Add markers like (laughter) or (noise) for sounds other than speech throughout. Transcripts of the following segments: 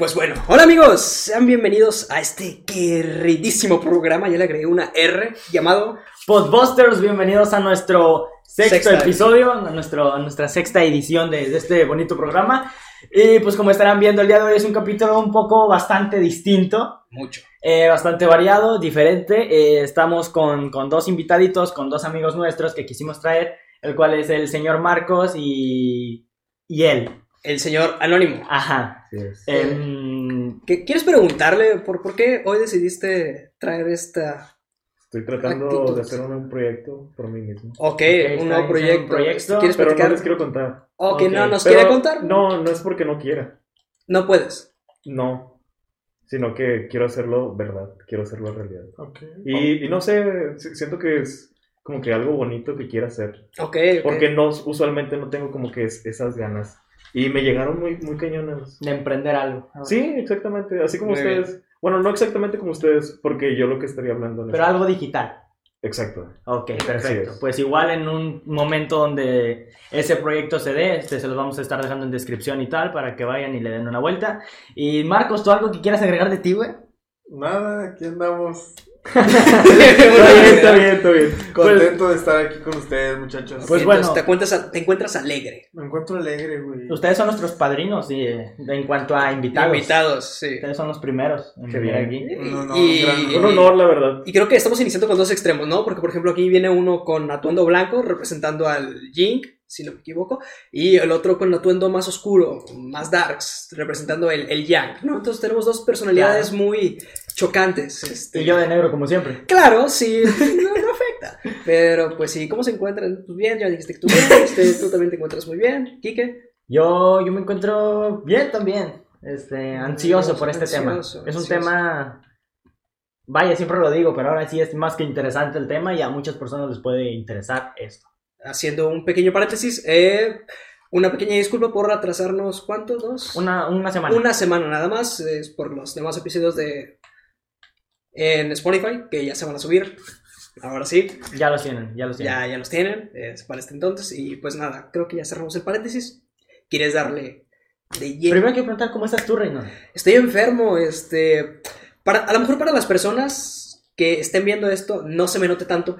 Pues bueno, hola amigos, sean bienvenidos a este queridísimo programa, ya le agregué una R, llamado Podbusters, bienvenidos a nuestro sexto Sexta episodio, a, nuestro, a nuestra sexta edición de, de este bonito programa. Y pues como estarán viendo, el día de hoy es un capítulo un poco bastante distinto, Mucho. eh, bastante variado, diferente. Eh, estamos con, con dos invitaditos, con dos amigos nuestros que quisimos traer, el cual es el señor Marcos y, y él. El señor Anónimo. Ajá. Es. Em, ¿Qué- ¿Quieres preguntarle por, por qué hoy decidiste traer esta... Estoy tratando Actitud. de hacer un proyecto por mí mismo. Ok, está un nuevo proyecto. un proyecto, ¿Quieres Pero no platicar? les quiero contar. Ok, Ok, no, ¿nos Pero quiere contar? No, no es porque no quiera. No puedes. No. Sino que quiero hacerlo verdad. Quiero hacerlo realidad. Y, y no sé, si- siento que es como que algo bonito que quiero hacer. Ok. Porque no, usualmente no tengo como que es- esas ganas. Y me llegaron muy, muy cañonas. de emprender algo. Sí, exactamente. Así como Muy bien. ustedes. Bueno, no exactamente como ustedes, porque yo lo que estaría hablando. en Pero algo digital. Exacto. Ok, perfecto. es. Pues igual en un momento donde ese proyecto se dé, este se los vamos a estar dejando en descripción y tal para que vayan y le den una vuelta. Y Marcos, ¿tú algo que quieras agregar de ti, güey? Nada, aquí andamos. (laughs) Está bien, está bien, está bien. Contento de estar aquí con ustedes, muchachos. Pues Entonces, bueno. Te encuentras, te encuentras alegre. Me encuentro alegre, güey. Ustedes son nuestros padrinos y, eh, en cuanto a invitados. Invitados, sí. Ustedes son los primeros en venir aquí. Un honor, Y- un gran Un honor, la verdad. Y creo que estamos iniciando con dos extremos, ¿no? Porque, por ejemplo, aquí viene uno con atuendo blanco, representando al Jink, si no me equivoco, y el otro con atuendo más oscuro, más darks, representando el, el Yang, ¿no? Entonces tenemos dos personalidades muy chocantes. Este. Y yo de negro, como siempre. Claro, sí, no, no afecta. Pero, pues sí, ¿cómo se encuentran? Pues bien, ya dijiste que tú bien, este, tú también te encuentras muy bien, Kike. Yo, yo me encuentro bien también. Este, ansioso por este Ansioso, tema. Es un ansioso. tema. Vaya, siempre lo digo, pero ahora sí es más que interesante el tema y a muchas personas les puede interesar esto. Haciendo un pequeño paréntesis, eh, una pequeña disculpa por atrasarnos, ¿cuánto? ¿Dos? Una, una semana. Una semana nada más, es por los demás episodios de en Spotify, que ya se van a subir. Ahora sí, Ya los tienen, ya los tienen. ya, ya los tienen eh, para este entonces. Y pues nada, creo que ya cerramos el paréntesis. ¿Quieres darle de lleno? Primero que preguntar cómo estás tú, Reino. Estoy enfermo, este. Para, a lo mejor para las personas que estén viendo esto no se me note tanto,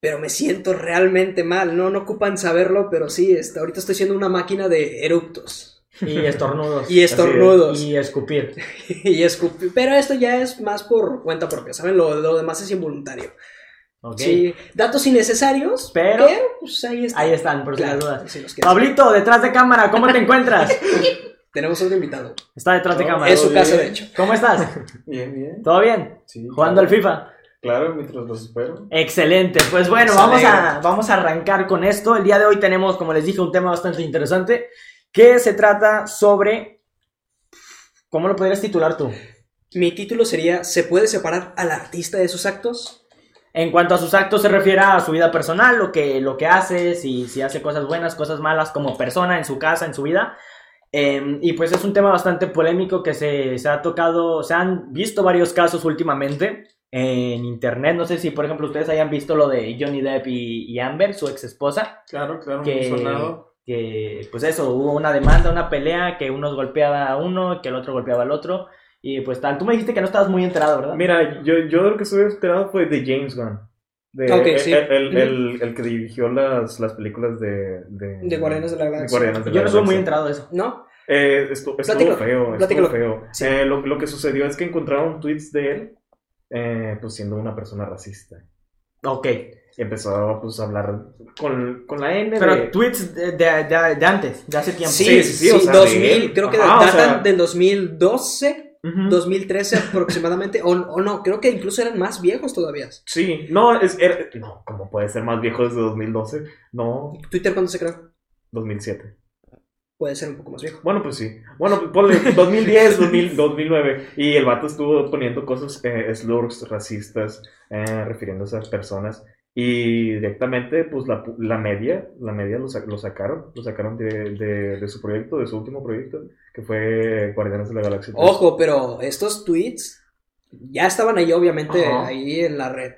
pero me siento realmente mal. No, no ocupan saberlo, pero sí, este, ahorita estoy siendo una máquina de eructos Y (laughs) estornudos. y estornudos. Y escupir. (laughs) y escupir. Pero esto ya es más por cuenta propia, ¿saben? Lo, lo demás es involuntario. Sí, datos innecesarios, Pero- pues ahí está. Ahí están, por si las Claro, dudas. si. Pablito, detrás de cámara, ¿cómo te encuentras? (laughs) Tenemos otro invitado. Está detrás de No, cámara. Es su casa, de hecho. ¿Cómo estás? Bien, bien. ¿Todo bien? Sí, ¿Jugando al claro. FIFA? Claro, mientras los espero. Excelente, pues bueno, vamos a, vamos a arrancar con esto. El día de hoy tenemos, como les dije, un tema bastante interesante que se trata sobre... ¿Cómo lo podrías titular tú? Mi título sería ¿Se puede separar al artista de sus actos? En cuanto a sus actos se refiere a su vida personal, lo que, lo que hace, si, si hace cosas buenas, cosas malas como persona en su casa, en su vida. Eh, y pues es un tema bastante polémico que se, se ha tocado, se han visto varios casos últimamente en internet. No sé si, por ejemplo, ustedes hayan visto lo de Johnny Depp y, y Amber, su ex esposa. Claro, claro, Que- muy sonado. Que pues eso, hubo una demanda, una pelea, que unos golpeaba a uno, que el otro golpeaba al otro, y pues tal. Tú me dijiste que no estabas muy enterado, ¿verdad? Mira, yo, yo de lo que estoy enterado fue de James Gunn. De, Ok, el, sí. el, el- el- el que dirigió las, las películas de, de, De Guardianes de la Galaxia. Guardianes de Yo la no estoy muy enterado de eso. ¿No? Eh, estu- estuvo Platícalo, feo, estuvo feo. Sí. Eh, lo, lo que sucedió es que encontraron tweets de él, eh, pues siendo una persona racista. Ok. Y empezó pues, a hablar con, con la N Pero de... tweets de, de, de- de antes, de hace tiempo. Sí, Sí, sí, sí, sí, o sea, 2000, de él. creo que Ajá, o datan sea- del 2012, Ujú. 2013 (laughs) aproximadamente, o, o no, creo que incluso eran más viejos todavía. Sí, no, es, era- no, ¿cómo puede ser más viejo desde 2012? No, ¿Twitter cuándo se creó? 2007. Puede ser un poco más viejo. Bueno, pues sí. Bueno, ponle 2010, 2000, 2009. Y el vato estuvo poniendo cosas, eh, slurs racistas, eh, refiriéndose a personas. Y directamente, pues la, la media, la media lo, lo sacaron. Lo sacaron de, de, de su proyecto, de su último proyecto, que fue Guardianes de la Galaxia. 3. Ojo, pero estos tweets ya estaban ahí, obviamente, Ajá. ahí en la red.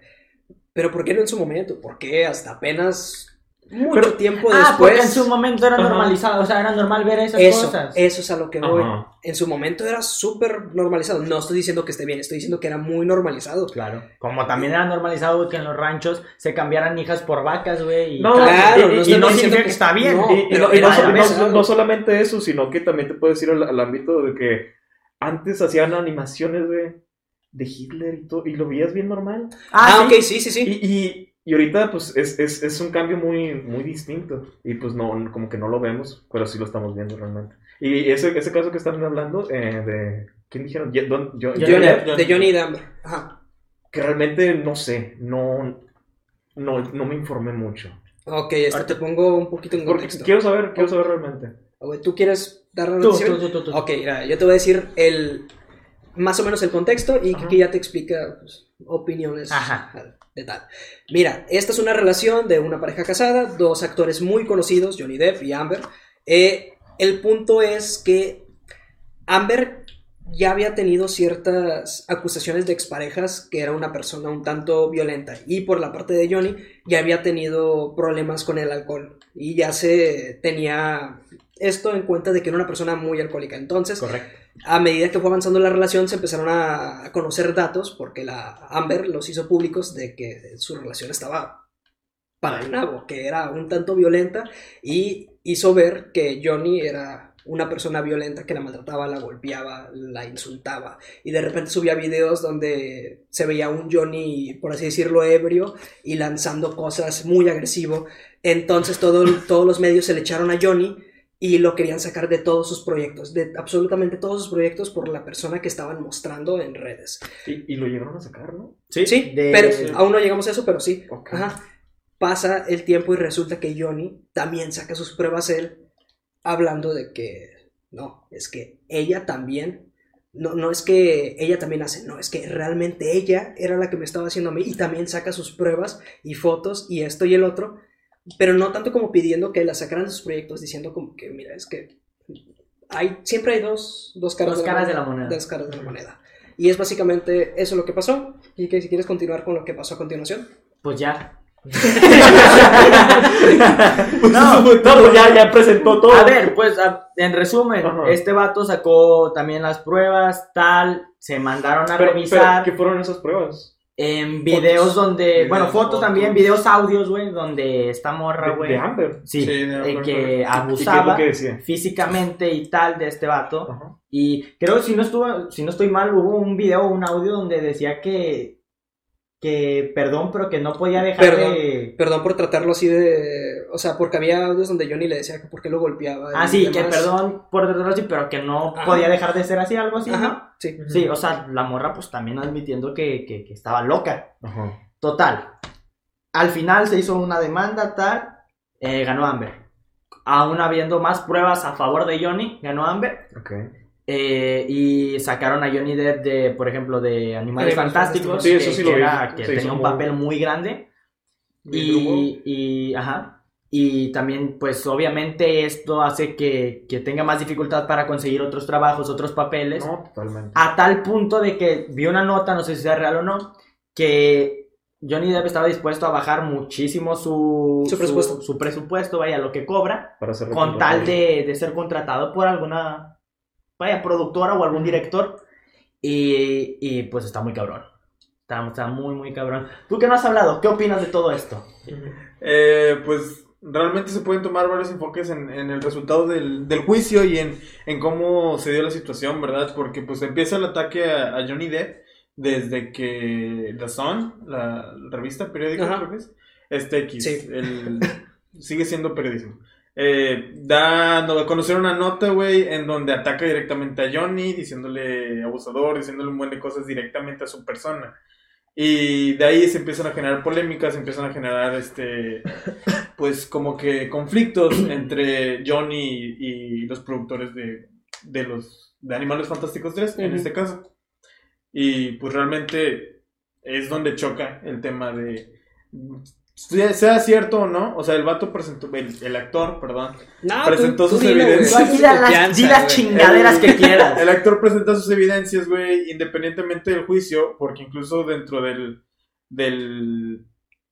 Pero ¿por qué no en su momento? ¿Por qué hasta apenas mucho Pero- tiempo Ah, porque después. en su momento era normalizado, o sea, era normal ver esas Eso, cosas. eso es a lo que voy. Ajá. En su momento era súper normalizado. No estoy diciendo que esté bien, estoy diciendo que era muy normalizado. Claro. Como también era normalizado güey, que en los ranchos se cambiaran hijas por vacas, güey. No, Claro, y- no y- y no significa que que está bien. no, Y, no, y no no- solamente eso, sino que también te puedes ir al, al ámbito de que antes hacían animaciones de, de Hitler y todo, y lo veías bien normal. Ah, sí. ok, sí, sí, sí. Y, y, ahorita pues es, es, es un cambio muy, muy distinto. Y pues no, como que no lo vemos, pero sí lo estamos viendo realmente. Y ese, ese caso que están hablando eh, de... ¿Quién dijeron? Ye- don- yo- Johnny Johnny- de Johnny Depp. Ajá. Que realmente no sé, no, no, no me informé mucho. Ok, esto te pongo un poquito en Porque contexto. quiero saber, quiero saber realmente. ¿Tú quieres dar la noticia? tú, tú, tú, tú. Ok, mira, yo te voy a decir el más o menos el contexto y Ajá. que ya te explica pues, opiniones Ajá. de tal. Mira, esta es una relación de una pareja casada, dos actores muy conocidos, Johnny Depp y Amber. Eh, el punto es que Amber ya había tenido ciertas acusaciones de exparejas que era una persona un tanto violenta y por la parte de Johnny ya había tenido problemas con el alcohol y ya se tenía esto en cuenta de que era una persona muy alcohólica. Entonces, Correcto. A medida que fue avanzando la relación se empezaron a conocer datos porque la Amber los hizo públicos de que su relación estaba para el nabo, que era un tanto violenta y hizo ver que Johnny era una persona violenta que la maltrataba, la golpeaba, la insultaba y de repente subía videos donde se veía un Johnny, por así decirlo, ebrio y lanzando cosas muy agresivo. Entonces todo- todos los medios se le echaron a Johnny y lo querían sacar de todos sus proyectos, de absolutamente todos sus proyectos por la persona que estaban mostrando en redes. Y, y lo llegaron a sacar, ¿no? Sí, de- pero sí. aún no llegamos a eso, pero sí. Ajá. Pasa el tiempo y resulta que Johnny también saca sus pruebas él, hablando de que no, es que ella también, no, no es que ella también hace, no, es que realmente ella era la que me estaba haciendo a mí y también saca sus pruebas y fotos y esto y el otro, pero no tanto como pidiendo que la sacaran de sus proyectos, diciendo como que, mira, es que hay, siempre hay dos, dos caras, Dos caras de la moneda. Dos caras de la moneda. Y es básicamente eso lo que pasó. Y que si quieres continuar con lo que pasó a continuación. Pues ya. (laughs) no, pues ya, ya presentó todo. A ver, pues a- en resumen, Ajá. este vato sacó también las pruebas, tal, se mandaron a Pero- revisar pero, ¿Qué fueron esas pruebas? En videos donde, Videos, bueno, fotos fotos. también, videos audios, güey, donde esta morra, güey, de Amber. sí, Sí, de eh, que correcto. ¿Y qué es abusaba que físicamente y tal de este vato. Ajá. Y creo, si no estuvo, si no estoy mal, hubo un video, un audio donde decía que, que, perdón, pero que no podía dejar Perdón. de... Perdón por tratarlo así de. O sea, porque había audios donde Johnny le decía que por qué lo golpeaba. Ah, sí, que perdón por tratarlo así, pero que no Ajá. podía dejar de ser así, algo así, ¿no? Sí. Sí, o sea, la morra pues también admitiendo que, que, que estaba loca. Ajá. Total. Al final se hizo una demanda, tal, eh, ganó Amber. Aún habiendo más pruebas a favor de Johnny, ganó Amber. Ok. eh, y sacaron a Johnny Depp de, por ejemplo, de Animales Fantásticos. Sí, que, eso sí que lo vi. era- que tenía un muy- papel muy grande. Y, y, ajá. Y también, pues obviamente esto hace que, que tenga más dificultad para conseguir otros trabajos, otros papeles. No, totalmente. A tal punto de que vi una nota, no sé si sea real o no, que Johnny Depp estaba dispuesto a bajar muchísimo su, Su presupuesto. su presupuesto, vaya, lo que cobra, Para con tal de, de ser contratado por alguna, vaya, productora o algún director. Y, y, pues está muy cabrón. Está, está muy, muy cabrón. ¿Tú qué no has hablado? ¿Qué opinas de todo esto? Eh, pues realmente se pueden tomar varios enfoques en, en el resultado del, del juicio y en, en cómo se dio la situación, ¿verdad? Porque pues empieza el ataque a, a Johnny Depp desde que The Sun, la revista periódica, Ajá. creo que es, este X, Sí. el- sigue siendo periodismo. Eh, da no, a conocer una nota, güey, en donde ataca directamente a Johnny, diciéndole abusador, diciéndole un buen de cosas directamente a su persona. Y de ahí se empiezan a generar polémicas, se empiezan a generar este (laughs) pues como que conflictos entre Johnny y los productores de, de los de Animales Fantásticos 3 en este caso. Y pues realmente es donde choca el tema de sea, sea cierto o no, o sea, el vato presentó el, el actor, perdón, No, Presentó sus evidencias. Di las, di chingaderas que quieras. El actor presenta sus evidencias, güey, independientemente del juicio, porque incluso dentro del, del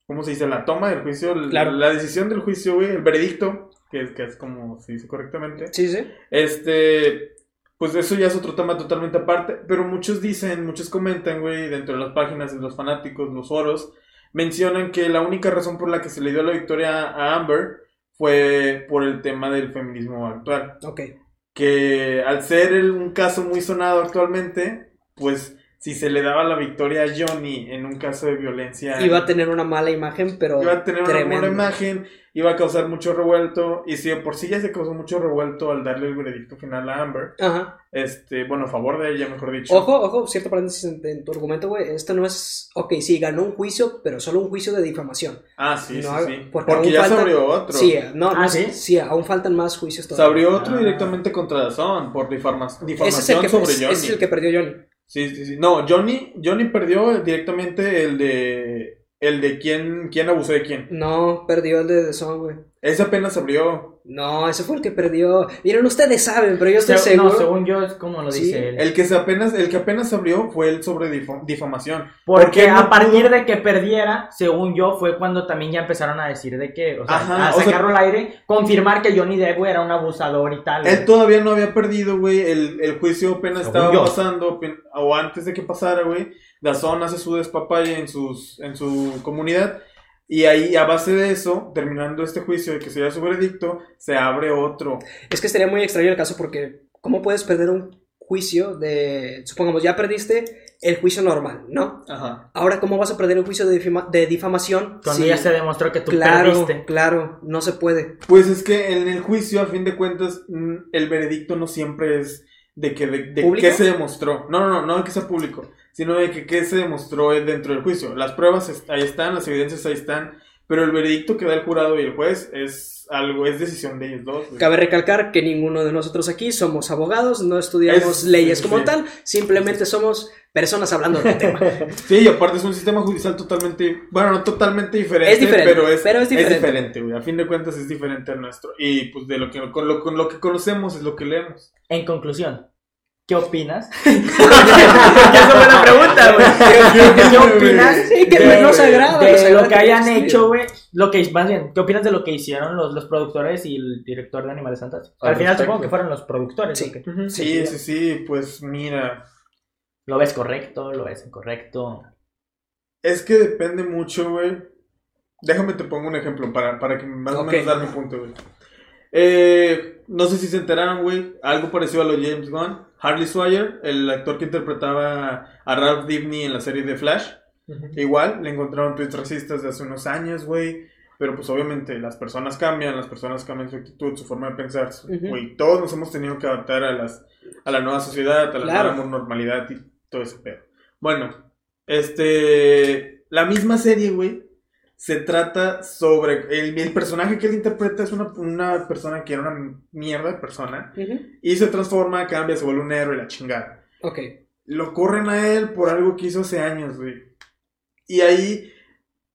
¿cómo se dice? La toma del juicio, l- Claro. la decisión del juicio, güey, el veredicto, que es, que es como se dice correctamente. Sí, sí. Este, pues eso ya es otro tema totalmente aparte, pero muchos dicen, muchos comentan, güey, dentro de las páginas de los fanáticos, los foros, mencionan que la única razón por la que se le dio la victoria a Amber fue por el tema del feminismo actual. Ok. Que al ser un caso muy sonado actualmente, pues si se le daba la victoria a Johnny en un caso de violencia, Iba a tener una mala imagen, pero. iba a tener una tremendo. buena imagen, iba a causar mucho revuelto, y si de por sí ya se causó mucho revuelto al darle el veredicto final a Amber, Ajá. este, bueno, a favor de ella, mejor dicho. Ojo, ojo, cierto paréntesis en, en tu argumento, güey. Esto no es. Ok, sí, ganó un juicio, pero solo un juicio de difamación. Ah, sí, No, sí, sí. porque Porque, ya se faltan- abrió otro. Sí, no, Ah, no, ¿sí? sí, aún faltan más juicios Se todavía. abrió otro Ah. directamente contra Dazón por difama- difamación Ese es, el que, sobre ese Johnny. es el que perdió Johnny. Sí, sí, sí. No, Johnny, Johnny perdió directamente el de el de quién, quién abusó de quién. No, perdió el de The Song, güey. Ese apenas abrió. No, ese fue el que perdió. Miren, ustedes saben, pero yo estoy Se- seguro. No, según yo es como lo Sí, dice él. El que se apenas, el que apenas abrió fue el sobre difam- difamación. Porque no a partir pudo- de que perdiera, según yo, fue cuando también ya empezaron a decir de que, o sea, Ajá, a o sea- sacarlo al aire, confirmar que Johnny Depp güey, era un abusador y tal. Él todavía no había perdido, güey. El, el juicio apenas Según estaba yo. pasando. O antes de que pasara, güey. Dazón hace su despapalle en, sus, en su comunidad. Y ahí, a base de eso, terminando este juicio de que sería su veredicto, se abre otro. Es que estaría muy extraño el caso porque, ¿cómo puedes perder un juicio de. Supongamos, ya perdiste el juicio normal, ¿no? Ajá. Ahora, ¿cómo vas a perder un juicio de, difama- de difamación? Cuando si- ya se demostró que tú Claro, perdiste. claro, no se puede. Pues es que en el juicio, a fin de cuentas, mm, el veredicto no siempre es de que de, qué se demostró. No, no, no, no de que sea público, sino de que qué se demostró dentro del juicio. Las pruebas ahí están, las evidencias ahí están, pero el veredicto que da el jurado y el juez es algo, es decisión de ellos dos. Cabe recalcar que ninguno de nosotros aquí somos abogados, no estudiamos Es- leyes como sí. tal, simplemente somos personas hablando del tema. (laughs) Sí, y aparte es un sistema judicial totalmente, bueno, no totalmente diferente, Es diferente, pero es, pero es diferente. diferente, güey. A fin de cuentas es diferente al nuestro. Y pues de lo que, con, lo, con lo que conocemos es lo que leemos. En conclusión, ¿qué opinas? (laughs) Esa fue la pregunta, güey. ¿Qué, qué opinas? Sí, que de, nos agrada, de lo que hayan hecho, güey? Lo que, más bien, ¿qué opinas de lo que hicieron los, los productores y el director de Animales Fantásticos? Al Al final respecto. supongo que fueron los productores. Sí. ¿o qué? Sí, sí, sí, pues mira, ¿Lo ves correcto? ¿Lo ves incorrecto? es que depende mucho, güey. Déjame te pongo un ejemplo para, para que más o menos dar mi punto, güey. Eh, no sé si se enteraron, güey, algo parecido a lo de James Gunn. Harley Swire, el actor que interpretaba a Ralph Dibny en la serie de Flash, Igual, le encontraron tweets racistas de hace unos años, güey. Pero pues obviamente las personas cambian, las personas cambian su actitud, su forma de pensar. Güey, todos nos hemos tenido que adaptar a, las, a la nueva sociedad, a la Claro. nueva normalidad y todo ese pedo. Bueno, este... La misma serie, güey, se trata sobre... El, el personaje que él interpreta es una, una persona que era una mierda de persona. Ujú. Y se transforma, cambia, se vuelve un héroe y la chingada Ok. lo corren a él por algo que hizo hace años, güey. Y ahí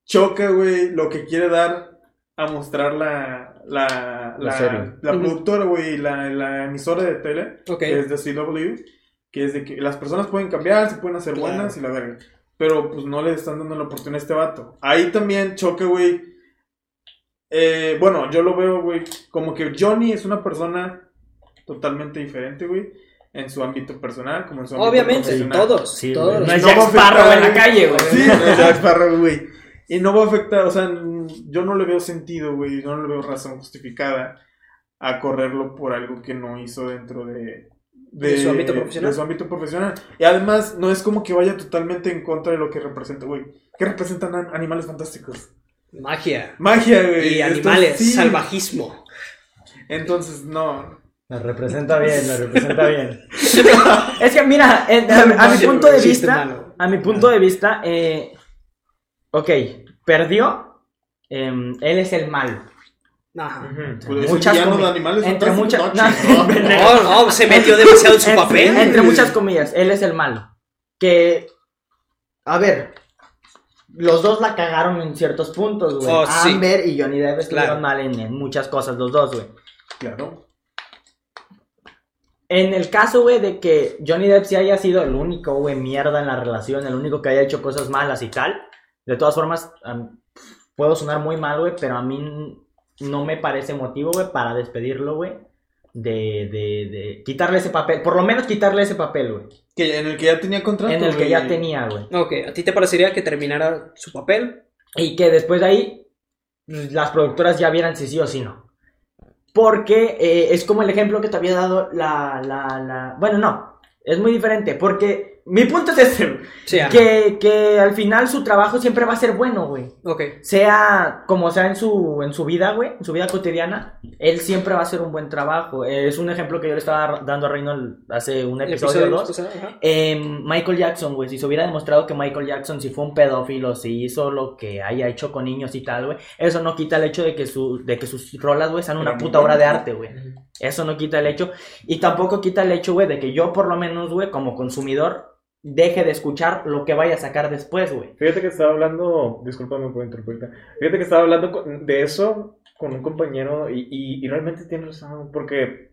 choca, güey, lo que quiere dar a mostrar la, la, La la, serie. la Ujú. productora, güey, la, la emisora de tele, Ok. que es de CW, que es de que las personas pueden cambiar, se pueden hacer Claro. buenas y la verga. Pero pues no le están dando la oportunidad a este vato. Ahí también choca, güey. Eh, bueno, yo lo veo, güey, como que Johnny es una persona totalmente diferente, güey, en su ámbito personal, como en su ámbito Obviamente, profesional. todos, Sí, todos. No es Jack Sparrow en la calle, güey. Sí, no es Jack (laughs) Sparrow, güey. Y no va a afectar, o sea, n- yo no le veo sentido, güey, no le veo razón justificada a correrlo por algo que no hizo dentro de, De su ámbito profesional. de su ámbito profesional. Y además, no es como que vaya totalmente en contra de lo que representa, güey. ¿Qué representan an- animales fantásticos? Magia. Magia, güey. Y Esto animales, sí. salvajismo. Entonces, no. Me representa bien, me representa bien. (laughs) es que mira, eh, a, a mi punto de vista, a mi punto de vista, eh, ok, perdió, em, él es el malo. Ajá. Pues, Muchas el villano comi- de animales entre muchas- no, no. se metió (laughs) demasiado en su Entre- papel. Entre muchas comillas, él es el malo. Que, a ver, los dos la cagaron en ciertos puntos, güey. Oh, sí. Amber y Johnny Depp estuvieron Claro. mal en, en muchas cosas, los dos, güey. Claro. En el caso, güey, de que Johnny Depp sí haya sido el único, güey, mierda en la relación, el único que haya hecho cosas malas y tal, de todas formas, puedo sonar muy mal, güey, pero a mí no me parece motivo, güey, para despedirlo, güey. De, de, de quitarle ese papel, por lo menos quitarle ese papel, güey. Que en el que ya tenía contrato. En el que güey. ya tenía, güey. Ok, ¿a ti te parecería que terminara su papel? Y que después de ahí pues, las productoras ya vieran si sí o si no. Porque eh, es como el ejemplo que te había dado la, la, la... Bueno, no, es muy diferente. Porque mi punto es este, Sí, ajá. que, que al final su trabajo siempre va a ser bueno, güey. Ok. Sea como sea en su, en su vida, güey, en su vida cotidiana, él siempre va a hacer un buen trabajo. Eh, Es un ejemplo que yo le estaba dando a Reynolds hace un episodio o dos. Eh, Michael Jackson, güey, si se hubiera demostrado que Michael Jackson si fue un pedófilo, si hizo lo que haya hecho con niños y tal, güey, eso no quita el hecho de que, su, de que sus rolas, güey, sean una puta obra de arte, güey. Eso no quita el hecho. Y tampoco quita el hecho, güey, de que yo, por lo menos, güey, como consumidor, deje de escuchar lo que vaya a sacar después, güey. Fíjate que estaba hablando, discúlpame por interrumpirte, fíjate que estaba hablando de eso con un compañero y, y- y realmente tiene razón, porque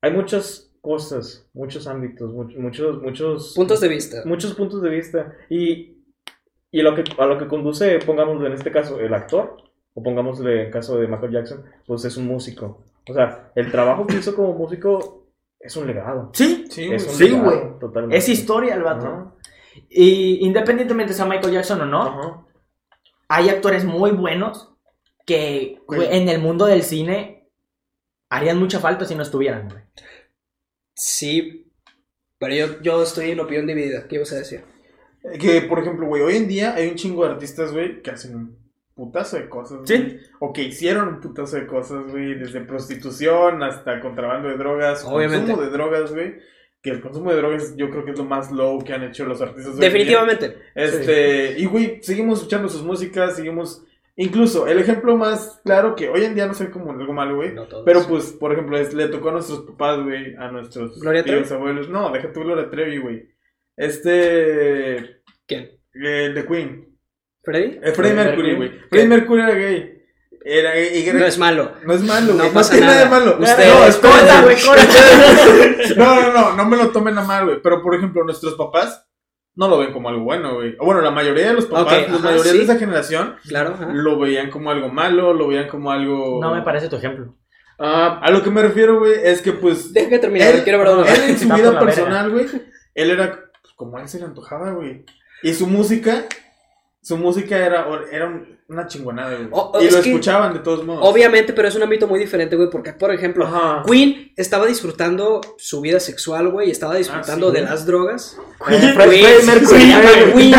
hay muchas cosas, muchos ámbitos, much- muchos, muchos Puntos de vista. muchos puntos de vista y, y lo que, a lo que conduce, pongámosle en este caso, el actor, o pongámosle en caso de Michael Jackson, pues es un músico. O sea, el trabajo que hizo como músico es un legado. Sí, Sí, Es güey. un Sí, legado, güey. totalmente. es historia el vato. Ajá, Y independientemente sea Michael Jackson o no, ajá. hay actores muy buenos que güey, en el mundo del cine harían mucha falta si no estuvieran, güey. Sí, pero yo, yo estoy en opinión dividida. ¿Qué ibas a decir? Que, por ejemplo, güey, hoy en día hay un chingo de artistas, güey, que hacen putazo de cosas, Sí. güey. O que hicieron un putazo de cosas, güey, desde prostitución hasta contrabando de drogas, Obviamente. consumo de drogas, güey. Que el consumo de drogas yo creo que es lo más low que han hecho los artistas. Definitivamente. Este, y güey, seguimos escuchando sus músicas, seguimos... Incluso, el ejemplo más claro que hoy en día no sé como algo malo, güey. No. Pero pues, por ejemplo, es- le tocó a nuestros papás, güey, a nuestros ¿Gloria tíos, Trevi? abuelos. No, deja tú Gloria Trevi, güey. Este... ¿Quién? El de Queen. ¿Freddy? Eh, Freddie Mercury, güey. Freddie Mercury era gay. Era gay. y era- No es malo. no es malo, No güey. No, pasa tiene (laughs) nada de malo. No, (laughs) no, no, no, no me lo tomen a mal, güey. Pero, por ejemplo, nuestros papás no lo ven como algo bueno, güey. O bueno, la mayoría de los papás, la ajá, mayoría sí. de esa generación, Claro. ajá. lo veían como algo malo, lo veían como algo... No me parece tu ejemplo. Ah, A lo que me refiero, güey, es que pues... Termine. él, quiero ver dónde va. él en su vida personal, güey, él era pues, como a él se le antojaba, güey. Y su música, su música era, era un- una chingonada, güey. Y es lo escuchaban de todos modos. Obviamente, pero es un ámbito muy diferente, güey, porque, por ejemplo, ajá. Queen estaba disfrutando su vida sexual, güey, y estaba disfrutando sí, de güey. las drogas. Queen, Queen, güey. Queen.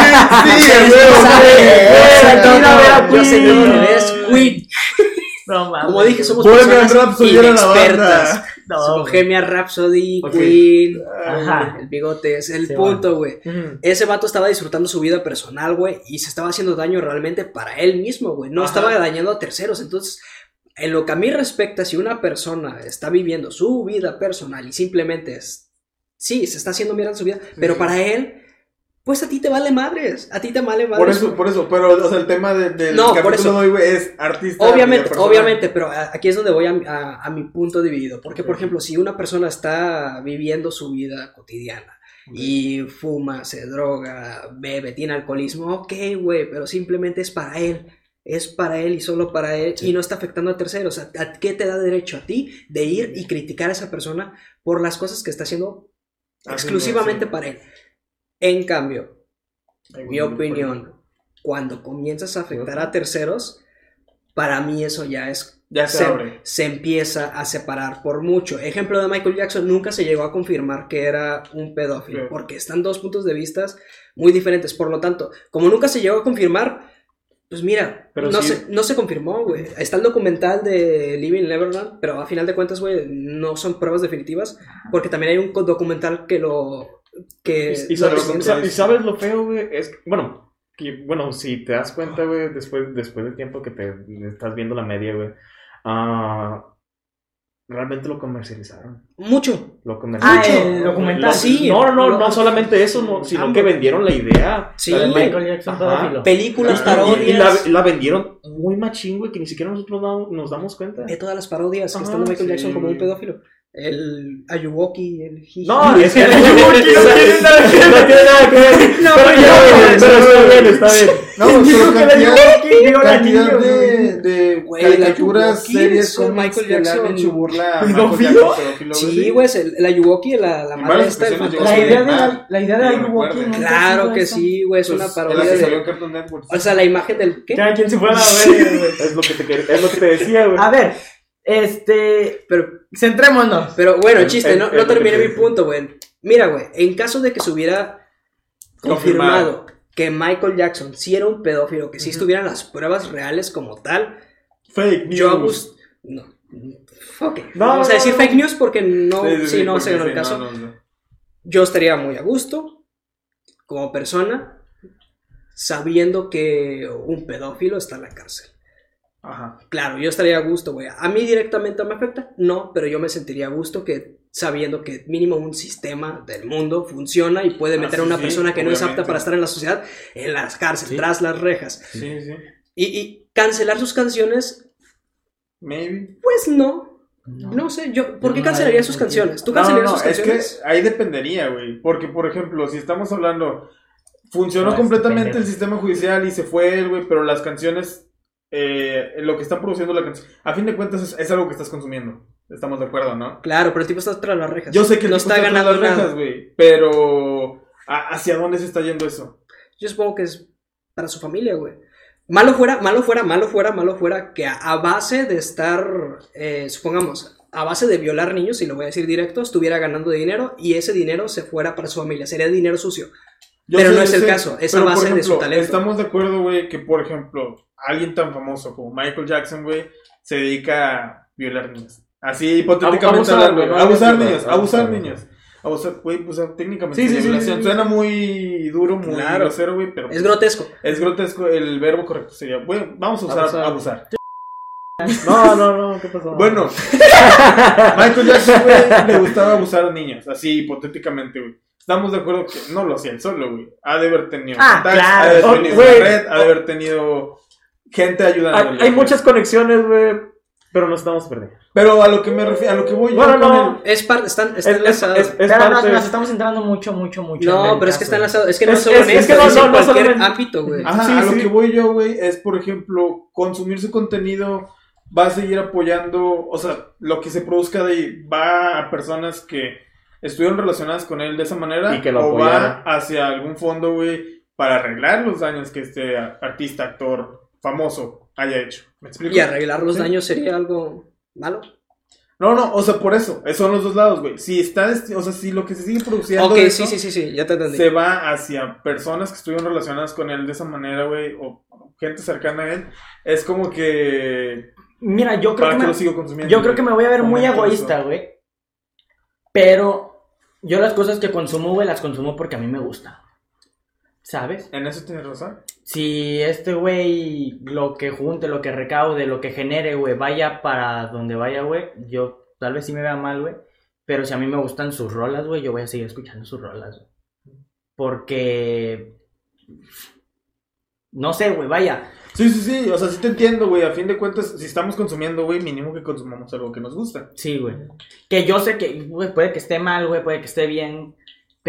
Sé Queen. No mames. Como dije, somos Bohemian Rhapsody era la banda. No, Bohemian Rhapsody. Queen, Ajá. el bigote, es el Sí, punto, güey. Ese vato estaba disfrutando su vida personal, güey, y se estaba haciendo daño realmente para él mismo, güey. No Ajá. estaba dañando a terceros. Entonces, en lo que a mí respecta, si una persona está viviendo su vida personal y simplemente es. Sí, se está haciendo mierda en su vida, pero para él, pues a ti te vale madres. A ti te vale madres. Por eso, por eso, pero, o sea, el tema de- del No, por capítulo eso. de hoy, güey, es artista. Obviamente, obviamente, pero aquí es donde voy a, a- a mi punto dividido. Porque, por ejemplo, si una persona está viviendo su vida cotidiana y fuma, se droga, bebe, tiene alcoholismo, ok, güey, pero simplemente es para él. Es para él y solo para él y no está afectando a terceros. ¿A, a qué te da derecho a ti de ir y criticar a esa persona por las cosas que está haciendo exclusivamente sí. para él? En cambio, en mi opinión, cuando comienzas a afectar a terceros, para mí eso ya es Ya se se, abre. se empieza a separar por mucho. Ejemplo de Michael Jackson, nunca se llegó a confirmar que era un pedófilo, Sí. porque están dos puntos de vista muy diferentes. Por lo tanto, como nunca se llegó a confirmar, pues mira, Pero no, sí- se, no se confirmó, güey. Está el documental de Living Neverland, pero a final de cuentas, güey, no son pruebas definitivas, porque también hay un documental que lo... Que Y, y lo sabes, y sabes lo feo, güey, es bueno, que, bueno, si te das cuenta, güey, después, después del tiempo que te estás viendo la media, güey, ah, realmente lo comercializaron. Mucho. Lo Ah, comercializaron. el documental. Lo- Sí, No, no, no, lo- no solamente eso, no, sino Ambos. que vendieron la idea. Sí, La de Michael Jackson películas, Ah, parodias. Y, y la, la vendieron muy machín, güey, que ni siquiera nosotros nos damos cuenta. de todas las parodias que de Michael sí, Jackson como un pedófilo. El Ayuwoki, el Hiji. No, es que El Ayuwoki no tiene nada que ver. no tiene nada que ver. (laughs) No, pero ya, pero no, está bien, está bien. (laughs) No, ¿Quién dijo pero que la cantidad, Ayuwoki? Digo, la cantidad de, de la caricaturas, Ayuwoki series, es cómics Michael que Jackson. hecho burla Sí, güey, el, el Ayuwoki, la, la madre esta La idea de la, la idea de Que Ayuwoki. Claro que eso? sí, güey, es una Pues, la parodia que salió en de... Cartoon Network. O sea, la imagen del... ¿Qué? Cada quien se fuera a ver, güey. Es lo que te, quer- es lo que te decía, güey. A ver, este. Pero Centrémonos. Pero bueno, chiste, el- no, el- no terminé mi punto, güey. Mira, güey, en caso de que se hubiera confirmado que Michael Jackson sí era un pedófilo, que sí estuvieran las pruebas reales como tal, Fake news. yo a gusto... No. Ok. No, Vamos a decir no. fake news porque no, Sí, sí, sí, sí, no porque se ganó sí, el caso. no, no, no. Yo estaría muy a gusto como persona sabiendo que un pedófilo está en la cárcel. Ajá. Claro, yo estaría a gusto, güey. ¿A mí directamente me afecta? No, pero yo me sentiría a gusto que sabiendo que mínimo un sistema del mundo funciona y puede Ah, meter a una sí, persona que no es apta para estar en la sociedad en las cárceles, Sí. tras las rejas. Sí, sí. Y, y cancelar sus canciones, Maybe. pues no. No sé, yo, ¿por qué No, cancelaría no, sus canciones? ¿Tú No, no, cancelarías no, sus es canciones? que ahí dependería, güey. Porque, por ejemplo, si estamos hablando, funcionó No, es completamente el sistema judicial y se fue él, güey, pero las canciones, eh, lo que está produciendo la canción, a fin de cuentas es, es algo que estás consumiendo. Estamos de acuerdo, ¿no? Claro, pero el tipo está tras las rejas. Yo sé que el no tipo está tras ganando las rejas, güey, pero ¿a- ¿hacia dónde se está yendo eso? Yo supongo que es para su familia, güey. Malo fuera, malo fuera, malo fuera, malo fuera, que a, a base de estar, eh, supongamos, a base de violar niños, y lo voy a decir directo, estuviera ganando dinero y ese dinero se fuera para su familia. Sería dinero sucio. Yo Pero sé, no es el sé, caso, es a base de su talento. Estamos de acuerdo, güey, que por ejemplo, alguien tan famoso como Michael Jackson, güey, se dedica a violar niños. Así hipotéticamente abusar, hablando, abusar abusar, niños, abusar, niños. Abusar, güey, pues técnicamente Sí, sí, sí, violación. sí, sí. Suena muy duro, muy Claro. grosero, güey, pero Es grotesco. es grotesco. El verbo correcto sería, güey, vamos a usar Abusar. abusar. No, no, no, ¿qué pasó? Bueno, (laughs) Michael Jackson, güey, le gustaba abusar a niños, así hipotéticamente, güey. Estamos de acuerdo que no lo hacía él solo, güey. Ha de haber tenido Ah, claro. ha de haber tenido red, ha de haber tenido gente ayudándole. hay, hay muchas conexiones, güey, pero nos estamos perdiendo. Pero a lo que me refiero, a lo que voy Bueno, yo con no. Es parte, están, Es, están es, enlazados. es, es Pero nos, parte... nos estamos entrando mucho, mucho, mucho. no, pero es que está enlazado. Es que no Es- es solo es- en es esto, que no, no, no cualquier solo en- ámbito, güey. Ajá, Sí, a lo sí. que voy yo, güey, es por ejemplo, consumir su contenido va a seguir apoyando, o sea, lo que se produzca de ahí va a personas que estuvieron relacionadas con él de esa manera Y que lo o va hacia algún fondo, güey, para arreglar los daños que este artista, actor famoso haya hecho. ¿Me explico? Y arreglar los Sí. daños sería algo malo. No, no, o sea, por eso, esos son los dos lados, güey. Si está, o sea, si lo que se sigue produciendo Ok, de sí, eso sí, sí, sí, ya te entendí. se va hacia personas que estuvieron relacionadas con él de esa manera, güey, o gente cercana a él, es como que Mira, yo creo para que que me, lo sigo consumiendo. yo creo que me voy a ver muy egoísta, eso. güey. Pero yo las cosas que consumo, güey, las consumo porque a mí me gusta. ¿Sabes? En eso tienes razón. Si este güey lo que junte, lo que recaude, lo que genere, güey, vaya para donde vaya, güey, yo tal vez sí me vea mal, güey. Pero si a mí me gustan sus rolas, güey, yo voy a seguir escuchando sus rolas, güey. Porque... No sé, güey, vaya. Sí, sí, sí, o sea, sí te entiendo, güey. A fin de cuentas, si estamos consumiendo, güey, mínimo que consumamos algo que nos gusta. Sí, güey. Que yo sé que, güey, puede que esté mal, güey, puede que esté bien.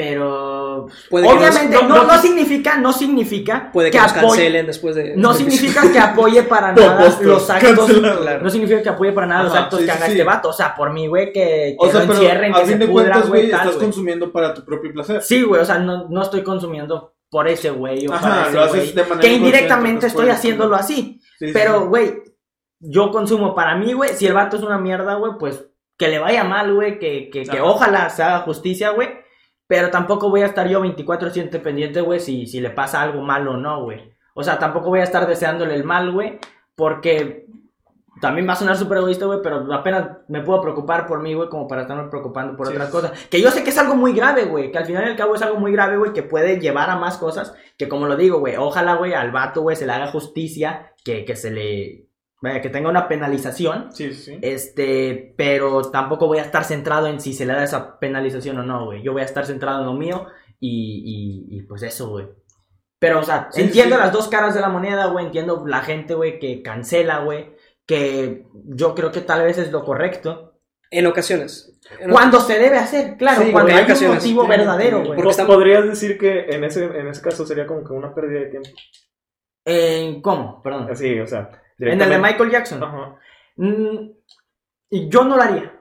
Pero... Puede Obviamente, nos- no, no- no significa, no significa Puede que, que nos apoye... cancelen después de. No (laughs) significa que apoye para (laughs) nada los actos. No significa que apoye para nada los actos sí, que haga sí. este vato. O sea, por mí, güey, que, que O sea, lo pero encierren, a que fin se de pudra, cuentas, güey, estás consumiendo para tu propio placer. Sí, güey, o sea, no, no estoy consumiendo por ese güey o Ajá, para ese lo haces de manera Que indirectamente inconsciente, estoy pues, haciéndolo así. Sí, sí, Pero, güey, yo consumo para mí, güey. Si el vato es una mierda, güey, pues que le vaya mal, güey. Que, que, ojalá se haga justicia, güey. Pero tampoco voy a estar yo 24-7 pendiente, güey, si, si le pasa algo malo o no, güey. O sea, tampoco voy a estar deseándole el mal, güey. Porque también va a sonar súper egoísta, güey, pero apenas me puedo preocupar por mí, güey, como para estarme preocupando por Sí, otras cosas. Que yo sé que es algo muy grave, güey, que al final y al cabo es algo muy grave, güey, que puede llevar a más cosas. Que como lo digo, güey, ojalá, güey, al vato, güey, se le haga justicia, que, que se le... Vaya, que tenga una penalización. Sí, sí, sí. Este, pero tampoco voy a estar centrado en si se le da esa penalización o no, güey. Yo voy a estar centrado en lo mío y, y, y pues eso, güey. Pero, o sea, Sí, entiendo sí. las dos caras de la moneda, güey. Entiendo la gente, güey, que cancela, güey. Que yo creo que tal vez es lo correcto. En ocasiones. En Cuando se debe hacer, claro, Sí, cuando hay un ocasiones. motivo verdadero, güey. Porque Po- estamos- Podrías decir que en ese, en ese caso sería como que una pérdida de tiempo. Eh, ¿Cómo? Perdón. Así, o sea. En el de Michael Jackson. Ajá. Mm, y yo no lo haría.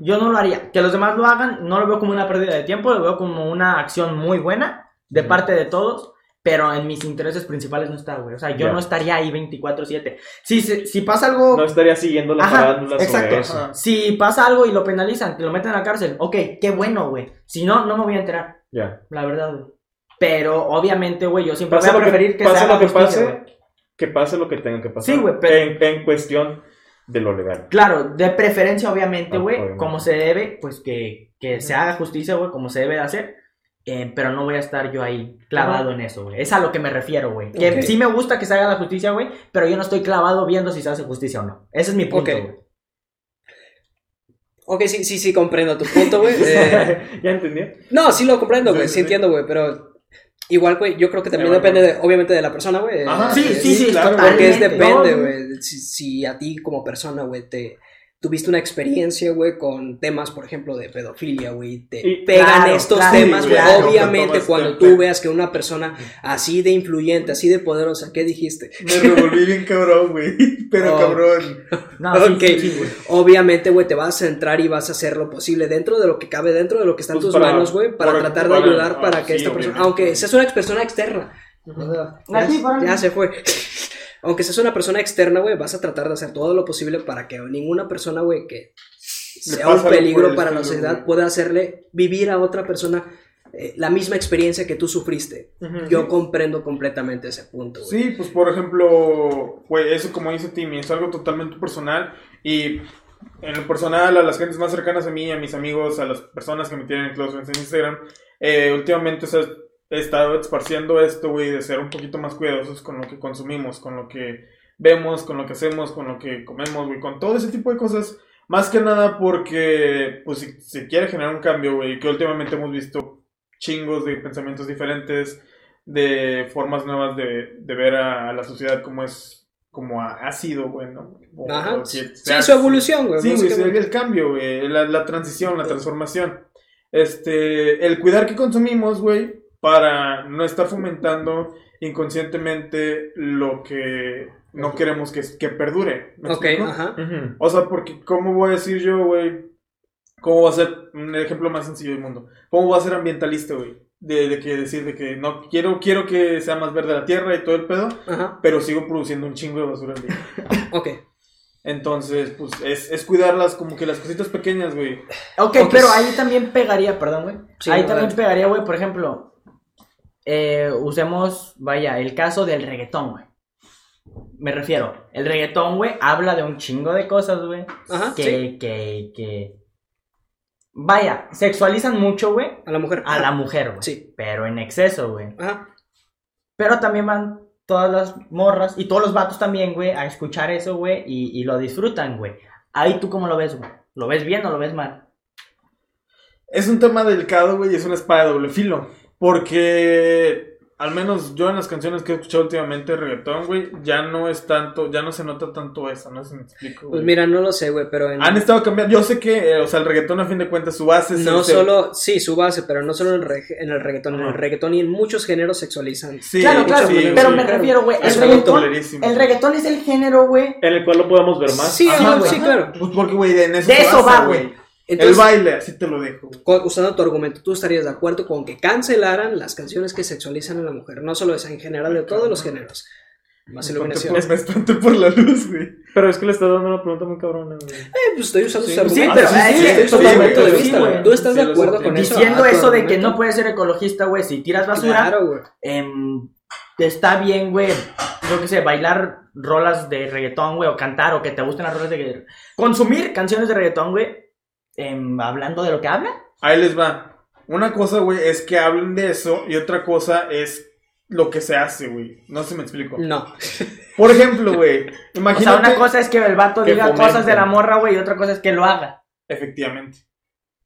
Yo no lo haría. Que los demás lo hagan, no lo veo como una pérdida de tiempo, lo veo como una acción muy buena de parte de todos, pero en mis intereses principales no está, güey. O sea, yo no estaría ahí 24/7. Si, si pasa algo... No estaría siguiendo las Ajá, farándulas exacto. sobre eso. Si pasa algo y lo penalizan, que lo meten a la cárcel, ok, qué bueno, güey. Si no, no me voy a enterar, Ya. la verdad, güey. Pero obviamente, güey, yo siempre Pase voy a lo que, preferir que, pase se haga lo que justicia, pase. Que pase lo que tenga que pasar. Sí, güey, pero- En, en cuestión de lo legal. Claro, de preferencia, obviamente, Ah, güey, como se debe, pues que, que se haga justicia, güey, como se debe de hacer. eh, pero no voy a estar yo ahí clavado en eso, güey. Es a lo que me refiero, güey. Que sí me gusta que se haga la justicia, güey, pero yo no estoy clavado viendo si se hace justicia o no. Ese es mi punto, güey. Ok, sí, sí, sí, comprendo tu punto, güey. (laughs) Eh, ¿Ya entendí? no, sí lo comprendo, güey, Sí, sí, sí, sí. entiendo, güey, pero igual, güey, yo creo que también Igual, depende, de, obviamente, de la persona, güey. Ajá, Sí, sí, sí, claro. Porque es depende, No, güey. Si, si a ti como persona, güey, te tuviste una experiencia, güey, con temas, por ejemplo, de pedofilia, güey, te Y- pegan claro, estos claro, temas, güey. claro, Obviamente, cuando este tú pe- veas que una persona así de influyente, así de poderosa, ¿qué dijiste? Me revolví bien cabrón, güey. (laughs) Pero Oh. cabrón. (laughs) No, sí, Ok. sí, sí, güey. Obviamente, güey, te vas a centrar y vas a hacer lo posible dentro de lo que cabe, dentro de lo que está en Pues tus para- manos, güey, para para- tratar de para- ayudar ah, para que sí, esta persona, obviamente. aunque seas una persona externa, sea, Aquí, ya, ya se fue. Aunque seas una persona externa, güey, vas a tratar de hacer todo lo posible para que ninguna persona, güey, que sea un peligro para la sociedad pueda hacerle vivir a otra persona eh, la misma experiencia que tú sufriste. Yo comprendo completamente ese punto, güey. Sí, pues por ejemplo, güey, eso como dice Timmy, es algo totalmente personal y en lo personal a las gentes más cercanas a mí, a mis amigos, a las personas que me tienen en close friends en Instagram, eh, últimamente o sea, he estado esparciendo esto, güey, de ser un poquito más cuidadosos con lo que consumimos, con lo que vemos, con lo que hacemos, con lo que comemos, güey, con todo ese tipo de cosas. Más que nada porque, pues, si se quiere generar un cambio, güey, que últimamente hemos visto chingos de pensamientos diferentes, de formas nuevas de, de ver a, a la sociedad como es, como ha, sido, güey, ¿no? O- Ajá. o que Sí, su evolución, güey. Sí, güey, sí, el cambio, güey, la, la transición, la transformación. Este, el cuidar que consumimos, güey, para no estar fomentando inconscientemente lo que no queremos que, que perdure. ¿me Ok, explico? ajá. O sea, porque, ¿cómo voy a decir yo, güey? ¿Cómo va a ser un ejemplo más sencillo del mundo? ¿Cómo va a ser ambientalista, güey? De, de que decir de que no quiero quiero que sea más verde la tierra y todo el pedo, Ajá. pero sigo produciendo un chingo de basura al (laughs) día. Ok. Entonces, pues es, es cuidarlas como que las cositas pequeñas, güey. Ok, Ok. pero ahí también pegaría, perdón, güey. Sí, ahí también pegaría, güey, por ejemplo, eh, usemos, vaya, el caso del reggaetón, güey. Me refiero, el reggaetón, güey, habla de un chingo de cosas, güey. Ajá, Que, sí. que, que... Vaya, sexualizan mucho, güey, A la mujer. a la mujer, güey. Sí. Pero en exceso, güey. Ajá. Pero también van todas las morras y todos los vatos también, güey, a escuchar eso, güey, y, y lo disfrutan, güey. Ahí tú cómo lo ves, güey. ¿Lo ves bien o lo ves mal? Es un tema delicado, güey, y es una espada de doble filo. Porque, al menos yo en las canciones que he escuchado últimamente de reggaetón, güey, ya no es tanto, ya no se nota tanto eso, no sé si me explico. Pues mira, no lo sé, güey, pero en... Han estado cambiando. Yo sé que, eh, o sea, el reggaetón a fin de cuentas su base es No ese- solo, sí, su base, pero no solo en, el reg- en el reggaetón, en el reggaetón y en muchos géneros sexualizan. Sí, claro, claro, sí, pero sí. me refiero, güey, el reggaetón, el reggaetón es el género, güey. En el cual lo podamos ver más. Sí, Ajá, güey. sí, claro. Pues porque, güey, en eso, De eso va, güey. El baile, así te lo dejo. usando tu argumento, ¿tú estarías de acuerdo con que cancelaran las canciones que sexualizan a la mujer? No solo esa, en general, de todos los géneros. Más iluminación. por- me espanté por la luz, güey. Pero es que le estás dando una pregunta muy cabrona, güey. Eh, pues estoy usando Sí, sus sí, pero, eh, estoy sí, usando sí, tu punto de güey, vista, güey. ¿Tú estás Sí, de acuerdo con eso? Diciendo Ah, eso de que no puedes ser ecologista, güey, si tiras basura, Claro, güey. em, está bien, güey, yo qué sé, bailar rolas de reggaetón, güey, o cantar, o que te gusten las rolas de. Consumir canciones de reggaetón, güey, em, hablando de lo que habla. Ahí les va. Una cosa, güey, es que hablen de eso y otra cosa es lo que se hace, güey. No sé si me explico. No. Por ejemplo, güey, (laughs) O imagínate... sea, una cosa es que el vato que diga cosas de la morra, güey, y otra cosa es que lo haga. Efectivamente.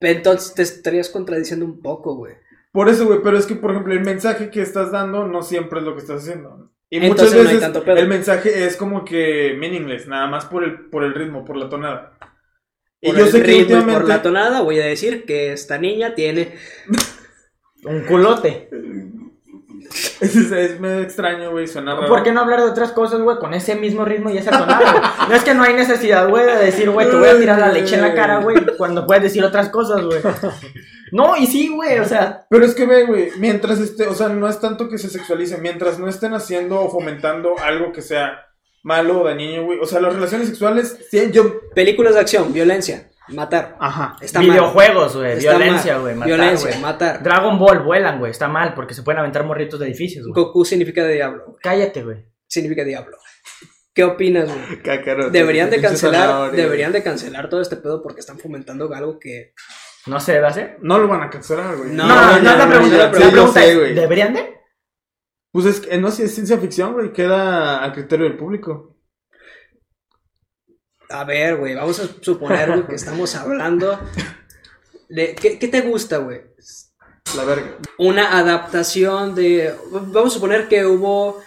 Entonces te estarías contradiciendo un poco, güey. Por eso, güey, pero es que, por ejemplo, el mensaje que estás dando no siempre es lo que estás haciendo. Y Entonces muchas no hay veces tanto pedo. el mensaje es como que meaningless, nada más por el, por el ritmo, por la tonada. Y yo el sé que ritmo y por últimamente- la tonada voy a decir que esta niña tiene... Un culote. Es, es medio extraño, güey, suena raro. ¿Por qué no hablar de otras cosas, güey, con ese mismo ritmo y esa tonada, güey? No es que no hay necesidad, güey, de decir, güey, te voy a tirar la leche en la cara, güey, cuando puedes decir otras cosas, güey. No, y sí, güey, o sea, Pero es que ve, güey, mientras esté, o sea, no es tanto que se sexualice, mientras no estén haciendo o fomentando algo que sea malo o dañino, güey. O sea, las relaciones sexuales, sí, yo... Películas de acción, violencia, matar. Ajá. Está videojuegos, güey, violencia, güey, matar, Violencia, matar. Dragon Ball, vuelan, güey, está mal, porque se pueden aventar morritos de edificios, güey. Goku significa diablo. Cállate, güey. Significa diablo. ¿Qué opinas, güey? Deberían de cancelar, deberían de cancelar todo este pedo porque están fomentando algo que ¿No se debe hacer? No lo van a cancelar, güey. No, No, no, no, no, es la no, pregunta. no, la sí, pregunta sé, es, güey. ¿deberían de? Pues es que no si es ciencia ficción, güey, queda a criterio del público. A ver, güey, vamos a suponer güey, que estamos (laughs) hablando de... ¿Qué, qué te gusta, güey? La verga. Una adaptación de... Vamos a suponer que hubo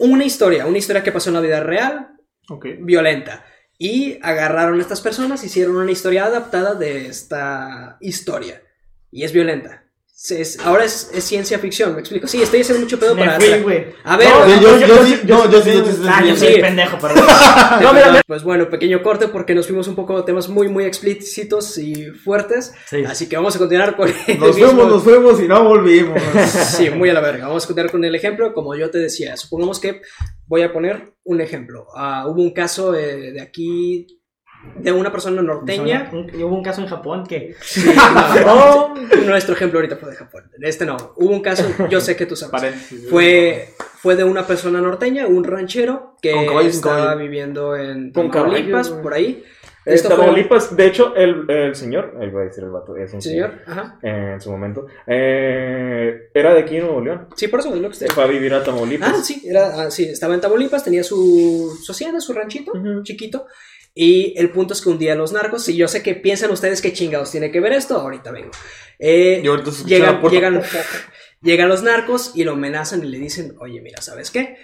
una historia, una historia que pasó en la vida real, Ok. violenta. Y agarraron a estas personas, hicieron una historia adaptada de esta historia. Y es violenta. Es- ahora es, es ciencia ficción, me explico. Sí, estoy haciendo mucho pedo Me para... fui, güey. A ver, No, yo- yo- sí- yo- no, yo sí, yo sí, Ah, sí, yo sí. soy pendejo, perdón. (laughs) No, mira, mira. Pues bueno, pequeño corte porque nos fuimos un poco a temas muy, muy explícitos y fuertes. Sí. Así que vamos a continuar con Nos fuimos, nos fuimos y no volvimos. (laughs) Sí, muy a la verga. Vamos a continuar con el ejemplo. Como yo te decía, supongamos que voy a poner un ejemplo. Ah, hubo un caso eh, de aquí de una persona norteña. Un- Hubo un caso en Japón que. Sí, (laughs) no, nuestro ejemplo ahorita fue de Japón. Este no. Hubo un caso, yo sé que tú sabes. Paréntesis. Fue, fue de una persona norteña, un ranchero que caballos, estaba viviendo en Tamaulipas, por ahí. En fue- Tamaulipas, de hecho, el, el señor, ahí voy a decir el vato, es un Señor, ajá. eh, en su momento, eh, era de aquí en Nuevo León. Sí, por eso es lo que Se estoy. fue a vivir a Tamaulipas. Ah, sí, era, ah, sí, estaba en Tamaulipas, tenía su, su hacienda, su ranchito, chiquito. Y el punto es que un día los narcos, y yo sé que piensan ustedes qué chingados tiene que ver esto, ahorita vengo. Eh, Y ahorita llegan, llegan, llegan los narcos y lo amenazan y le dicen, oye, mira, ¿sabes qué?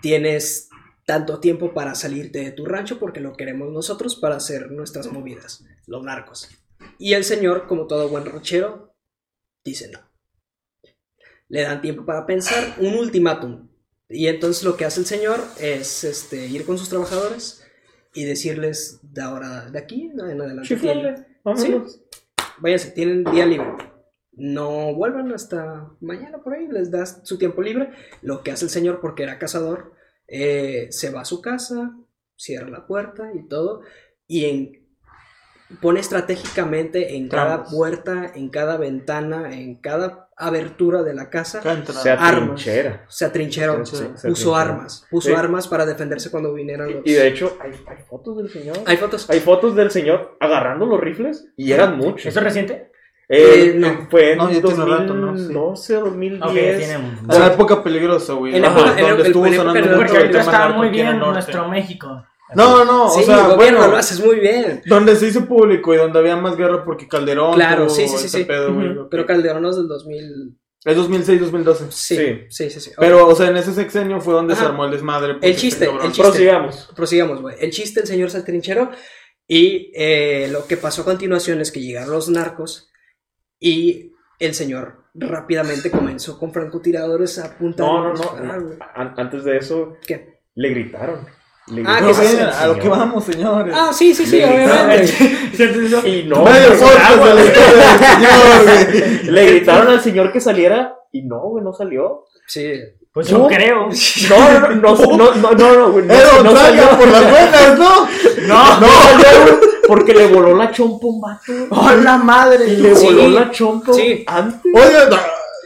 Tienes tanto tiempo para salirte de tu rancho porque lo queremos nosotros para hacer nuestras movidas, los narcos. Y el señor, como todo buen ranchero, dice no. Le dan tiempo para pensar, un ultimátum. Y entonces lo que hace el señor es este, ir con sus trabajadores y decirles de ahora, de aquí en adelante. Chiflale, vámonos. váyanse, tienen día libre. No vuelvan hasta mañana por ahí, les das su tiempo libre. Lo que hace el señor, porque era cazador, eh, se va a su casa, cierra la puerta y todo, y en- pone estratégicamente en cada puerta, en cada ventana, en cada abertura de la casa. Se atrinchera. se se puso armas, puso Sí. armas para defenderse cuando vinieran los... Y de hecho, hay, hay fotos del señor. Hay fotos. Hay fotos del señor agarrando los rifles y eran muchos. ¿Eso es reciente? Eh, Eh, no. Fue en No, ya tiene rato, ¿no? 2012, 2010. Ok, tiene. Época peligrosa, güey. En la en donde en estuvo sonando Porque ahorita está muy en bien nuestro México. No, no, o sí, sea, gobierno, bueno, lo haces muy bien. donde se hizo público y donde había más guerra porque Calderón. Claro, sí, sí, sí, pedo. Pero Calderón es del 2000... Es 2006-2012. Sí, Sí. sí, sí. sí. Pero, o sea, en ese sexenio fue donde se armó el desmadre. El chiste, este cabrón- el chiste. Prosigamos. Prosigamos, güey. El chiste, el señor se atrincheró. Y eh, lo que pasó a continuación es que llegaron los narcos y el señor rápidamente comenzó con francotiradores a apuntar. No, no, no. An- Antes de eso, ¿Qué? le gritaron. Ah, No, que ven, al a lo que vamos, señores. Ah, sí, sí, sí, Le obviamente. (laughs) Y no, Medio pues, podcast de la historia del señor, güey. (laughs) (laughs) le gritaron al señor que saliera y no, güey, no salió. Sí. Pues yo No. creo. No, no, no, no, no, no, no, güey, no, Era no salió. por las buenas, ¿no? No, no salió, güey, porque le voló la chompa un vato. ¡Oh, la madre! Y le Sí. voló la chompa Sí. antes. Oye, no.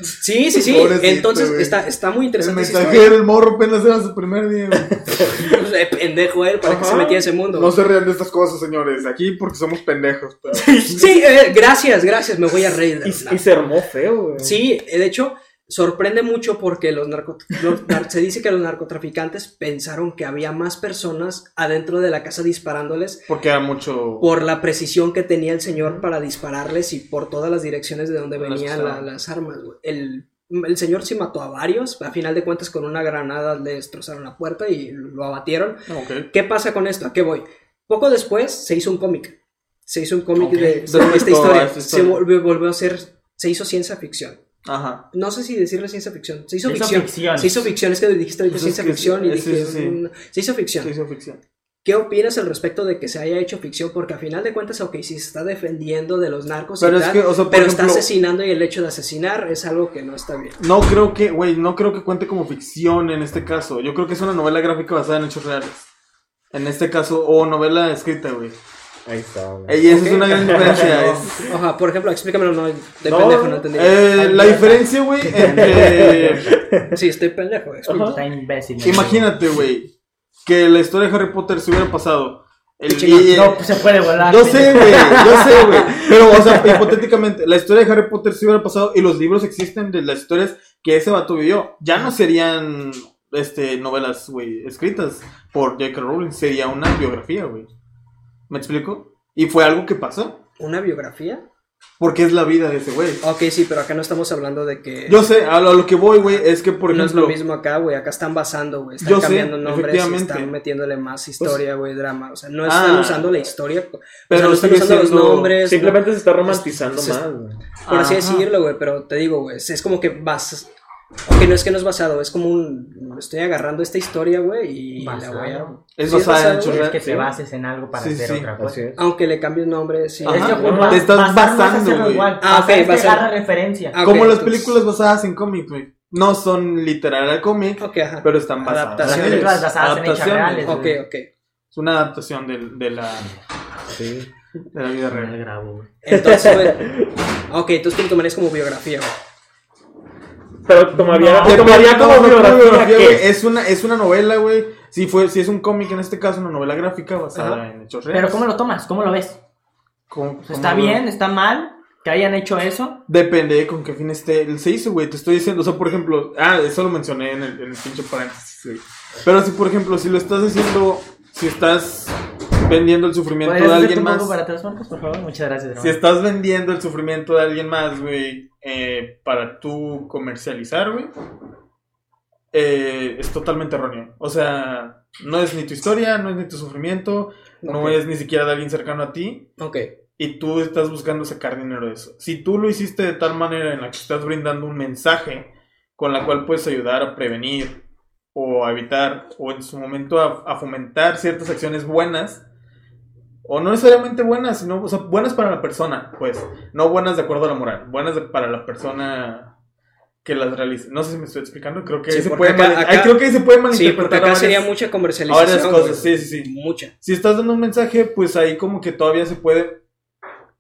Sí, sí, sí. Pobrecito, Entonces está, está muy el interesante esa mensajero, el morro apenas era su primer día. (laughs) Pendejo él, para que se metía a ese mundo. No se rían de estas cosas, señores. Aquí porque somos pendejos. Pero... Sí, eh, gracias, gracias. Me voy a reír. de Y, y se armó feo, güey. Sí, eh, de hecho, sorprende mucho porque los narco- los nar- se dice que los narcotraficantes pensaron que había más personas adentro de la casa disparándoles Porque era mucho. por la precisión que tenía el señor para dispararles y por todas las direcciones de donde venían la- las armas. El, el señor sí mató a varios, a final de cuentas con una granada le destrozaron la puerta y lo abatieron. Ok. ¿Qué pasa con esto? ¿A qué voy? Poco después se hizo un cómic. se hizo un cómic de, esta historia. esta Se volvió, volvió a ser, se hizo ciencia ficción. Ajá. No sé si decirle ciencia ficción. Se hizo, Se hizo ficción. ficción. Se hizo ficción. Es que dijiste ahorita Pues es ciencia que ficción y sí, dije. sí, sí. mm, Se hizo ficción. Se hizo ficción. ¿Qué opinas al respecto de que se haya hecho ficción? Porque a final de cuentas, ok, sí se está defendiendo de los narcos Pero y es tal, que, o sea, por pero está asesinando y el hecho de asesinar es algo que no está bien. No creo que, güey, no creo que cuente como ficción en este caso. Yo creo que es una novela gráfica basada en hechos reales. En este caso, o novela escrita, güey. Ahí está. güey. Y esa Ok. es una gran diferencia. (laughs) es- Ojalá, por ejemplo, explícamelo, no, de No, pendejo, no entendí. eh, la diferencia, güey, (laughs) entre... Sí, estoy pendejo. Está imbécil. Imagínate, güey, que la historia de Harry Potter se hubiera pasado. El, y- No, pues se puede volar. yo sé, güey, yo sé, (laughs) güey. Pero, o sea, hipotéticamente, la historia de Harry Potter se hubiera pasado y los libros existen de las historias que ese vato vivió. Ya no serían, este, novelas, güey, escritas por J.K. Rowling. Sería una biografía, güey. ¿Me explico? Y fue algo que pasó. ¿Una biografía? Porque es la vida de ese güey. Ok, sí, pero acá no estamos hablando de que... Yo sé, a lo, a lo que voy, güey, es que, por no es ejemplo... lo mismo acá, güey. Acá están basando, güey. Están Yo sé, cambiando nombres, y están metiéndole más historia, güey, drama. O sea, no Ah. están usando la historia. o Pero sea, no están usando los nombres. Simplemente se está romantizando más. güey. por así Ajá. decirlo, güey, pero te digo, güey, es como que vas... Ok, no es que no es basado, es como un... Estoy agarrando esta historia, güey, y la voy a... Basado. Es Sí, basada en basado, hechos güey. Es que te bases en algo para Sí, hacer sí, otra cosa. Es. Aunque le cambies nombre, sí. Ajá. Es que, no, pues, te estás no es basando, güey. igual. Ah, ok, es basar. referencia. Ah, ok, Como las entonces- películas basadas en cómics, güey. No son literal al cómic, Ok, ajá. pero están basadas. Las Adaptaciones. películas basadas en hechos Adaptaciones. reales. Ok, güey. ok. Es una adaptación de, de la, Sí. de la vida No real. grabo, güey. Entonces, güey... Ok, entonces tú lo tomarías como biografía, güey. Pero tomaría, como no, biografía. Es una, es una novela, güey. Si, fue, si es un cómic, en este caso, una novela gráfica basada Ajá. en hechos reales. Pero ¿cómo lo tomas? ¿Cómo lo ves? ¿Cómo- cómo ¿Está lo- bien? ¿Está mal? ¿Que hayan hecho eso? Depende de con qué fin esté. Se hizo, güey. Te estoy diciendo, o sea, por ejemplo, ah, eso lo mencioné en el, en el pinche paréntesis, güey. Pero si, por ejemplo, si lo estás haciendo, si estás vendiendo el sufrimiento ¿Puedes de alguien más. poco para atrás, Marcos, por favor? Muchas gracias. Si estás vendiendo el sufrimiento de alguien más, güey, eh, para tú comercializar, güey, eh, es totalmente erróneo. O sea, no es ni tu historia, no es ni tu sufrimiento, no es ni siquiera de alguien cercano a ti, Ok. y tú estás buscando sacar dinero de eso. Si tú lo hiciste de tal manera en la que estás brindando un mensaje con la cual puedes ayudar a prevenir o a evitar o en su momento a, a fomentar ciertas acciones buenas, o no necesariamente buenas, sino o sea, buenas para la persona, pues, no buenas de acuerdo a la moral, buenas de- para la persona que las realice. No sé si me estoy explicando, creo que ahí se puede acá- mal- acá- ahí creo que ahí se puede Sí, porque malinterpretar acá sería mucha comercialización. varias cosas, güey. sí, sí, sí. Mucha. Si estás dando un mensaje, pues ahí como que todavía se puede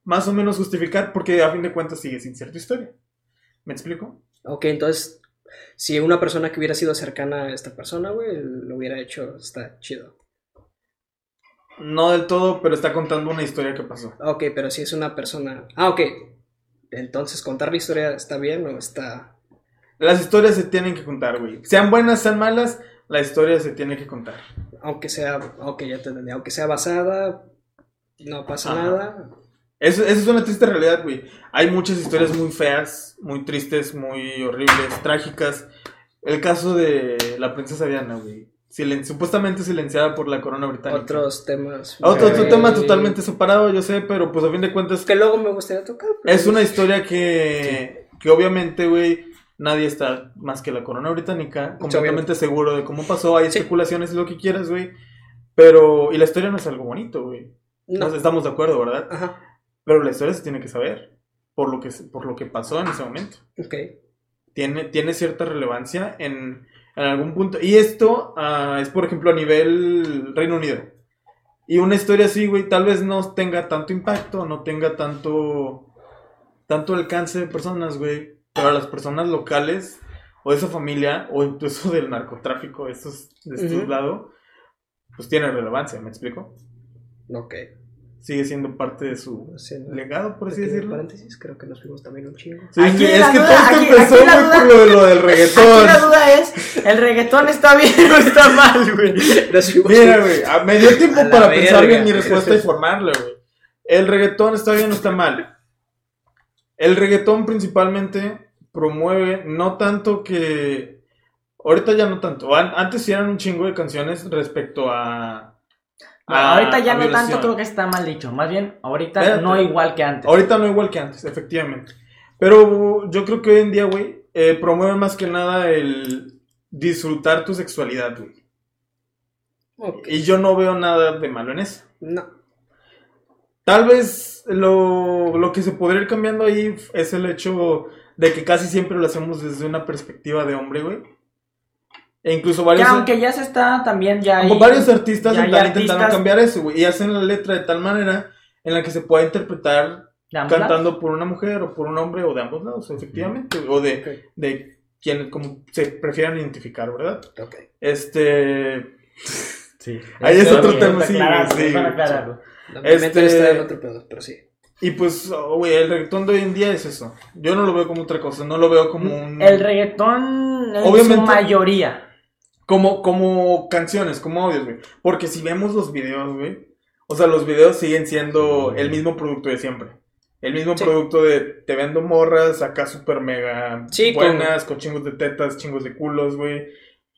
más o menos justificar porque a fin de cuentas sigue sin ser tu historia. ¿Me explico? Ok, entonces, si una persona que hubiera sido cercana a esta persona, güey, lo hubiera hecho, está chido. No del todo, pero está contando una historia que pasó. Ok, pero si es una persona... Ah, ok. Entonces, ¿contar la historia está bien o está...? Las historias se tienen que contar, güey. Sean buenas, sean malas, la historia se tiene que contar. Aunque sea... Ok, ya te entendí. Aunque sea basada, no pasa Ajá. nada. Eso, eso es una triste realidad, güey. Hay muchas historias muy feas, muy tristes, muy horribles, trágicas. El caso de la princesa Diana, güey. Silen- supuestamente silenciada por la corona británica. Otros temas... Otro, otro muy- tema totalmente separado, yo sé, pero pues a fin de cuentas Que luego me gustaría tocar. pero- Es una historia que, que obviamente, güey, nadie está más que la corona británica, completamente seguro de cómo pasó, hay Sí. especulaciones y lo que quieras, güey. Pero, y la historia no es algo bonito, güey. No. Nos estamos de acuerdo, ¿verdad? Ajá. Pero la historia se tiene que saber por lo que, por lo que pasó en ese momento. Ok. Tiene, tiene cierta relevancia en, en algún punto. Y esto ah, es, por ejemplo, a nivel Reino Unido. Y una historia así, güey, tal vez no tenga tanto impacto, no tenga tanto, tanto alcance de personas, güey. Pero a las personas locales, o de esa familia, o incluso del narcotráfico de estos, de estos lados, pues tiene relevancia, ¿me explico? Ok. Sigue siendo parte de su legado, por así decirlo. paréntesis, creo que nos fuimos también un chingo. Sí, Aquí es la que duda- todo esto aquí- empezó, aquí la güey, duda- por lo, de- lo del (laughs) Aquí reggaetón. la duda es, ¿el reggaetón está bien o está mal, güey? Mira, güey, me dio tiempo (laughs) para pensar bien mi respuesta y formarla, güey. El reggaetón está bien o está mal. El reggaetón principalmente promueve, no tanto que. Ahorita ya no tanto. An- Antes sí eran un chingo de canciones respecto a. ahorita ya no tanto creo que está mal dicho. Más bien, ahorita Espérate. no igual que antes. Ahorita no igual que antes, efectivamente. Pero yo creo que hoy en día, güey, eh, promueve más que nada el disfrutar tu sexualidad, güey. Ok. Y yo no veo nada de malo en eso. No. Tal vez lo, lo que se podría ir cambiando ahí es el hecho de que casi siempre lo hacemos desde una perspectiva de hombre, güey. E incluso Que varios, aunque ya se está también ya hay- como varios artistas ya hay están intentando artistas- cambiar eso, güey. Y hacen la letra de tal manera en la que se pueda interpretar lados. cantando por una mujer o por un hombre o de ambos lados, efectivamente. O de, Ok. de quien como se prefieran identificar, ¿verdad? Ok. Este... Sí. (laughs) Ahí es otro tema, sí, sí. Este- está en otro pedo, pero sí. Y pues, oh, el reggaetón de hoy en día es eso. Yo no lo veo como otra cosa, no lo veo como un... El reggaetón en Obviamente- su mayoría. Como, como canciones, como audios, güey. Porque si vemos los videos, güey. O sea, los videos siguen siendo el mismo producto de siempre. El mismo Sí. producto de te vendo morras acá super mega Sí, buenas, con... chingos de tetas, chingos de culos, güey.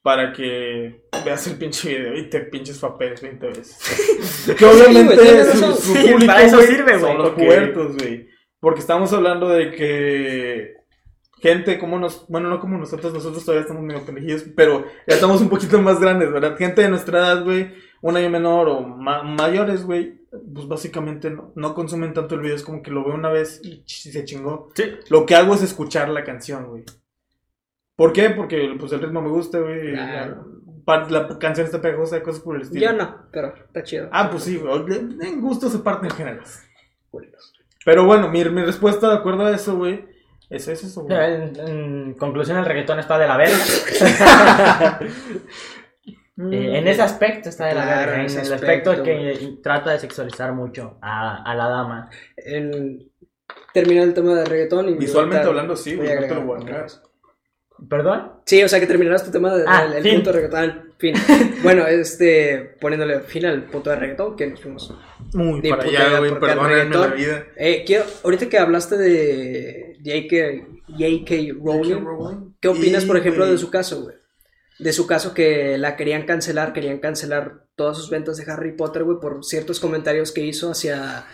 Para que veas el pinche video y te pinches papeles 20 veces. (laughs) que obviamente güey, tienes su, su Sí, público, para eso sirve, güey, Son los puertos, güey. Porque estamos hablando de que gente como nos, bueno, no como nosotros, nosotros todavía estamos medio pendejillos, pero ya estamos un poquito más grandes, ¿verdad? Gente de nuestra edad, güey, un año menor o ma- mayores, güey, pues básicamente no, no consumen tanto el video, es como que lo veo una vez y ch- se chingó. Sí. Lo que hago es escuchar la canción, güey. ¿Por qué? Porque pues el ritmo me gusta, güey. Claro. La, la canción está pegajosa, cosas por el estilo. Yo no, pero está chido. Ah, pues sí, güey. En gusto se parten géneros. Pero bueno, mi, mi respuesta de acuerdo a eso, güey, es. En, en conclusión, el reggaetón está de la verga. (laughs) Eh, en ese aspecto está de la Claro, verga. en el aspecto aspecto, que trata de sexualizar mucho a, a la dama. En... Termina el tema de reggaetón y... Visualmente hablando, sí, voy a no te lo agregar voy a. ¿Perdón? Sí, o sea que terminarás tu tema de- Ah, del el punto de reggaetón. Fin. (laughs) bueno, este, poniéndole fin al punto de reggaetón, que nos fuimos. Muy para allá, güey, perdónenme la vida. Eh, quiero, ahorita que hablaste de J.K. J.K. Rowling, ¿qué opinas, Y, por ejemplo, de su caso, güey? De su caso que la querían cancelar, querían cancelar todas sus ventas de Harry Potter, güey, por ciertos comentarios que hizo hacia,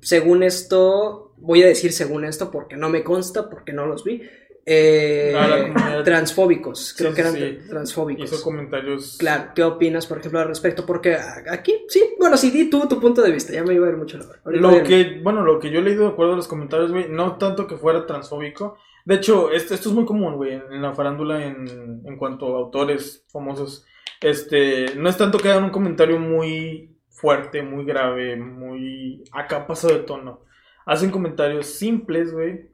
según esto, voy a decir según esto porque no me consta, porque no los vi, eh, Ah, transfóbicos, creo Sí, que eran sí, transfóbicos. Hizo comentarios. Claro, ¿qué opinas, por ejemplo, al respecto? Porque aquí, sí, bueno, sí, di tú tu punto de vista, ya me iba a ir mucho la Lo bien. que, bueno, lo que yo he leído de acuerdo a los comentarios, güey, no tanto que fuera transfóbico. De hecho, esto, esto es muy común, güey, en, la farándula en, en cuanto a autores famosos. Este, no es tanto que hagan un comentario muy fuerte, muy grave, muy acá de tono. Hacen comentarios simples, güey,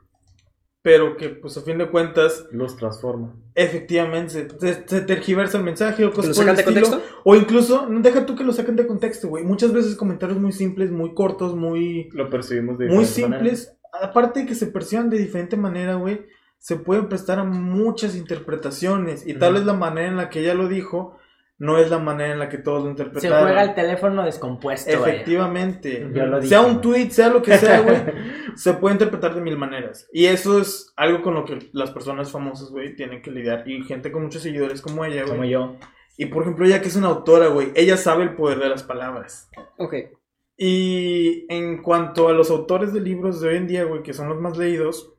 pero que, pues, a fin de cuentas, Los transforma. efectivamente se, se- se tergiversa el mensaje o ¿Que cosas lo por el sacan de estilo. contexto? O incluso, deja tú que lo saquen de contexto, güey. Muchas veces comentarios muy simples, muy cortos, muy Lo percibimos de muy diferente manera. simples, aparte de que se perciban de diferente manera, güey, se pueden prestar a muchas interpretaciones y tal vez la manera en la que ella lo dijo no es la manera en la que todos lo Se interpretaron. juega el teléfono descompuesto. Efectivamente. Yo lo sea un tweet, sea lo que sea, güey, (laughs) se puede interpretar de mil maneras. Y eso es algo con lo que las personas famosas, güey, tienen que lidiar. Y gente con muchos seguidores como ella, Como güey. yo. Y por ejemplo, ella que es una autora, güey, ella sabe el poder de las palabras. Ok. Y en cuanto a los autores de libros de hoy en día, güey, que son los más leídos,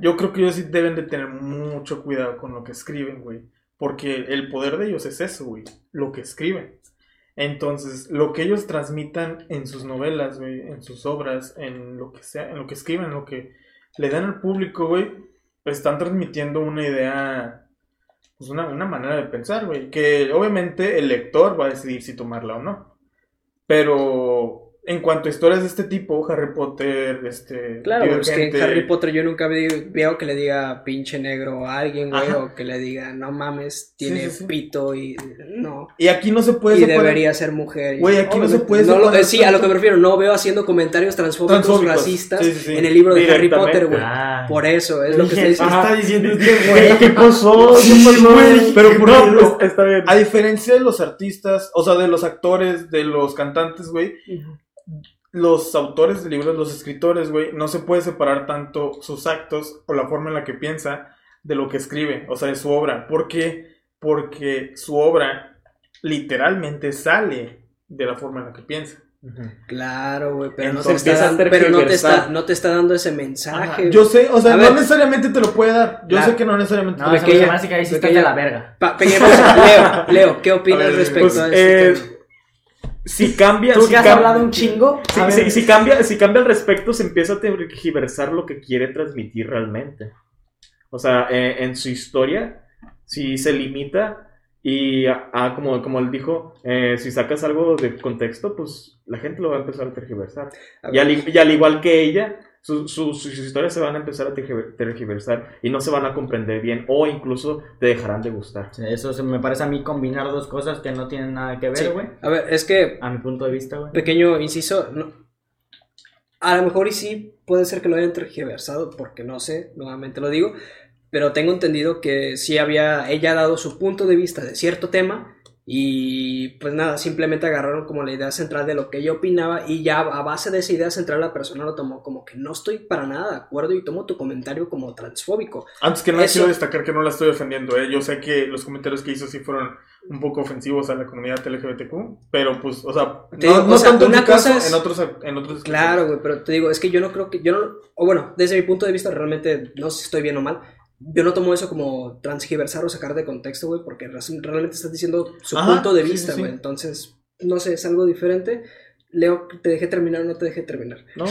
yo creo que ellos sí deben de tener mucho cuidado con lo que escriben, güey. Porque el poder de ellos es eso, güey, lo que escriben. Entonces, lo que ellos transmitan en sus novelas, güey, en sus obras, en lo que sea, en lo que escriben, en lo que le dan al público, güey, están transmitiendo una idea, pues una, una manera de pensar, güey, que obviamente el lector va a decidir si tomarla o no. Pero en cuanto a historias de este tipo, Harry Potter, este... Claro, es que en Divergente, Harry Potter yo nunca veo que le diga pinche negro a alguien, güey, Ajá. o que le diga, no mames, tiene Sí, sí, sí. pito y no. Y aquí no se puede y separar- debería ser mujer. Güey, aquí no se puede no lo- eh, Sí, a lo que me refiero, no veo haciendo comentarios transfóbicos, Transfóbicos. racistas Sí, sí, sí. en el libro de Harry. Potter, güey. Ah. Por eso, es lo que estoy diciendo. ¿qué Ajá. está diciendo este güey? ¿Qué pasó? Sí, ¿Qué. Pero por No, ejemplo, pues, está bien. A diferencia de los artistas, o sea, de los actores, de los cantantes, güey, los autores de libros, los escritores, güey, no se puede separar tanto sus actos o la forma en la que piensa de lo que escribe, o sea, de su obra. ¿Por qué? Porque su obra literalmente sale de la forma en la que piensa. Claro, güey, pero, no te, está pero no, te está, no te está dando ese mensaje. Yo sé, o sea, A no ver. necesariamente te lo puede dar. Yo Claro. sé que no necesariamente No, te lo eso Pequeña- se me hace que ahí sí está de pequeña- la verga. Pa- pequeña pausa. (laughs) Leo, Leo, ¿qué opinas A ver, respecto pues, a este eh, tema? Si cambia. Tú si que has cam- hablado un chingo. Si, a si- ver. si cambia, si cambia al respecto, se empieza a tergiversar lo que quiere transmitir realmente. O sea, eh, en su historia, si se limita y, a, a- como, como él dijo, eh, si sacas algo de contexto, pues la gente lo va a empezar a tergiversar. A Y al, ver, i- y al igual que ella, su- su- sus historias se van a empezar a tergiver- tergiversar y no se van a comprender bien o incluso te dejarán de gustar. Sí, Eso se me parece a mí combinar dos cosas que no tienen nada que ver, güey. A ver, es que A mi punto de vista, güey. pequeño inciso, no- a lo mejor y sí puede ser que lo hayan tergiversado, porque no sé, nuevamente lo digo, pero tengo entendido que sí había ella dado su punto de vista de cierto tema y pues nada, simplemente agarraron como la idea central de lo que ella opinaba y ya a base de esa idea central la persona lo tomó como que no estoy para nada de acuerdo y tomo tu comentario como transfóbico. Antes que nada, Eso- quiero destacar que no la estoy ofendiendo. ¿eh? Yo sé que los comentarios que hizo sí fueron un poco ofensivos a la comunidad LGBTQ, pero pues, o sea, Te no, digo, no o sea, tanto en una su caso, cosa es- en otros, en otros Claro, güey, pero te digo, es que yo no creo que, yo no, o bueno, desde mi punto de vista realmente, no sé si estoy bien o mal, yo no tomo eso como transgiversar o sacar de contexto, güey, porque re- realmente estás diciendo su Ajá, punto de sí, vista, güey, sí. entonces, no sé, es algo diferente. Leo, ¿te dejé terminar o no te dejé terminar? No.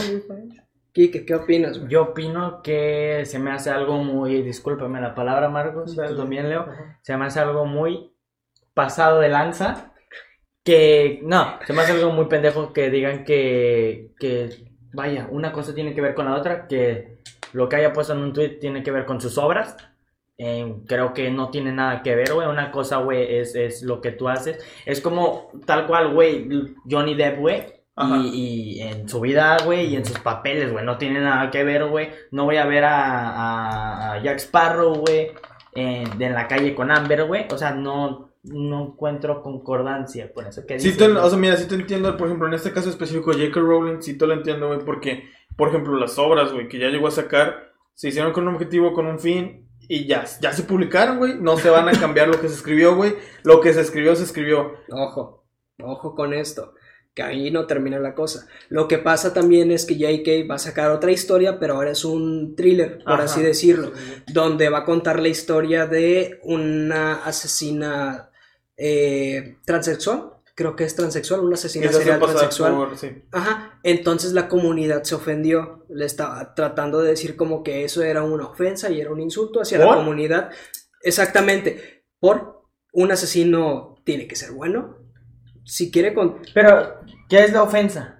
Kike, ¿qué opinas, güey? Yo opino que se me hace algo muy, discúlpame la palabra, Marcos, tú también, Leo, se me hace algo muy pasado de lanza, que, no, se me hace algo muy pendejo que digan que, que, vaya, una cosa tiene que ver con la otra, que lo que haya puesto en un tweet tiene que ver con sus obras. Eh, creo que no tiene nada que ver, güey. Una cosa, güey, es, es lo que tú haces. Es como tal cual, güey, Johnny Depp, güey. Y, y en su vida, güey, y en sus papeles, güey, no tiene nada que ver, güey. No voy a ver a, a- Jack Sparrow, güey, en, en la calle con Amber, güey. O sea, no, no encuentro concordancia con eso que Sí, dices, te, o sea, mira, sí te entiendo, por ejemplo, en este caso específico, J.K. Rowling, sí te lo entiendo, güey, porque, por ejemplo, las obras, güey, que ya llegó a sacar, se hicieron con un objetivo, con un fin, y ya, ya se publicaron, güey, no se van a cambiar lo que se escribió, güey, lo que se escribió, se escribió. Ojo, ojo con esto, que ahí no termina la cosa. Lo que pasa también es que JK va a sacar otra historia, pero ahora es un thriller, por Ajá. así decirlo. donde va a contar la historia de una asesina eh, transexual. Creo que es transexual, una asesina Esa se serial transexual. por- sí. Ajá, entonces la comunidad se ofendió, le estaba tratando de decir como que eso era una ofensa y era un insulto hacia la comunidad. Exactamente, por un asesino tiene que ser bueno. Si quiere con Pero, ¿qué es la ofensa?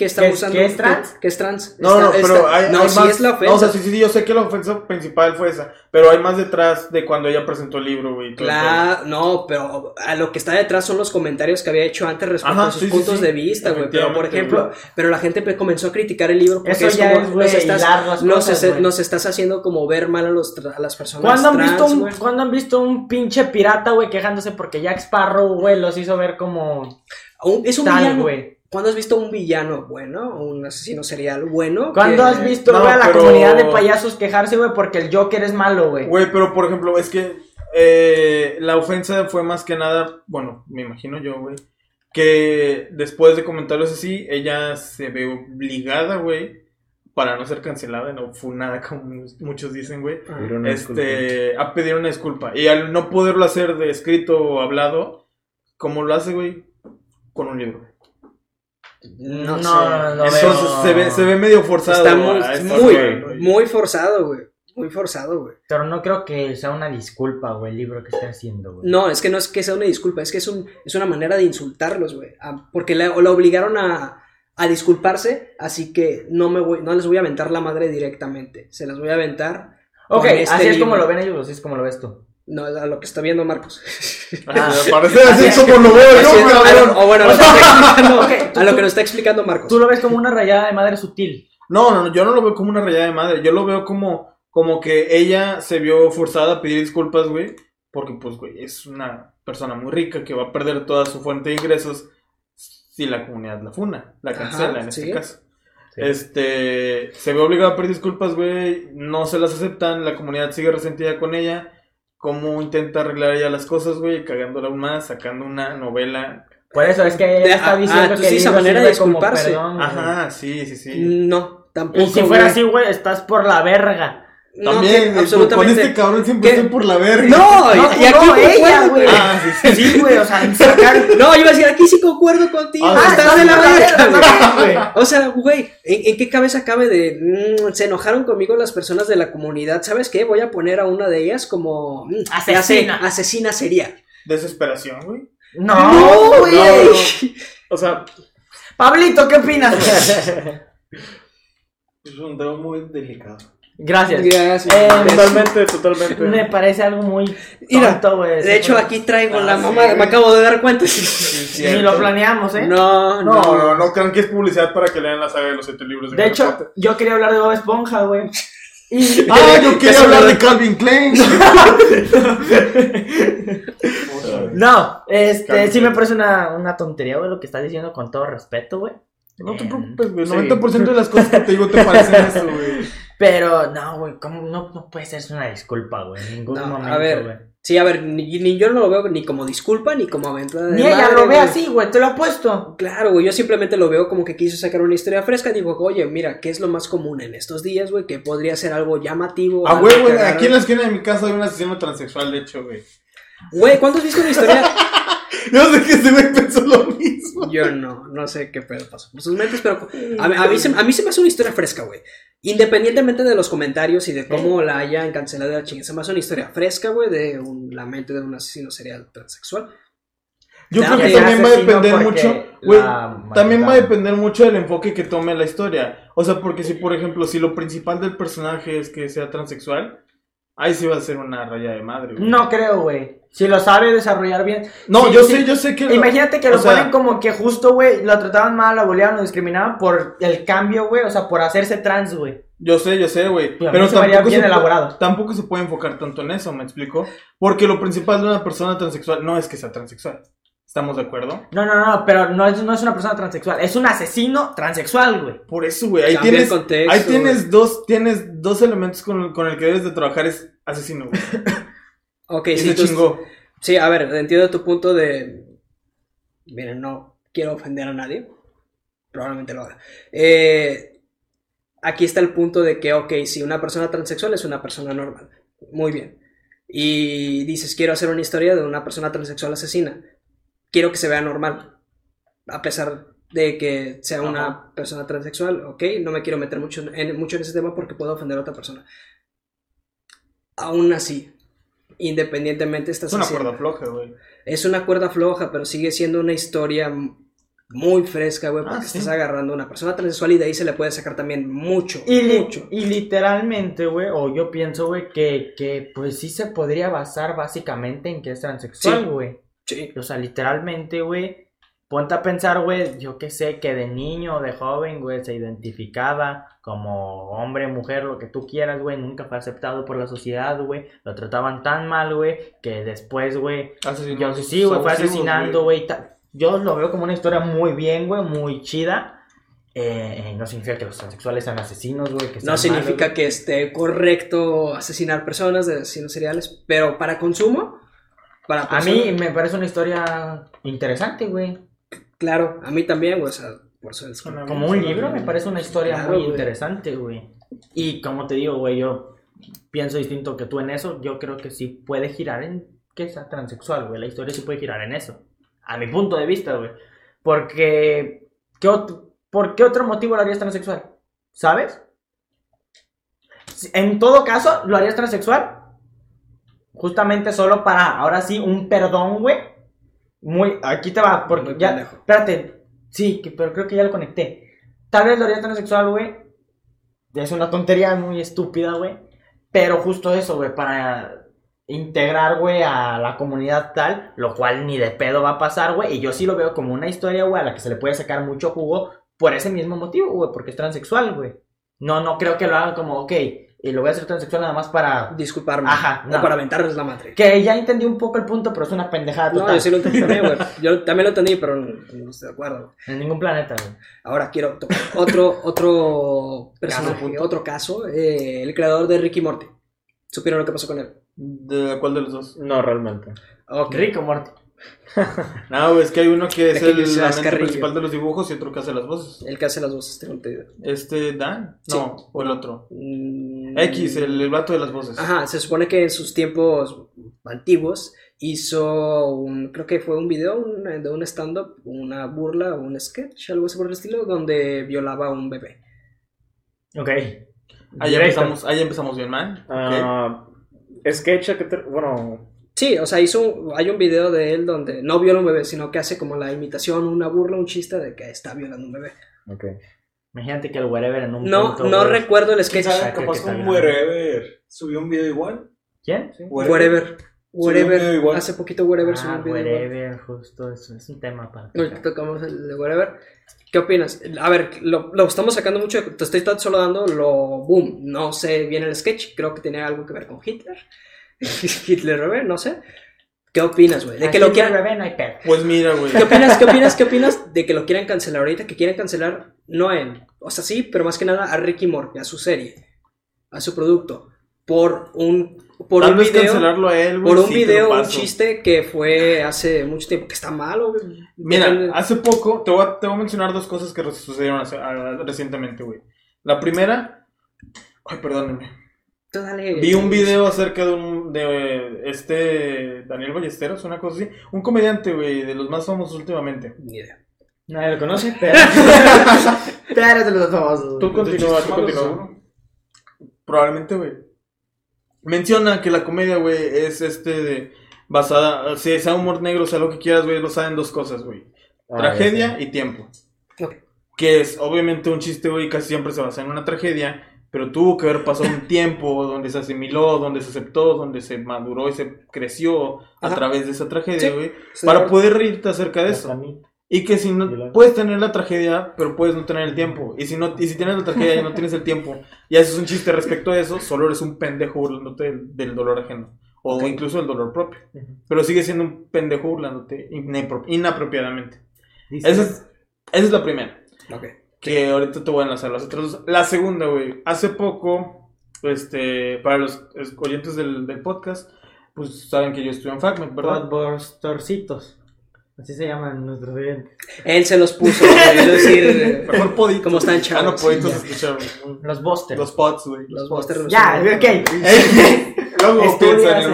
Que está ¿Que es- usando que es trans? que es trans. No, no, pero está- hay, no, hay sí más, es la ofensa. No, o sea, sí, sí, yo sé que la ofensa principal fue esa, pero hay más detrás de cuando ella presentó el libro, güey. Claro, no, pero a lo que está detrás son los comentarios que había hecho antes respecto Ajá, a sus sí, puntos sí. de vista, güey. Pero por ejemplo, pero la gente comenzó a criticar el libro porque Eso es ya como es, güey, nos estás, hilar las nos, cosas, es- güey. nos estás haciendo como ver mal a, los, a las personas ¿Cuándo han, trans, visto un. ¿Cuándo han visto un pinche pirata, güey, quejándose porque Jack Sparrow, güey, los hizo ver como Un- es un tal, villano. güey? ¿Cuándo has visto un villano bueno? o Un asesino serial bueno. ¿Cuándo que- has visto, No, a la pero- comunidad de payasos quejarse, güey, porque el Joker es malo, güey? Güey, pero por ejemplo, es que eh, la ofensa fue más que nada, bueno, me imagino yo, güey, que después de comentarios así, ella se ve obligada, güey, para no ser cancelada, no funada, como muchos dicen, güey, disculpa. este, a pedir una disculpa. Y al no poderlo hacer de escrito o hablado, como lo hace, güey, con un libro. No, No, sé. no, veo. se ve, se ve medio forzado. Está muy, muy, forzado, güey. Muy forzado, güey. Pero no creo que sea una disculpa, güey, el libro que esté haciendo, güey. No, es que no es que sea una disculpa, es que es, un, es una manera de insultarlos, güey. Ah, Porque la, la obligaron a, a disculparse, así que no, me voy, no les voy a aventar la madre directamente. Se las voy a aventar. Ok, este así es como lo ven ellos, así es como lo ves tú. No, a lo que está viendo Marcos. Ah, (laughs) Me parece así Así- como lo veo yo, a cabrón. lo- o bueno, a lo que está (laughs) explicando, Ok, tú- a lo tú- que nos está explicando Marcos. Tú lo ves como una rayada de madre sutil. No, no, no, yo no lo veo como una rayada de madre. Yo lo veo como, como que ella se vio forzada a pedir disculpas, güey. Porque, pues, güey, es una persona muy rica que va a perder toda su fuente de ingresos si la comunidad la funa, la cancela Ajá, en este caso. Sí. Este, se ve obligada a pedir disculpas, güey. No se las aceptan, la comunidad sigue resentida con ella. Cómo intenta arreglar ella las cosas, güey, cagándola aún más, sacando una novela Por eso es que él De- está ah, diciendo ah, que sí, esa manera de como disculparse. perdón. Ajá, sí, sí, sí. No, tampoco. Y si fuera güey. así, güey, estás por la verga. No, También, que- güey, absolutamente. con este cabrón siempre ¿Qué? estoy por la verga. No, No, y, y aquí no, ella, güey. Ah, sí, sí. Sí, (laughs) güey, o sea, sacar. (laughs) No, yo iba a decir, aquí sí concuerdo contigo. Ah, de la verga, güey. O sea, güey, ¿en, en qué cabeza cabe de mm, se enojaron conmigo las personas de la comunidad? ¿Sabes qué? Voy a poner a una de ellas como mm, Asesina. sé, asesina serial. Desesperación, güey. No, güey. No, no. O sea, Pablito, ¿qué opinas? (laughs) Es un tema muy delicado. Gracias. Gracias. Eh, totalmente, totalmente. Me parece algo muy Mira, tonto, güey. De hecho, aquí traigo Ah, la sí, mamá, me acabo de dar cuenta. Ni lo planeamos, ¿eh? No, No, no, no, no crean que es publicidad para que lean la saga de los siete libros de, De hecho, Potter. yo quería hablar de Bob Esponja, güey. (laughs) Y... Ah, yo quería hablar de Calvin Klein. (laughs) No, este, sí me parece una, una tontería, güey, lo que estás diciendo con todo respeto, güey. No te Eh, preocupes, güey. Sí. 90% de las cosas que te digo te parecen eso, güey. Pero, no, güey, ¿cómo? No, no puede ser una disculpa, güey, en ningún No, momento, a ver, güey. Sí, a ver, ni, ni yo no lo veo ni como disculpa ni como aventura de Ni ella madre, lo ve güey. así, güey, te lo apuesto. Claro, güey, yo simplemente lo veo como que quiso sacar una historia fresca. Digo, oye, mira, ¿qué es lo más común en estos días, güey? Que podría ser algo llamativo. A algo huevo, que güey. agarre- Aquí en la esquina de mi casa hay un asesino transexual, de hecho, güey. Güey, ¿cuándo has visto una historia? (laughs) Yo sé que ese güey pensó lo mismo. Yo no, no sé qué pedo pasó por sus mentes, pero a, mí- a mí, se, a mí se me hace una historia fresca, güey. Independientemente de los comentarios y de cómo la hayan cancelado la chingada, se me hace una historia fresca, güey, de un- la mente de un asesino serial transexual. Yo creo que también va a depender mucho, güey. También va a depender mucho del enfoque que tome la historia. O sea, porque si, por ejemplo, si lo principal del personaje es que sea transexual, ahí sí va a ser una raya de madre, güey. No creo, güey. Si lo sabe desarrollar bien. No, Sí, yo sí. sé, yo sé que. lo- Imagínate que o lo sea, ponen como que justo, güey, lo trataban mal, lo bulleaban, lo discriminaban por el cambio, güey, o sea, por hacerse trans, güey. Yo sé, yo sé, güey. Pero haría tampoco bien se, elaborado. tampoco se puede enfocar tanto en eso, ¿me explico? Porque lo principal de una persona transexual no es que sea transexual. ¿Estamos de acuerdo? No, no, no, pero no es, no es una persona transexual, es un asesino transexual, güey. Por eso, güey. Ahí Cambia tienes, el contexto, ahí tienes dos, tienes dos elementos con, con el que debes de trabajar es asesino, güey. (laughs) Ok, Y sí, se tú- chingó. sí, a ver, entiendo tu punto de... Miren, no quiero ofender a nadie. Probablemente lo haga. Eh, aquí está el punto de que, ok, si una persona transexual es una persona normal. Muy bien. Y dices, quiero hacer una historia de una persona transexual asesina. Quiero que se vea normal. A pesar de que sea una Ajá. persona transexual, ok, no me quiero meter mucho en, mucho en ese tema porque puedo ofender a otra persona. Aún así, independientemente estás Es una haciendo- cuerda floja, güey. es una cuerda floja, pero sigue siendo una historia muy fresca, güey, porque Ah, sí. estás agarrando a una persona transexual y de ahí se le puede sacar también mucho, Y, mucho. y literalmente, güey, o yo pienso, güey, que, que pues sí se podría basar básicamente en que es transexual, güey. Sí. O sea, literalmente, güey, ponte a pensar, güey, yo qué sé, que de niño o de joven, güey, se identificaba como hombre, mujer, lo que tú quieras, güey, nunca fue aceptado por la sociedad, güey, lo trataban tan mal, güey, que después, güey, yo sí, güey, fue asesinando, güey, yo lo veo como una historia muy bien, güey, muy chida. Eh, no significa que los transexuales sean asesinos, güey. No significa malos, que esté correcto asesinar personas de asesinos seriales, pero para consumo, para. A mí me parece una historia interesante, güey. claro, a mí también, güey, o sea, por eso es Suena Como un libro me parece una historia Claro, muy güey. interesante, güey. Y como te digo, güey, yo pienso distinto que tú en eso. Yo creo que sí puede girar en que sea transexual, güey. La historia sí puede girar en eso. A mi punto de vista, güey. Porque, ¿qué otro, ¿por qué otro motivo lo harías transexual? ¿Sabes? En todo caso, ¿lo harías transexual? Justamente solo para, ahora sí, un perdón, güey. Muy, aquí te va, porque ya, pendejo. espérate, sí, que- pero creo que ya lo conecté. Tal vez lo haría transexual, güey. Es una tontería muy estúpida, güey. Pero justo eso, güey, para integrar, güey, a la comunidad tal, lo cual ni de pedo va a pasar, güey. Y yo sí lo veo como una historia, güey, a la que se le puede sacar mucho jugo por ese mismo motivo, güey, porque es transexual, güey. No, no creo que lo hagan como, ok, y lo voy a hacer transexual nada más para... disculparme, Ajá, o no. para aventarles la madre. Que ya entendí un poco el punto, pero es una pendejada No, yo sí lo entendí también, güey. (laughs) Yo también lo entendí, pero no, no estoy de acuerdo. En ningún planeta, güey. Ahora quiero tocar otro, otro personaje, otro caso, eh, el creador de Ricky Morty. ¿Supieron lo que pasó con él? ¿De cuál de los dos? No, realmente. Ok. Rico, Morty. (laughs) No, es que hay uno que es el mente principal de los dibujos y otro que hace las voces. El que hace las voces, tengo entendido. Este, Dan, Sí. no, o el otro. Mm, X, el, el vato de las voces. Ajá, se supone que en sus tiempos antiguos hizo un, creo que fue un video un- de un stand-up, una burla, un sketch, algo así por el estilo, donde violaba a un bebé. Ok. Ahí empezamos, ahí empezamos bien ok. Ah, sketch, ¿a qué te- bueno, Sí, o sea, hizo un- hay un video de él donde no viola a un bebé, sino que hace como la imitación, una burla, un chiste de que está violando a un bebé. ok. Imagínate que el wherever en un No, punto, no güey. recuerdo el ¿Quién sketch. sabe? Ah, Capaz bien. Wherever subió un video igual. ¿Quién? Wherever. un video Wherever. Hace poquito Wherever subió Ah, un video. igual. wherever, justo eso. Es un tema para. Ahorita tocamos el de Wherever. ¿Qué opinas? A ver, lo, lo estamos sacando mucho. Te estoy tan solo dando lo boom. No sé bien el sketch. Creo que tenía algo que ver con Hitler. (laughs) Hitler bebé, no sé. ¿Qué opinas, güey? De que lo quieran. bebé, no hay pedo. Pues mira, güey. ¿Qué opinas? ¿Qué opinas? ¿Qué opinas de que lo quieran cancelar ahorita? Que quieren cancelar no a él. O sea, sí, pero más que nada a Ricky Morty, a su serie, a su producto. Por un, por Tal un vez video. cancelarlo a él, güey. Por un sí video, un chiste que fue hace mucho tiempo, que está malo, güey. Mira, hace poco, te voy, a, te voy a mencionar dos cosas que sucedieron hace- a- recientemente, güey. La primera, ay, perdónenme. Tú dale. Vi un video acerca de un, de este Daniel Ballesteros, una cosa así. Un comediante, güey, de los más famosos últimamente. Ni idea. Nadie lo conoce, (laughs) pero. pero es de los famosos. Tú continúa, tú continúa. Probablemente, güey. Menciona que la comedia, güey, es este de basada, si sea humor negro, sea lo que quieras, güey, lo saben dos cosas, güey. Ah, tragedia y tiempo. Ok. Que es obviamente un chiste, güey, casi siempre se basa en una tragedia, pero tuvo que haber pasado un tiempo donde se asimiló, donde se aceptó, donde se maduró y se creció a Ajá. través de esa tragedia, güey, Sí, para poder reírte acerca de La eso. Y que si no puedes tener la tragedia, pero puedes no tener el tiempo. Y si no y si tienes la tragedia y no tienes el tiempo y haces un chiste respecto a eso, solo eres un pendejo burlándote del, del dolor ajeno o Ok. incluso del dolor propio. Ujú. Pero sigues siendo un pendejo burlándote inapro- inapropiadamente. Esa es, esa es la primera, Ok. Que ahorita te voy a enlazar las otras dos. La segunda, güey, hace poco este para los oyentes del, del podcast, pues saben que yo estuve en FACMED, ¿verdad? Podborcitos. Así se llaman nuestros oyentes. Él se los puso, güey, es decir, (laughs) Mejor poditos. ¿Cómo están, Ah, no, chavos? poditos escucharon. Los Busters. Los pods, güey. los. Buster Ya, ok. (laughs) Luego piensan en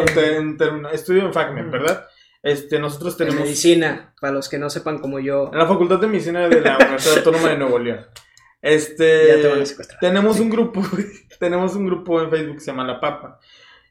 un, término- estudio en FACMED, ¿verdad? Este, nosotros de tenemos medicina, para los que no sepan como yo, en la Facultad de Medicina de la Universidad Autónoma de Nuevo León. Este, ya te van a secuestrar. tenemos un grupo, güey, (laughs) tenemos un grupo en Facebook que se llama La Papa.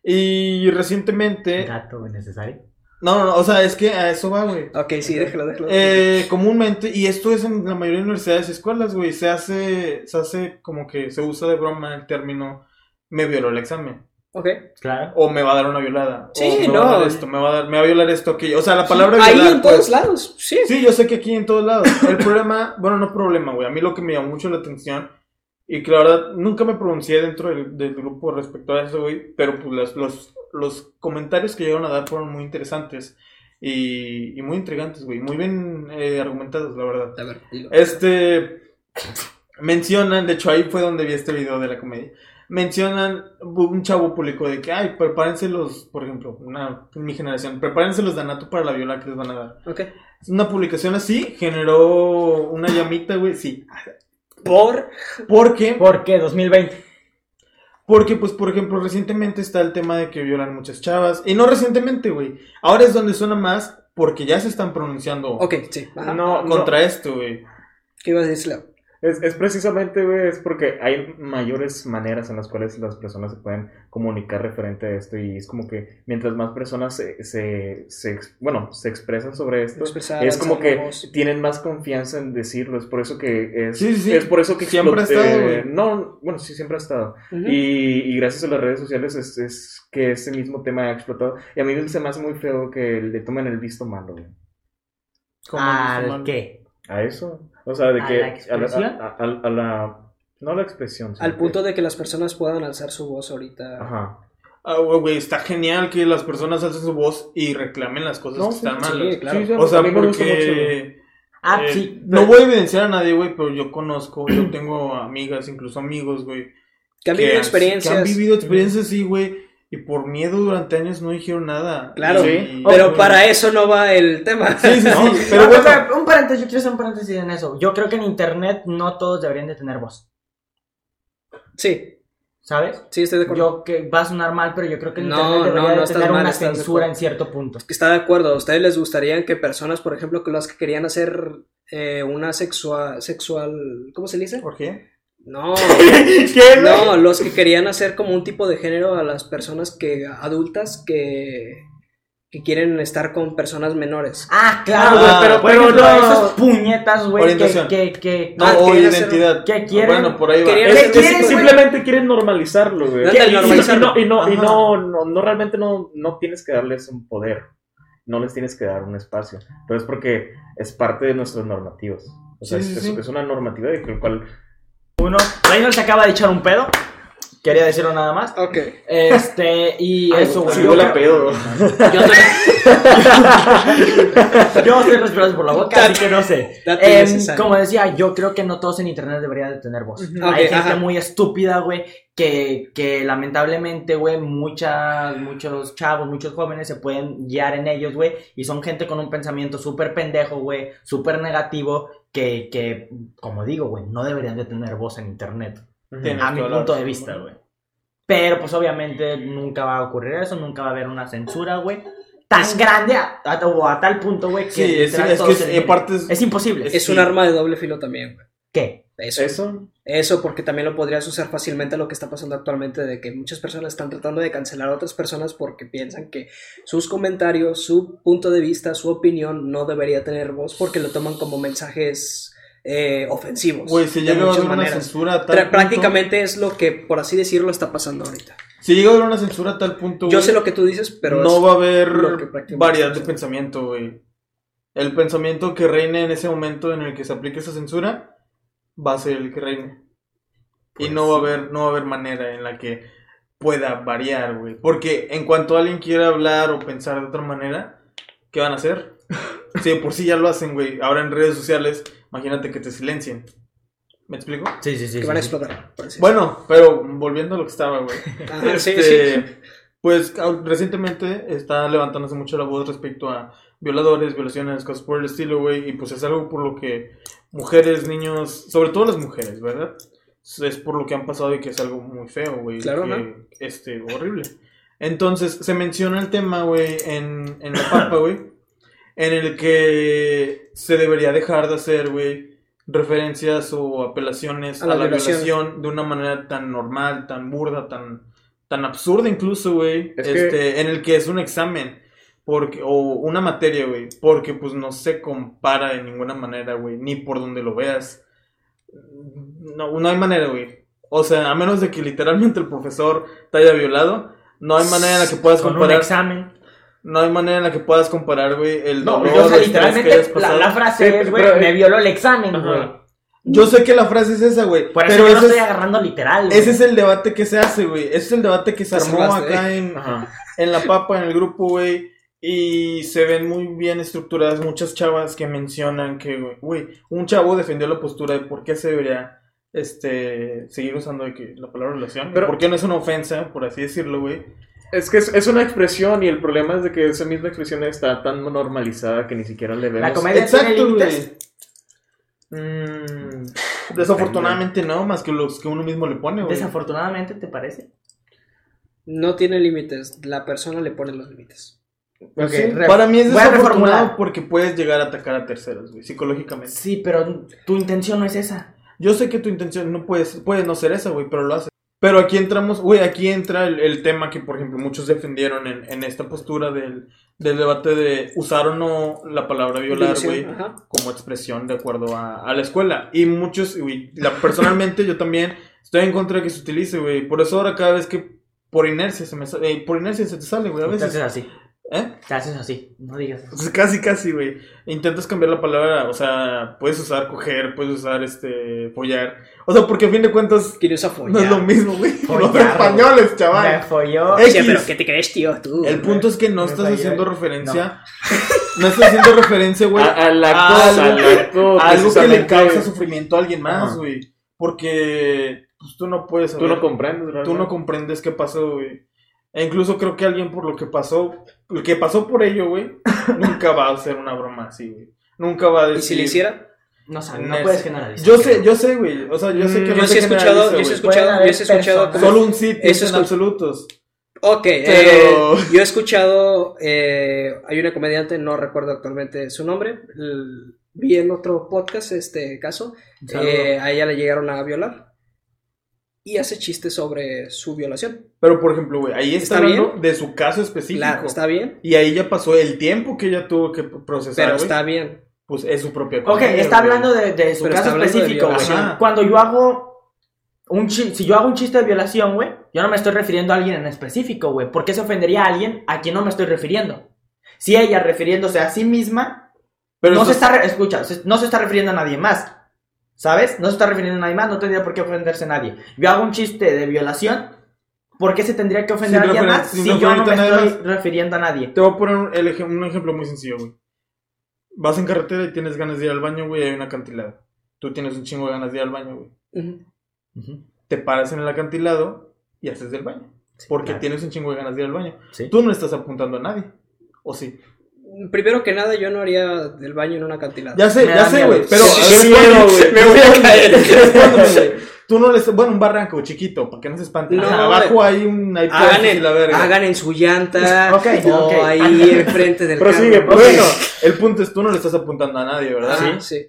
Y recientemente, Dato necesario. no, no, no, o sea, es que a eso va, güey. Ok, sí, déjalo, déjalo. Eh, comúnmente, y esto es en la mayoría de universidades y escuelas, güey, se hace, se hace como que se usa de broma el término me violó el examen. Ok. Claro. O me va a dar una violada. Sí, o me no. Va a dar esto, me va a dar, me va a violar esto, aquello. O sea, la palabra Ahí violar, en todos pues, lados, sí. Sí, yo sé que aquí en todos lados. El problema, bueno, no problema, güey. A mí lo que me llamó mucho la atención y que la verdad nunca me pronuncié dentro del, del grupo respecto a eso, güey. Pero pues los, los, los comentarios que llegaron a dar fueron muy interesantes y, y muy intrigantes, güey. Muy bien eh, argumentados, la verdad. A ver, dilo. Este mencionan, de hecho ahí fue donde vi este video de la comedia. Mencionan un chavo público de que, ay, prepárense los, por ejemplo, una, mi generación, prepárense los Danato para la viola que les van a dar. Ok. Una publicación así generó una llamita, güey, sí. Por. Porque, ¿Por qué? 2020. porque, pues, por ejemplo, recientemente está el tema de que violan muchas chavas. Y no recientemente, güey. Ahora es donde suena más porque ya se están pronunciando Ok, sí. Ajá. No, no. contra esto, güey. ¿Qué ibas a decir? Es, es precisamente, güey, es porque hay mayores maneras en las cuales las personas se pueden comunicar referente a esto y es como que mientras más personas se, se, bueno, se expresan sobre esto, Expresar, es como que voz. tienen más confianza en decirlo, es por eso que es, Sí, sí, sí. es por eso que Siempre ha estado, eh, no, bueno, sí, siempre ha estado. Y, y gracias a las redes sociales es, es que ese mismo tema ha explotado. Y a mí se me hace muy feo que le tomen el visto malo, güey. ¿Cómo dice ¿Al qué? A eso. O sea, de ¿A que... la a la, a- a- a la- no la expresión. Al que- punto de que las personas puedan alzar su voz ahorita. Ajá. Ah, güey, güey, está genial que las personas alcen su voz y reclamen las cosas No, que sí, están sí, malas. claro. Sí, O sea, porque Ah, eh, sí. no voy a evidenciar a nadie, güey, pero yo conozco, yo tengo amigas, incluso amigos, güey, Que han vivido han- experiencias. que han vivido experiencias, sí, güey, y por miedo durante años no dijeron nada. Claro, Sí. pero para eso no va el tema. Sí, sí, sí. (laughs) No, pero no, bueno, espera, un paréntesis, yo quiero hacer un paréntesis en eso. Yo creo que en internet no todos deberían de tener voz, Sí, ¿sabes? sí, estoy de acuerdo. Yo que va a sonar mal, pero yo creo que en No, internet debería no, de tener mal, una censura acuerdo. en cierto punto. Está de acuerdo. ¿A ustedes les gustaría que personas, por ejemplo, que las que querían hacer eh, una sexual, sexual, ¿cómo se dice? ¿por qué? No, (laughs) ¿Qué, no, los que querían hacer como un tipo de género a las personas que adultas que, que quieren estar con personas menores. Ah, claro, Ah, pero pero ejemplo, no. esos puñetas, güey, que, que, que, No, Ah, o querían hacer- identidad. ¿qué quieren? Bueno, por ahí va. Es que de- simplemente quieren normalizarlo, güey. Y- y- normalizarlo. Y, no, y, no, y no, no, no, realmente no, no tienes que darles un poder. No les tienes que dar un espacio. Pero es porque es parte de nuestros normativos. O sea, Sí, es, sí, es- sí. es una normativa de que el cual Uno, Reynolds se acaba de echar un pedo. Quería decirlo nada más. Ok. Este, y eso, güey. Sí, yo huele a creo- pedo. Yo estoy... (laughs) yo estoy respirando por la boca, así que no sé. Em, como decía, yo creo que no todos en internet deberían de tener voz. Hay gente ajá. muy estúpida, güey, que, que lamentablemente, güey, muchas, muchos chavos, muchos jóvenes se pueden guiar en ellos, güey, y son gente con un pensamiento súper pendejo, güey, súper negativo, que, que, como digo, güey, no deberían de tener voz en internet. Tienes A mi punto de vista, güey. Pero pues obviamente nunca va a ocurrir eso, nunca va a haber una censura, güey. Tan grande a, a- o a tal punto, güey, que Sí, es, es que es, es, Es imposible. Es Sí. un arma de doble filo también, güey. ¿Qué? Eso. Eso. Eso porque también lo podrías usar fácilmente a lo que está pasando actualmente de que muchas personas están tratando de cancelar a otras personas porque piensan que sus comentarios, su punto de vista, su opinión no debería tener voz porque lo toman como mensajes eh, ofensivos. Güey, si de llega a haber una censura a tal punto- Prácticamente es lo que, por así decirlo, está pasando ahorita. Si llega a haber una censura a tal punto, Yo güey, sé lo que tú dices, pero no va a haber variedad de pensamiento, güey. El pensamiento que reine en ese momento en el que se aplique esa censura va a ser el que reine. y Pues no va a haber, no va a haber manera en la que pueda variar, güey. Porque en cuanto alguien quiera hablar o pensar de otra manera, ¿qué van a hacer? (laughs) Sí, por sí ya lo hacen, güey. Ahora en redes sociales, imagínate que te silencien. ¿Me explico? Sí, sí, sí. que sí, van a sí. explotar. Bueno, pero volviendo a lo que estaba, güey. (laughs) Ajá, sí, Este, sí. Pues au- recientemente está levantándose mucho la voz respecto a violadores, violaciones, cosas por el estilo, güey. Y pues es algo por lo que mujeres, niños, sobre todo las mujeres, ¿verdad? Es por lo que han pasado y que es algo muy feo, güey. Claro, que, ajá. Este, horrible. Entonces, se menciona el tema, güey, en, en la papa, güey. En el que se debería dejar de hacer, güey, referencias o apelaciones A la violación de una manera tan normal, tan burda, tan, tan absurda incluso, güey. Es que- Este, en el que es un examen. Porque, o una materia, güey. Porque pues no se compara de ninguna manera, güey. Ni por donde lo veas. No, no hay manera, güey. O sea, a menos de que literalmente el profesor te haya violado, no hay manera en la que puedas Con un comparar. examen. No hay manera en la que puedas comparar, güey, el No, dolor. o sea, que la, frase Sí, es, güey, pero- me violó el examen, Ajá. güey. Yo sé que la frase es esa, güey. Por eso Pero yo no estoy es, agarrando literal. güey. ese es el debate que se hace, güey. Ese es el debate que se armó acá en, Ajá. en la papa, en el grupo, güey. Y se ven muy bien estructuradas muchas chavas que mencionan que, güey, güey, un chavo defendió la postura de por qué se debería este, seguir usando de que la palabra relación. Pero- ¿Por qué no es una ofensa, por así decirlo, güey? Es que es, es una expresión y el problema es de que esa misma expresión está tan normalizada que ni siquiera le vemos. La comedia tiene Exacto, límites. güey. Mm, desafortunadamente no, más que los que uno mismo le pone, güey. Desafortunadamente, ¿te parece? No tiene límites. La persona le pone los límites. Sí, Para mí es desafortunado porque puedes llegar a atacar a terceros, güey, psicológicamente. Sí, pero tu intención no es esa. Yo sé que tu intención no puede, puede no ser esa, güey, pero lo hace. Pero aquí entramos, güey, aquí entra el, el tema que, por ejemplo, muchos defendieron en, en esta postura del, del debate de usar o no la palabra violar, güey, como expresión de acuerdo a, a la escuela. Y muchos, güey, la, personalmente yo también estoy en contra de que se utilice, güey. Por eso ahora cada vez que por inercia se me sa- eh, por inercia se te sale, güey, a veces. así. ¿Eh? Te haces así. No digas eso. Pues casi, casi, güey. Intentas cambiar la palabra, o sea, puedes usar coger, puedes usar este, follar. O sea, porque a fin de cuentas Quiero esa folla. no es lo mismo, güey. (laughs) Los Follar, españoles, Me chaval. folló. X. Sí, pero ¿qué te crees, tío? Tú. El punto es que no Me estás falló. haciendo referencia. (laughs) No, estás haciendo referencia, güey. A- al acto, a algo, a algo que le causa sufrimiento a alguien más, güey. Porque pues, tú no puedes Tú no comprendes, Tú realmente. no comprendes qué pasó, güey. E incluso creo que alguien por lo que pasó, lo que pasó por ello, güey, (laughs) nunca va a hacer una broma así, güey. Nunca va a decir. ¿Y si le hiciera? No sé, no puedes generalizar. Yo sé, yo sé, güey. O sea, yo sé que Mm, no yo se sí he escuchado, yo sí he escuchado, yo sí he escuchado como- Solo un sí Eso piensa es en con- absolutos. Ok, Pero- eh, yo he escuchado, eh, hay una comediante, no recuerdo actualmente su nombre, vi en otro podcast este caso, eh, a ella le llegaron a violar y hace chistes sobre su violación. Pero, por ejemplo, güey, ahí está, ¿Está hablando bien? de su caso específico. Claro, está bien, Y ahí ya pasó el tiempo que ella tuvo que procesar, pero está bien. Pues es su propia Ok, comedia, está hablando de, de su Pero caso específico, güey. Cuando yo hago un si yo hago un chiste de violación, güey, yo no me estoy refiriendo a alguien en específico, güey. ¿Por qué se ofendería a alguien a quien no me estoy refiriendo? Si ella refiriéndose a sí misma, Pero no eso se está, re- escucha, se- no se está refiriendo a nadie más. ¿Sabes? No se está refiriendo a nadie más, no tendría por qué ofenderse nadie. Yo hago un chiste de violación, ¿por qué se tendría que ofender a alguien más si yo no me a estoy refiriendo a nadie? Te voy a poner un, el ejem- un ejemplo muy sencillo, güey. Vas en carretera y tienes ganas de ir al baño, güey, y hay un acantilado. Tú tienes un chingo de ganas de ir al baño, güey. Te paras en el acantilado y haces del baño. Porque claro. tienes un chingo de ganas de ir al baño. Sí. Tú no estás apuntando a nadie. ¿O sí? Primero que nada, yo no haría del baño en una acantilado. Ya sé, Me ya sé, güey. Pero Sí, sí, güey. Me voy a caer. Tú no. Bueno, un barranco chiquito, para que no se espanten. No, Abajo hay un. Hay Hagan en, la verga. hagan en su llanta (laughs) Ok, o ok. ahí enfrente del Prosigue, carro. prosigue. Bueno, el punto es tú no le estás apuntando a nadie, ¿verdad? Ajá, sí.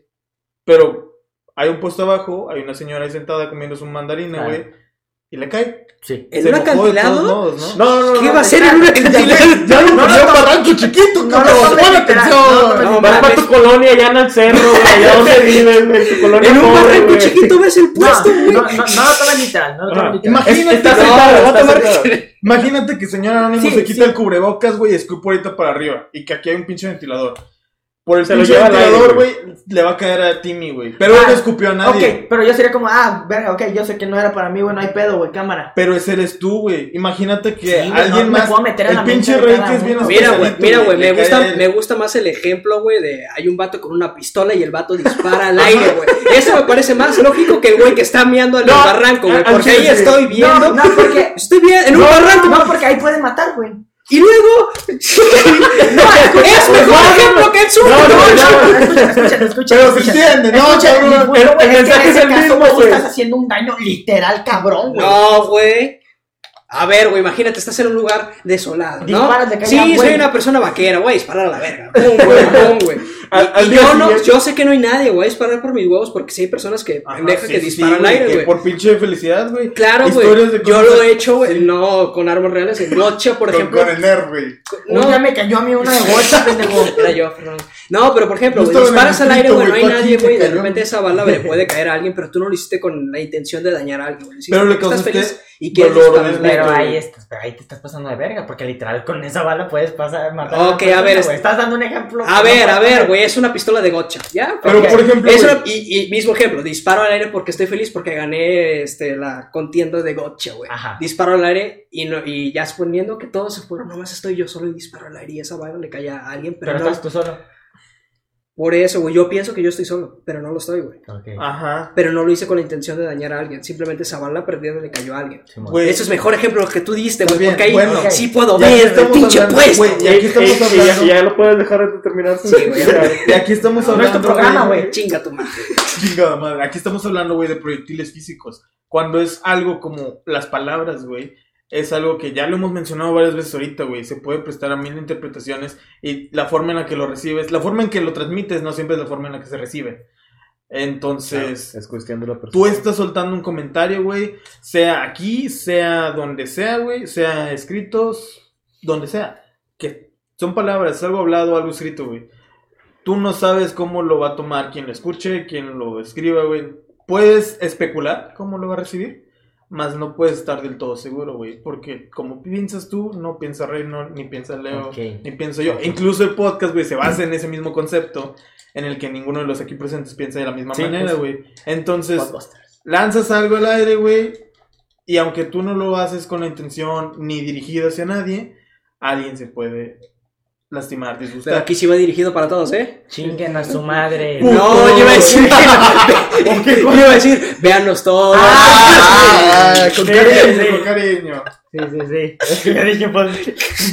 Pero hay un puesto abajo, hay una señora ahí sentada comiendo su mandarina, Claro. güey. Y le cae. Sí. ¿En un acantilado? modos, ¿no? No, no, no. ¿Qué no. va a hacer en un acantilado? Ya lo No, no, no, no. No, no, no, Pon no, atención. no, No, Vas para mames. tu colonia allá en el cerro, güey. Allá (laughs) donde vives, güey. Tu colonia En un barranco chiquito ves el No, puesto, no, güey. no, no lo tomes literal, no lo tomes Ah, literal. Imagínate, Está No, sentado, voy a está tomar- sentado. (laughs) imagínate que señor Anónimo Sí, se quita sí. el cubrebocas, güey, y escupe ahorita para arriba. Y que aquí hay un pinche ventilador. Por el Se lo lleva güey. le va a caer a Timmy, güey. Pero Ah, él no escupió a nadie. Ok, pero yo sería como, ah, verga, ok, yo sé que no era para mí, güey, no hay pedo, güey, cámara. Pero ese eres tú, güey. Imagínate que Sí, alguien no me más. puedo meter el la pinche rey que es bien. Mira, güey, mira, güey, me gusta, me gusta más el ejemplo, güey, de hay un vato con una pistola y el vato dispara al (laughs) aire, güey. Eso me parece más lógico que el güey que está meando en el No, barranco, güey, porque ahí estoy viendo. No, no, porque. (laughs) Estoy viendo en un barranco. no, porque ahí pueden matar, güey. Y luego. es mejor ejemplo que el suyo. No, no, no, escucha, escucha, (laughs) escucha. Pero se escucha. entiende, ¿no? Escucha, el mensaje en es el mismo, güey. estás haciendo un daño literal, cabrón, güey. No, güey. A ver, güey, imagínate, estás en un lugar desolado, ¿no? Disparas de calle, sí, soy una persona vaquera, güey, disparar a la verga. Pum, güey, (laughs) pum, güey. Al- Y- yo, no, yo sé que no hay nadie, güey, a disparar por mis huevos porque sí hay personas que Ajá, sí, que sí, disparan al güey, aire, güey. Por pinche felicidad, güey. Claro, güey. Yo lo he hecho, güey, no con armas reales, en Gocha, por Con- ejemplo. Con el nerf, güey. No, día me cayó a mí una de gocha, (laughs) pendejo. era yo, Fernando. No, pero por ejemplo, disparas al aire, güey, no hay nadie, güey, de repente esa bala le puede caer a alguien, pero tú no lo hiciste con la intención de dañar a alguien, güey. Pero le causaste feliz y güey. Pero ahí estás, pero ahí te estás pasando de verga, porque literal con esa bala puedes pasar matar Ok, a ver. Estás dando un ejemplo. A que ver, a ver, güey, es una pistola de gocha, ¿ya? Pero, por ejemplo, y, y mismo ejemplo, disparo al aire porque estoy feliz porque gané este, la contienda de gocha, güey. Ajá. Disparo al aire y, no, y ya suponiendo que todos se fueron, nomás estoy yo solo y disparo al aire y esa bala le cae a alguien, pero, Pero estás tú solo. Por eso, güey, yo pienso que yo estoy solo, pero no lo estoy, güey. Ajá. Pero no lo hice con la intención de dañar a alguien, simplemente esa bala perdida le cayó a alguien. Simón. Güey, Eso es mejor ejemplo que tú diste, güey, porque ahí bueno, sí puedo ver el pinche hablando, puesto. güey, y aquí estamos y- ya, hablando. y ya lo puedes dejar de terminar. Sí, güey. Y aquí estamos No es tu hablando. programa, güey. Chinga tu madre. Chingada madre. Aquí estamos hablando, güey, de proyectiles físicos. Cuando es algo como las palabras, güey, es algo que ya lo hemos mencionado varias veces ahorita, güey. Se puede prestar a mil interpretaciones y la forma en la que lo recibes, la forma en que lo transmites, no siempre es la forma en la que se recibe. Entonces, Es cuestión de la persona. tú estás soltando un comentario, güey, sea aquí, sea donde sea, güey, sea escritos, donde sea. Que son palabras, algo hablado, algo escrito, güey. Tú no sabes cómo lo va a tomar quien lo escuche, quien lo escriba, güey. Puedes especular cómo lo va a recibir, mas no puedes estar del todo seguro, güey. Porque como piensas tú, no piensa Reino, ni piensa Leo, ni pienso yo. Incluso el podcast, güey, se basa en ese mismo concepto en el que ninguno de los aquí presentes piensa de la misma Sí, manera, pues. güey. Entonces, Podbusters. lanzas algo al aire, güey, y aunque tú no lo haces con la intención ni dirigido hacia nadie, alguien se puede lastimar, Pero disgustar. aquí sí va dirigido para todos, ¿eh? Chinguen a su madre. No, yo iba a decir. (laughs) yo iba a decir, véanos todos. Ah, con Sí, cariño, sí. con cariño. Sí, sí, sí. Yo dije, pues,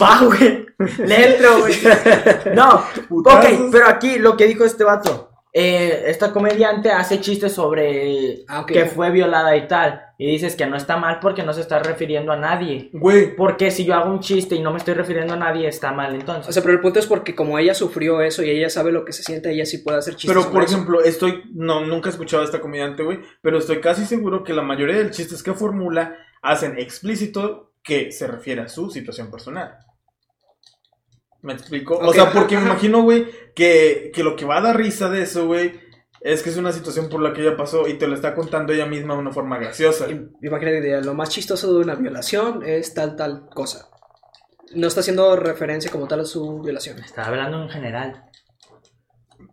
va, güey. Le entro, güey. (laughs) No, Putazos. ok, pero aquí lo que dijo este vato. Eh, esta comediante hace chistes sobre Ah, que fue violada y tal. Y dices que no está mal porque no se está refiriendo a nadie. Güey, Porque si yo hago un chiste y no me estoy refiriendo a nadie, está mal entonces. O sea, pero el punto es porque como ella sufrió eso y ella sabe lo que se siente, ella sí puede hacer chistes. pero por eso. ejemplo, estoy, no, nunca he escuchado a esta comediante, güey, pero estoy casi seguro que la mayoría de los chistes que formula hacen explícito que se refiere a su situación personal. ¿Me explico? O sea, porque me imagino, güey, que, que lo que va a dar risa de eso, güey, es que es una situación por la que ella pasó y te lo está contando ella misma de una forma graciosa. Im- Imagínate, lo más chistoso de una violación es tal, tal cosa. No está haciendo referencia como tal a su violación. Estaba hablando en general.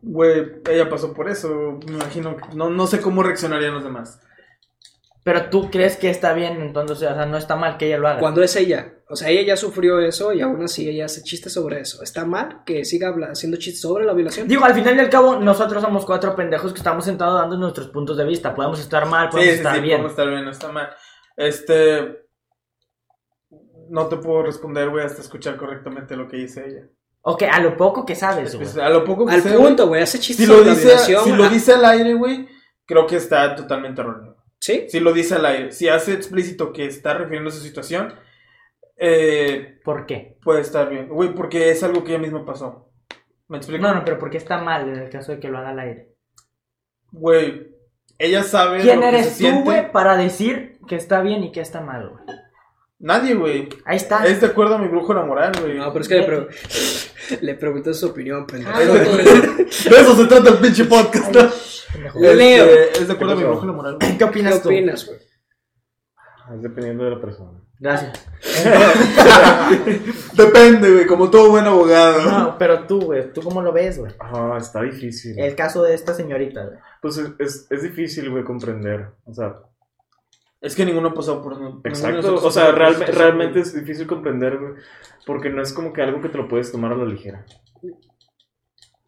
Güey, ella pasó por eso, me imagino, que- no, no sé cómo reaccionarían los demás. Pero tú crees que está bien, entonces, o sea, no está mal que ella lo haga. Cuando es ella, o sea, ella ya sufrió eso y aún así ella hace chistes sobre eso. ¿Está mal que siga haciendo chistes sobre la violación? Digo, al final y al cabo, nosotros somos cuatro pendejos que estamos sentados dando nuestros puntos de vista. Podemos estar mal, Sí, podemos sí, estar sí, bien. podemos estar bien, no está mal. Este. No te puedo responder, güey, hasta escuchar correctamente lo que dice ella. Ok, a lo poco que sabes, güey. Pues, a lo poco que Al sé, punto, güey, hace chistes si lo sobre la dice, violación. si lo dice al aire, güey, creo que está totalmente erróneo. ¿Sí? Si lo dice al aire, si hace explícito que está refiriendo a su situación, eh, ¿Por qué? puede estar bien. Güey, porque es algo que ella misma pasó. ¿Me explico? No, no, pero ¿por qué está mal en el caso de que lo haga al aire? Güey, ella sabe. ¿Quién lo que se eres tú, siente. güey, para decir que está bien y que está mal, güey? Nadie, güey. Ahí está. Es de acuerdo a mi brújula moral, güey. No, pero es que le, pre- (laughs) le pregunté su opinión, pendejo. Ah, (laughs) de, eso se trata el pinche podcast, ¿no? Leo. Este, es de acuerdo a mi ¿Qué brújula moral. ¿Qué ¿Qué opinas tú? opinas, güey? Es dependiendo de la persona. Gracias. (laughs) Depende, güey, como todo buen abogado. No, pero tú, güey, ¿tú cómo lo ves, güey? Ah, está difícil. El caso de esta señorita, güey. Pues es, es, es difícil, güey, comprender. O sea, Es que ninguno ha pasado por exacto. O sea, realme- realmente es difícil comprender, güey. Porque no es como que algo que te lo puedes tomar a la ligera.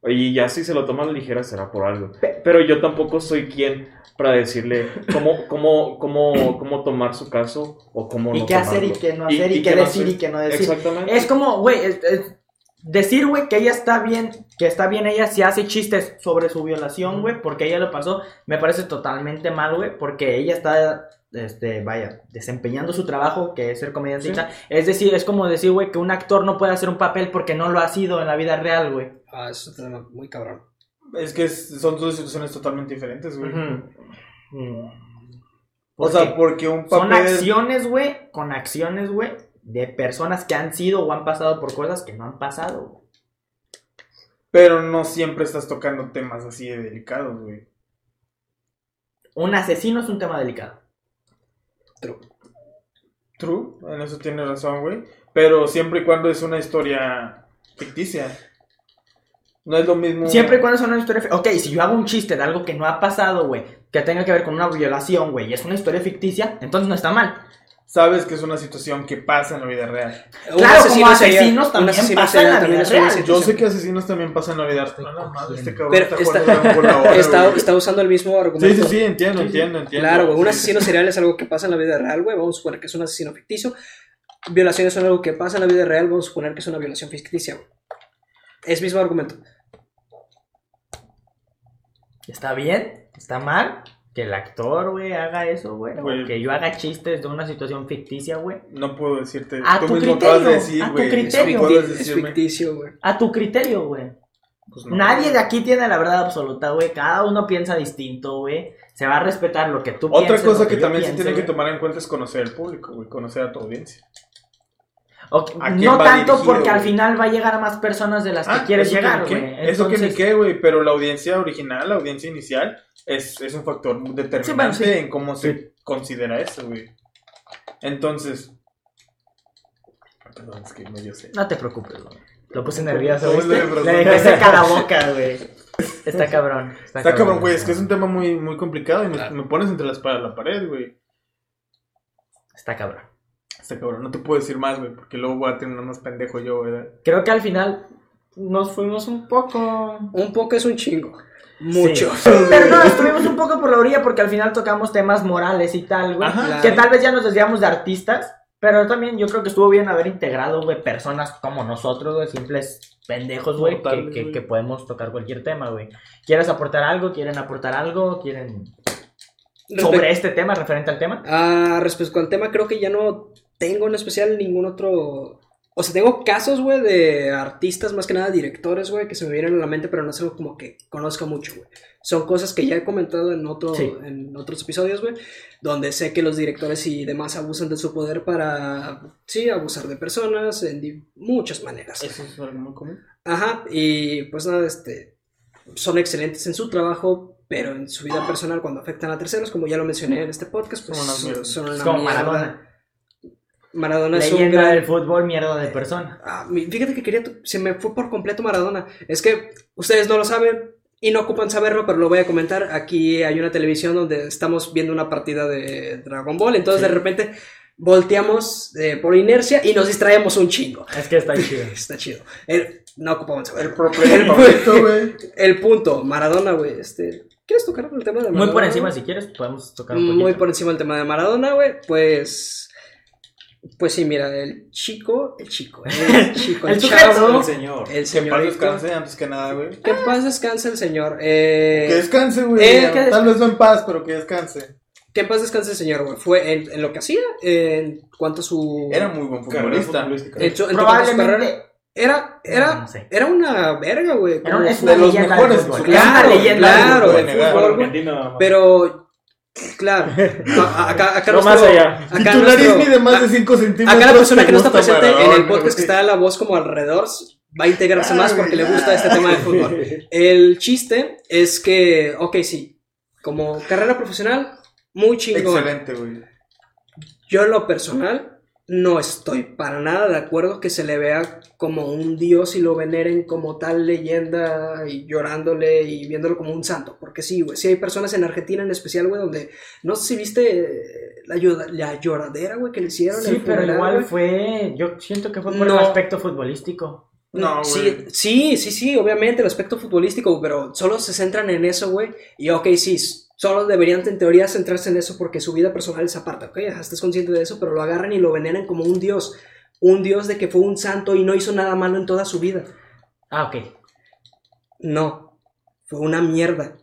Y ya si se lo toma la ligera será por algo. Pero yo tampoco soy quien para decirle cómo, cómo, cómo, cómo tomar su caso o cómo Y no qué hacer y qué no hacer y, qué decir hacer. y qué no decir. Exactamente. Es como, güey, decir, güey, que ella está bien, que está bien ella si hace chistes sobre su violación, güey, porque ella lo pasó, me parece totalmente mal, güey, porque ella está, este, vaya, desempeñando su trabajo, que es ser comediante Sí. Es decir, es como decir, güey, que un actor no puede hacer un papel porque no lo ha sido en la vida real, güey. Ah, eso está muy cabrón. Es que es- son dos situaciones totalmente diferentes, güey. Mm. O ¿Por sea, qué? porque un Son papel... acciones, güey, con acciones, güey, de personas que han sido o han pasado por cosas que no han pasado, güey. Pero no siempre estás tocando temas así de delicados, güey. Un asesino es un tema delicado. True. True, en eso tienes razón, güey. Pero siempre y cuando es una historia ficticia. No es lo mismo... Siempre y cuando es una historia... Ok, si yo hago un chiste de algo que no ha pasado, güey, que tenga que ver con una violación, güey, y es una historia ficticia, entonces no está mal. Sabes que es una situación que pasa en la vida real. Un Claro, como asesinos también asesino pasa serial en la vida es una real. Yo sé que asesinos también pasan en la vida real. No, este cabrón Pero está usando el mismo Sí, argumento. sí, sí, entiendo, entiendo, entiendo. Claro, güey, un Sí, asesino serial es algo que pasa en la vida real, güey. Vamos a suponer que es un asesino ficticio. Violaciones son algo que pasa en la vida real. Vamos a suponer que es una violación ficticia, güey. Es mismo argumento. ¿Está bien? ¿Está mal? Que el actor, güey, haga eso, güey. Que yo haga chistes de una situación ficticia, güey. No puedo decirte. A tú tu mismo criterio, acabas de decir, a tu güey. criterio. no puedes Es decirme. ficticio, güey. A tu criterio, güey. Pues no. Nadie de aquí tiene la verdad absoluta, güey. Cada uno piensa distinto, güey. Se va a respetar lo que tú Otra pienses. cosa lo que yo también se piense, tiene que güey. tomar en cuenta es conocer al público, güey. Conocer a tu audiencia. Ok, ¿A quién No tanto dirigido, porque al güey? final va a llegar a más personas de las que Ah, quieres eso llegar, güey. Eso que ni qué, güey. Pero la audiencia original, la audiencia inicial, es, es un factor determinante Sí, bueno, sí. en cómo se considera eso, güey. Entonces. Perdón, es que medio sé. No te preocupes, güey. Lo puse nervioso, ¿Cómo ¿viste? le dejé seca la (laughs) boca, güey. Está cabrón. Está, Está cabrón, güey. Es que es un tema muy, muy complicado y me, Claro. me pones entre la espada y la pared, güey. Está cabrón. Está cabrón. No te puedo decir más, güey, porque luego voy a terminar más pendejo yo, ¿verdad? Creo que al final nos fuimos un poco. Un poco es un chingo. Mucho. Sí. Pero (laughs) no, estuvimos un poco por la orilla porque al final tocamos temas morales y tal, güey. Ajá. Que tal vez ya nos desviamos de artistas, pero también yo creo que estuvo bien haber integrado, güey, personas como nosotros, güey, simples pendejos, güey, que, que podemos tocar cualquier tema, güey. ¿Quieres aportar algo? ¿Quieren aportar algo? ¿Quieren sobre este tema, referente al tema? Ah, respecto al tema, creo que ya no tengo en especial ningún otro. O sea, tengo casos, güey, de artistas, más que nada directores, güey, que se me vienen a la mente, pero no es algo como que conozca mucho, güey. Son cosas que ya he comentado en, otro, Sí. en otros episodios, güey, donde sé que los directores y demás abusan de su poder para, sí, abusar de personas en muchas maneras. Eso es algo muy común. Ajá, y pues nada, este, son excelentes en su trabajo, pero en su vida personal, cuando afectan a terceros, como ya lo mencioné en este podcast, pues Son una mierda. Maradona. Maradona es un Leyenda gran... del fútbol, mierda de persona. Ah, mi- fíjate que quería, se me fue por completo Maradona. Es que ustedes no lo saben y no ocupan saberlo, pero lo voy a comentar. Aquí hay una televisión donde estamos viendo una partida de Dragon Ball, entonces de repente volteamos eh, por inercia y nos distraemos un chingo. Es que está chido. (laughs) Está chido. El- no saberlo. El. (laughs) El punto, Maradona, güey, este... ¿Quieres tocar el tema de Maradona? Muy por encima, si quieres, podemos tocar un poquito. Muy por encima del tema de Maradona, güey, pues... Pues sí, mira, el chico, el chico, (laughs) el chico, el, El chavo. El señor. el Que en paz descanse antes que nada, güey. Que paz descanse el señor. Eh, Que descanse, güey. eh, que Tal vez no en paz, pero que descanse. que paz descanse el señor, güey. Fue en, en lo que hacía, en cuanto a su... Era muy buen futbolista. en carrera. Probablemente Era, era, No sé. era una verga, güey. Era una de los mejores Claro, claro. Pero, claro, (laughs) a- acá, acá No nuestro- más allá. acá nuestro- mide más de 5 centímetros. Acá la persona que no está presente en el podcast que está la voz como alrededor va a integrarse Ah, más porque le gusta este tema de fútbol. (laughs) El chiste es que, ok, sí, como carrera profesional, muy chingón. Excelente, güey. Yo en lo personal no estoy para nada de acuerdo que se le vea como un dios y lo veneren como tal leyenda y llorándole y viéndolo como un santo. Porque sí, güey, sí hay personas en Argentina en especial, güey, donde no sé si viste eh, la, llora- la lloradera, güey, que le hicieron. Sí, el pero funeral, igual fue. Yo siento que fue por No. el aspecto futbolístico. No, sí, güey. sí, sí, sí, obviamente el aspecto futbolístico, pero solo se centran en eso, güey. Y ok, sí, solo deberían en teoría centrarse en eso porque su vida personal es aparte, ok, Ajá, estás consciente de eso, pero lo agarran y lo veneran como un dios. Un dios de que fue un santo y no hizo nada malo en toda su vida. Ah, ok. No, fue una mierda.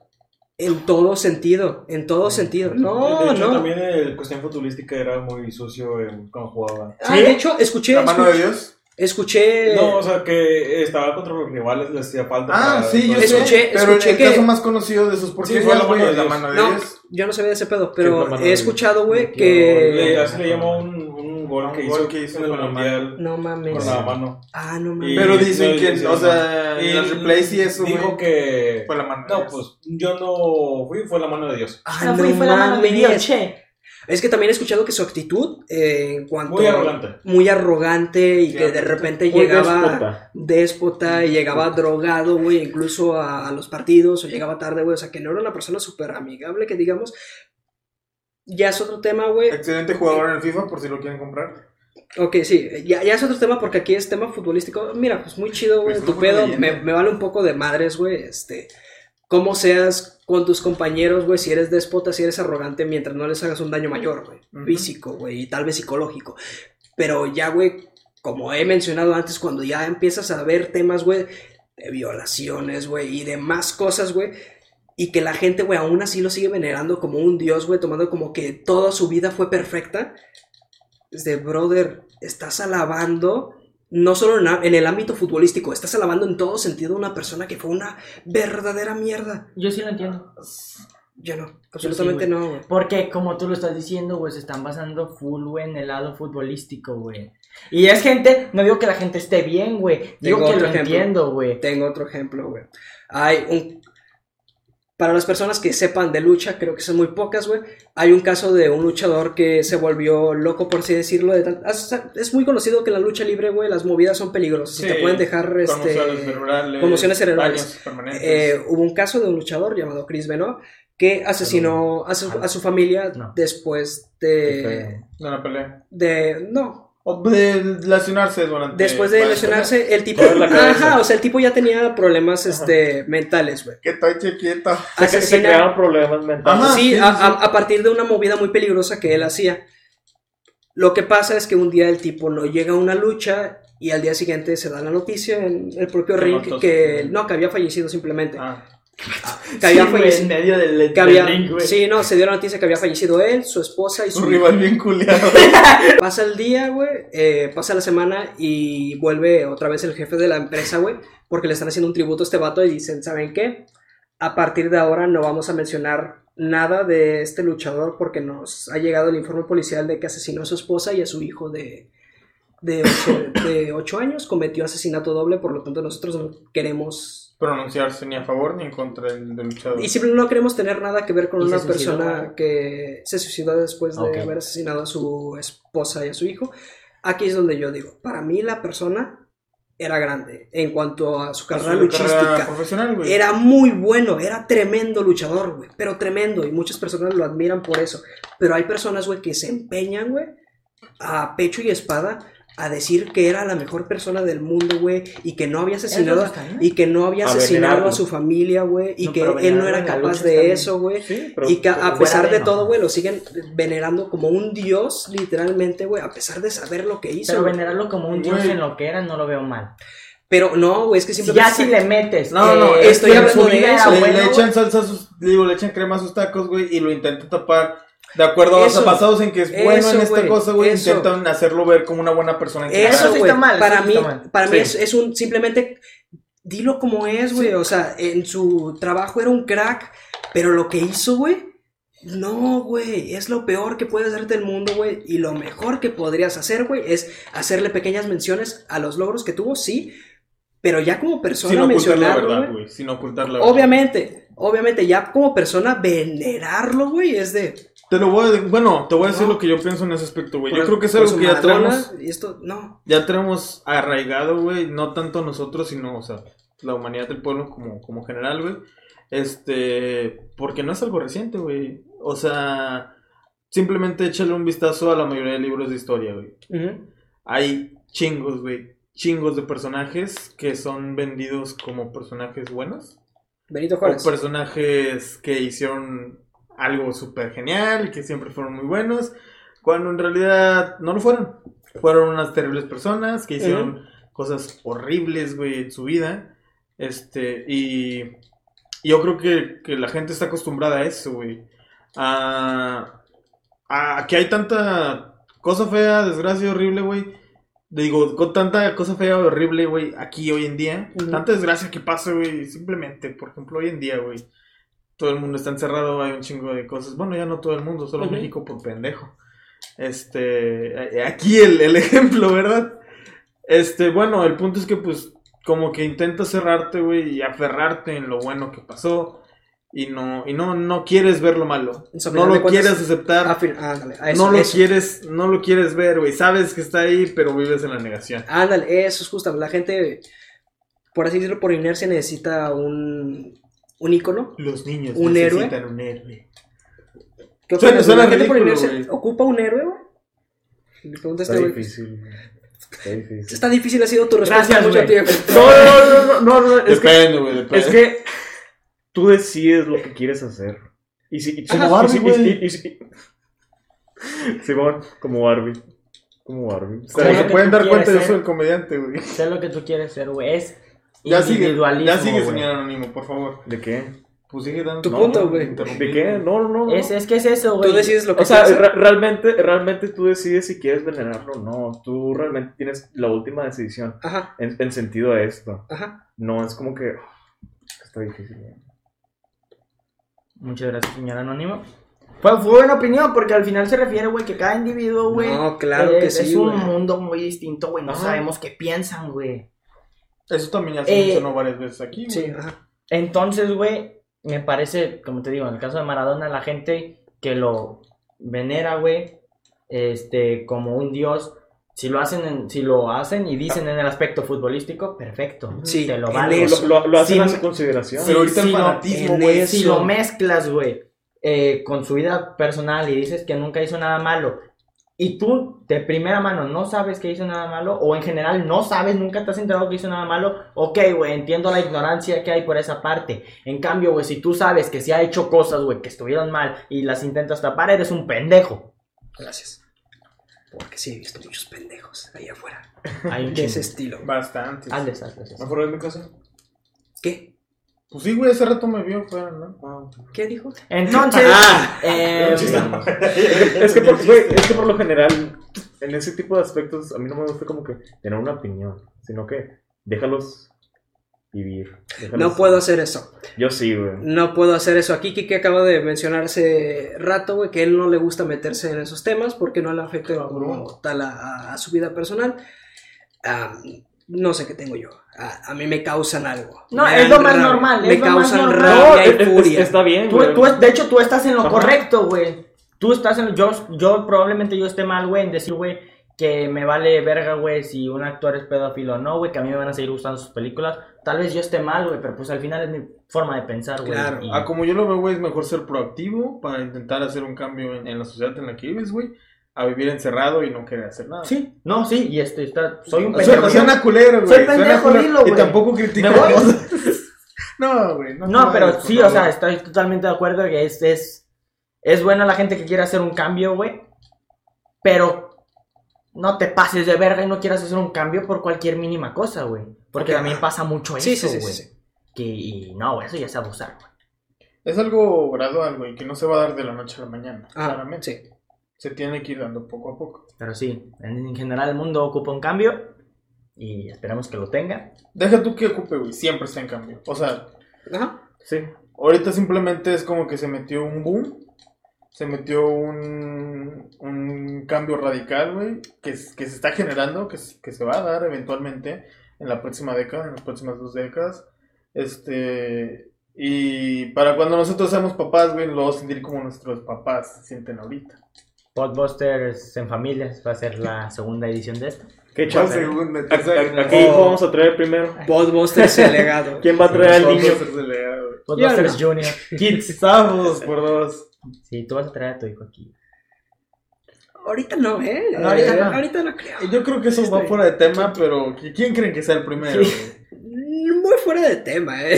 En todo sentido, en todo sentido. No, de hecho, no. también el cuestión futbolística era muy sucio en, cuando jugaba. Ah, ¿Sí? de hecho, escuché, La mano de Dios. Escuché- No, o sea, que estaba contra los rivales, les hacía falta. Ah, para- sí, yo sé. Escuché- pero escuché el que- caso más conocido de sus porquerías, fue la güey, de la Dios. mano de No, Dios. yo no sabía de ese pedo, pero he escuchado, güey, Le, que... así le llamó un, un gol Un que gol hizo, que hizo en el con la mundial No mames. con la mano. Ah, no Y- mames. Pero no, dicen y- que, sí, o no. sea, en los replays y eso, Dijo güey, que. fue la mano de No, Dios. pues yo no fui, fue la mano de Dios. Ah, No, no fue, la mano de mames. Dios, che. Es que también he escuchado que su actitud, eh, en cuanto... Muy arrogante. Muy arrogante y Sí, que de repente llegaba déspota. déspota y llegaba drogado, güey, incluso a, a los partidos o llegaba tarde, güey. O sea, que no era una persona súper amigable, que digamos. Ya es otro tema, güey. Excelente jugador en el FIFA, por si lo quieren comprar. Ok, sí, ya, ya es otro tema porque aquí es tema futbolístico. Mira, pues muy chido, güey, Pues tu pedo. me vale un poco de madres, güey. Este, cómo seas con tus compañeros, güey, si eres déspota, si eres arrogante, mientras no les hagas un daño mayor, güey. Físico, güey, y tal vez psicológico. Pero ya, güey, como he mencionado antes, cuando ya empiezas a ver temas, güey, de violaciones, güey, y demás cosas, güey. Y que la gente, güey, aún así lo sigue venerando como un dios, güey, tomando como que toda su vida fue perfecta. Es de, brother, estás alabando, no solo en, el ámbito futbolístico, estás alabando en todo sentido a una persona que fue una verdadera mierda. Yo sí lo entiendo. Yo no, absolutamente sí, no, güey. Porque, como tú lo estás diciendo, güey, se están basando full, güey, en el lado futbolístico, güey. Y es gente, no digo que la gente esté bien, güey. Digo Tengo que lo ejemplo. entiendo, güey. Tengo otro ejemplo, güey. Hay un... Para las personas que sepan de lucha, creo que son muy pocas, güey. Hay un caso de un luchador que se volvió loco, por así decirlo. De tan- Es muy conocido que en la lucha libre, güey, las movidas son peligrosas. y te Sí, pueden dejar, este... Conmociones cerebrales. conmociones cerebrales. Eh, hubo un caso de un luchador llamado Chris Benoit que asesinó a su, a su familia No. después de, de una pelea. de... No, de lesionarse durante. Después de lesionarse, el tipo. Ajá, o sea, el tipo ya tenía problemas este, mentales, güey. Que estoy chiquito. Se, se Asesina- crearon problemas mentales. Ajá. Sí, sí, a, sí, a- a partir de una movida muy peligrosa que él hacía. Lo que pasa es que un día el tipo no llega a una lucha y al día siguiente se da la noticia en el propio ring que no, que había fallecido simplemente. Ah. Que había Sí, fallecido. en medio del, que del había, sí, no, se dio la noticia que había fallecido él, su esposa y su Un hijo. rival bien culiado. (laughs) Pasa el día, güey, eh, pasa la semana y vuelve otra vez el jefe de la empresa, güey, porque le están haciendo un tributo a este vato y dicen, ¿saben qué? A partir de ahora no vamos a mencionar nada de este luchador porque nos ha llegado el informe policial de que asesinó a su esposa y a su hijo de, de, ocho, de ocho años, cometió asesinato doble, por lo tanto nosotros no queremos... Pronunciarse ni a favor ni en contra del, luchador. Y simplemente no queremos tener nada que ver con ¿Y una persona que se suicidó después de Ok. haber asesinado a su esposa y a su hijo. Aquí es donde yo digo, para mí la persona era grande en cuanto a su carrera Su carrera luchística. profesional, güey. Era muy bueno, era tremendo luchador, güey, pero tremendo y muchas personas lo admiran por eso. Pero hay personas, güey, que se empeñan, güey, a pecho y espada a decir que era la mejor persona del mundo, güey, y que no había asesinado bien. y que no había A asesinado a su familia, güey, y No, que él no era capaz de eso, güey. Sí, pero- Y que a pesar de de no. todo, güey, lo siguen venerando como un dios, literalmente, güey, a pesar de saber lo que hizo. Pero venerarlo como un dios en lo que era no lo veo mal. Pero no, güey, es que Si simplemente... ya si le metes. No, no, eh, estoy hablando de eso, le, bueno, le echan salsa a sus, digo, le echan crema a sus tacos, güey, y lo intentan tapar. De acuerdo Eso. a basados en que es bueno Eso, en esta güey, cosa, güey, intentan hacerlo ver como una buena persona en. Eso está mal, para mí, está mal. para mí Sí. es, es un, simplemente, dilo como es, güey, o sea, en su trabajo era un crack, pero lo que hizo, güey, no, güey, es lo peor que puedes hacer del mundo, güey, y lo mejor que podrías hacer, güey, es hacerle pequeñas menciones a los logros que tuvo, sí, pero ya como persona Sin ocultar la verdad, güey. Sin ocultar la verdad. obviamente, obviamente, ya como persona venerarlo, güey, es de... Te lo voy a, bueno, te voy a decir No. lo que yo pienso en ese aspecto, güey. Yo creo que es algo su que ya tenemos, Y esto, no, ya tenemos arraigado, güey. No tanto nosotros, sino, o sea, la humanidad del pueblo como, como general, güey. Este, porque no es algo reciente, güey. O sea, simplemente échale un vistazo a la mayoría de libros de historia, güey. Hay chingos, güey. Chingos de personajes que son vendidos como personajes buenos. Benito Juárez. O personajes que hicieron algo súper genial y que siempre fueron muy buenos, cuando en realidad no lo fueron. Fueron unas terribles personas que hicieron cosas horribles, güey, en su vida. Este, y, yo creo que, que la gente está acostumbrada a eso, güey. A, a que hay tanta cosa fea, desgracia horrible, güey. Digo, con tanta cosa fea horrible, güey, aquí hoy en día. Ujú. Tanta desgracia que pasa, güey, simplemente, por ejemplo, hoy en día, güey. Todo el mundo está encerrado, hay un chingo de cosas. Bueno, ya no todo el mundo, solo. México por pendejo. Este, eh, aquí el, el (laughs) ejemplo, ¿verdad? Este, bueno, el punto es que, pues, como que intentas cerrarte, güey, y aferrarte en lo bueno que pasó. Y no, y no, no quieres ver lo malo. No lo quieres aceptar. Ah, ándale, a eso, no lo eso. quieres, no lo quieres ver, güey. Sabes que está ahí, pero vives en la negación. Ándale, eso es justo. La gente, por así decirlo, por inercia necesita un, un ícono. Los niños ¿Un héroe? necesitan un héroe. ¿Qué Suena- opinas, suena güey? La gente por ridículo, inercia güey. ocupa un héroe, güey. Le pregunta a Está este güey. difícil. Está difícil. Está difícil, ha sido tu respuesta Gracias, mucho güey. tiempo. No, no, no, no, no, es que, Depende, güey, depende. es que tú decides lo que quieres hacer. Y si, y- Como y- Barbie, y- güey. y- y- y- (laughs) Simón, como Barbie. Como Barbie. Como lo se que pueden tú dar quieres cuenta, yo ser. soy el comediante, güey. Sé lo que tú quieres ser, güey. Es Ya sigue, ya sigue, señor Anónimo, por favor. ¿De qué? Pues sigue dando Tu punto, güey. ¿De qué? No, no, no. Es, es que es eso, güey. Tú decides lo que O sea, re- realmente, realmente tú decides si quieres venerarlo o no. Tú realmente tienes la última decisión Ajá, en, en sentido a esto. ajá. No es como que. Está difícil. güey. Muchas gracias, señor Anónimo. Fue, fue buena opinión, porque al final se refiere, güey, que cada individuo, güey. No, claro eh, que es, sí, Es un mundo muy distinto, güey. No Ajá. sabemos qué piensan, güey. Eso también ya se Eh, mencionó varias veces aquí, güey. Sí, ajá. Entonces, güey, me parece, como te digo, en el caso de Maradona, la gente que lo venera, güey, este, como un dios, si lo hacen, en- si lo hacen y dicen en el aspecto futbolístico, perfecto. Sí, te lo eso. Lo, lo, lo hacen Sí, a su consideración. Pero ahorita el Sí, no, fanatismo, güey. Si lo mezclas, güey, eh, con su vida personal y dices que nunca hizo nada malo y tú de primera mano no sabes que hizo nada malo, o en general no sabes, nunca te has enterado que hizo nada malo, ok, güey, entiendo la ignorancia que hay por esa parte. En cambio, güey, si tú sabes que se ha hecho cosas, güey, que estuvieron mal y las intentas tapar, eres un pendejo. Gracias. Porque sí, he visto muchos pendejos ahí afuera. Hay De ese estilo. Bastante. Hazles, hazles, hazles. ¿Afuera de mi casa? ¿Qué? Pues sí, güey, ese rato me vio fuera, ¿no? Ah, ¿Qué dijo? Entonces, Ah. eh, (laughs) (laughs) es, que por, güey, es que por lo general, en ese tipo de aspectos, a mí no me gusta como que tener una opinión, sino que déjalos vivir. déjalos- No puedo hacer eso. Yo sí, güey. No puedo hacer eso. Aquí Kike acaba de mencionar hace rato, güey, que él no le gusta meterse en esos temas porque no le afecta como tal a, a- a su vida personal. Ah, no sé qué tengo yo. A, a mí me causan algo. No, Me es lo más normal, Me es lo más causan normal. No, rabia y es- es- furia. está bien, güey. tú de hecho, tú estás en lo Ajá. correcto, güey. Tú estás en yo, yo probablemente yo esté mal, güey, en decir, güey, que me vale verga, güey, si un actor es pedófilo o no, güey, que a mí me van a seguir gustando sus películas. Tal vez yo esté mal, güey, pero pues al final es mi forma de pensar, güey. Claro. y- Ah, como yo lo veo, güey, es mejor ser proactivo para intentar hacer un cambio en, en la sociedad en la que vives, güey, a vivir encerrado y no querer hacer nada. Sí, no, sí, y este, está, soy un pendejo. suena culero, güey. Soy pendejo, dilo, Y güey. tampoco ¿Me criticamos. voy? (laughs) no, güey. No, No, pero vayas, sí, o sea, estoy totalmente de acuerdo que es, es, es buena la gente que quiere hacer un cambio, güey. Pero no te pases de verga y no quieras hacer un cambio por cualquier mínima cosa, güey. Porque también pasa mucho eso, Sí, sí, sí, güey. sí, sí. Que, y no, güey, eso ya es abusar, güey. Es algo gradual, güey, que no se va a dar de la noche a la mañana. Ah, claramente. sí. Se tiene que ir dando poco a poco. Pero sí, en, en general el mundo ocupa un cambio y esperemos que lo tenga. Deja tú que ocupe, güey. Siempre está en cambio. O sea, Ajá. Sí. ahorita simplemente es como que se metió un boom. Se metió un, un cambio radical, güey, que, que se está generando, que, que se va a dar eventualmente en la próxima década, en las próximas dos décadas. Este. Y para cuando nosotros seamos papás, güey, lo vamos a sentir como nuestros papás se sienten ahorita. Podbusters en familias va a ser la segunda edición de esto. Qué ¿Cuál chance. segunda? ¿A, tercera? a- a qué hijo vamos a traer primero? (laughs) Podbusters el legado. ¿Quién va a traer al niño? es el legado. Podbusters Junior. (laughs) Kids, por dos. Sí, tú vas a traer a tu hijo aquí. Ahorita no, ¿eh? No, ahorita no. Ahorita no creo. Yo creo que eso va Estoy- fuera de tema, pero ¿quién creen que sea el primero? Sí. (laughs) Muy fuera de tema, ¿eh?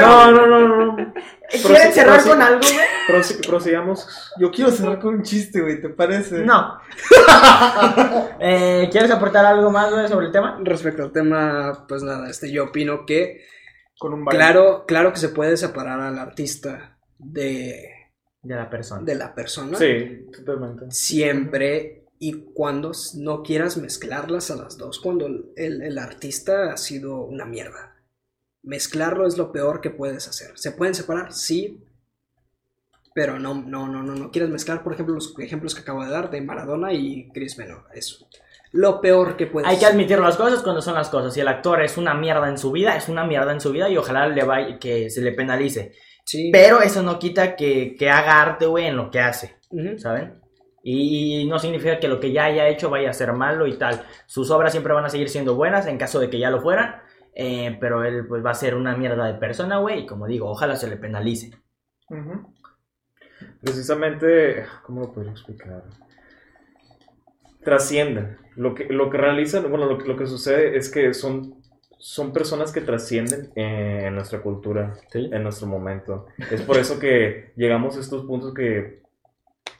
No, no, no, no. no. ¿Quieren sí, cerrar con algo, güey? Prosi- prosigamos. Yo quiero cerrar con un chiste, güey, ¿te parece? No. (laughs) Eh, ¿Quieres aportar algo más, güey, sobre el tema? Respecto al tema, pues nada, este, yo opino que Con un claro, claro que se puede separar al artista de, De la persona. de la persona. Sí, totalmente. Siempre y cuando no quieras mezclarlas a las dos, cuando el, el- el artista ha sido una mierda. Mezclarlo es lo peor que puedes hacer. ¿Se pueden separar? Sí. Pero no, no, no, no, no quieres mezclar, por ejemplo, los ejemplos que acabo de dar de Maradona y Chris Benoit. Eso. Lo peor que puedes Hay que admitir las cosas cuando son las cosas. Si el actor es una mierda en su vida, es una mierda en su vida y ojalá le vaya, que se le penalice. Sí. Pero eso no quita que, que haga arte, güey, en lo que hace. ¿saben? Y no significa que lo que ya haya hecho vaya a ser malo y tal. Sus obras siempre van a seguir siendo buenas en caso de que ya lo fueran. Eh, pero él pues va a ser una mierda de persona, güey. Y como digo, ojalá se le penalice. Precisamente, ¿cómo lo podría explicar? Trascienden. Lo que, lo que realizan, bueno, lo, que- lo que sucede es que son, son personas que trascienden eh, en nuestra cultura, ¿Sí? en nuestro momento. Es por eso que llegamos a estos puntos que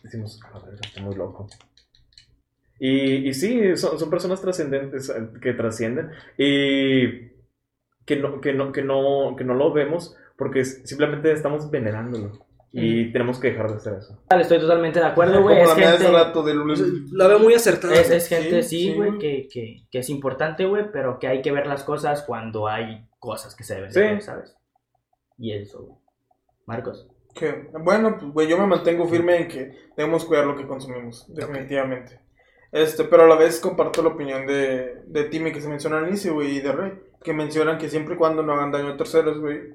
decimos, a ver, está muy loco. Y, y sí, son, son personas trascendentes eh, que trascienden y que no, que, no, que, no, que no lo vemos porque simplemente estamos venerándolo. Y tenemos que dejar de hacer eso. Vale, Estoy totalmente de acuerdo, güey. Es la gente, rato lunes. Lo veo muy acertado. es, es gente, Sí, sí, sí, güey, güey. que, que, que es importante, güey, pero que hay que ver las cosas cuando hay cosas que se deben Sí. ver, ¿sabes? Y eso, güey. Marcos. Que, bueno, pues, güey, yo me mantengo firme en que debemos cuidar lo que consumimos, definitivamente. Este, pero a la vez comparto la opinión de, de Timmy que se menciona al inicio, güey, y de Rey, que mencionan que siempre y cuando no hagan daño a terceros, güey,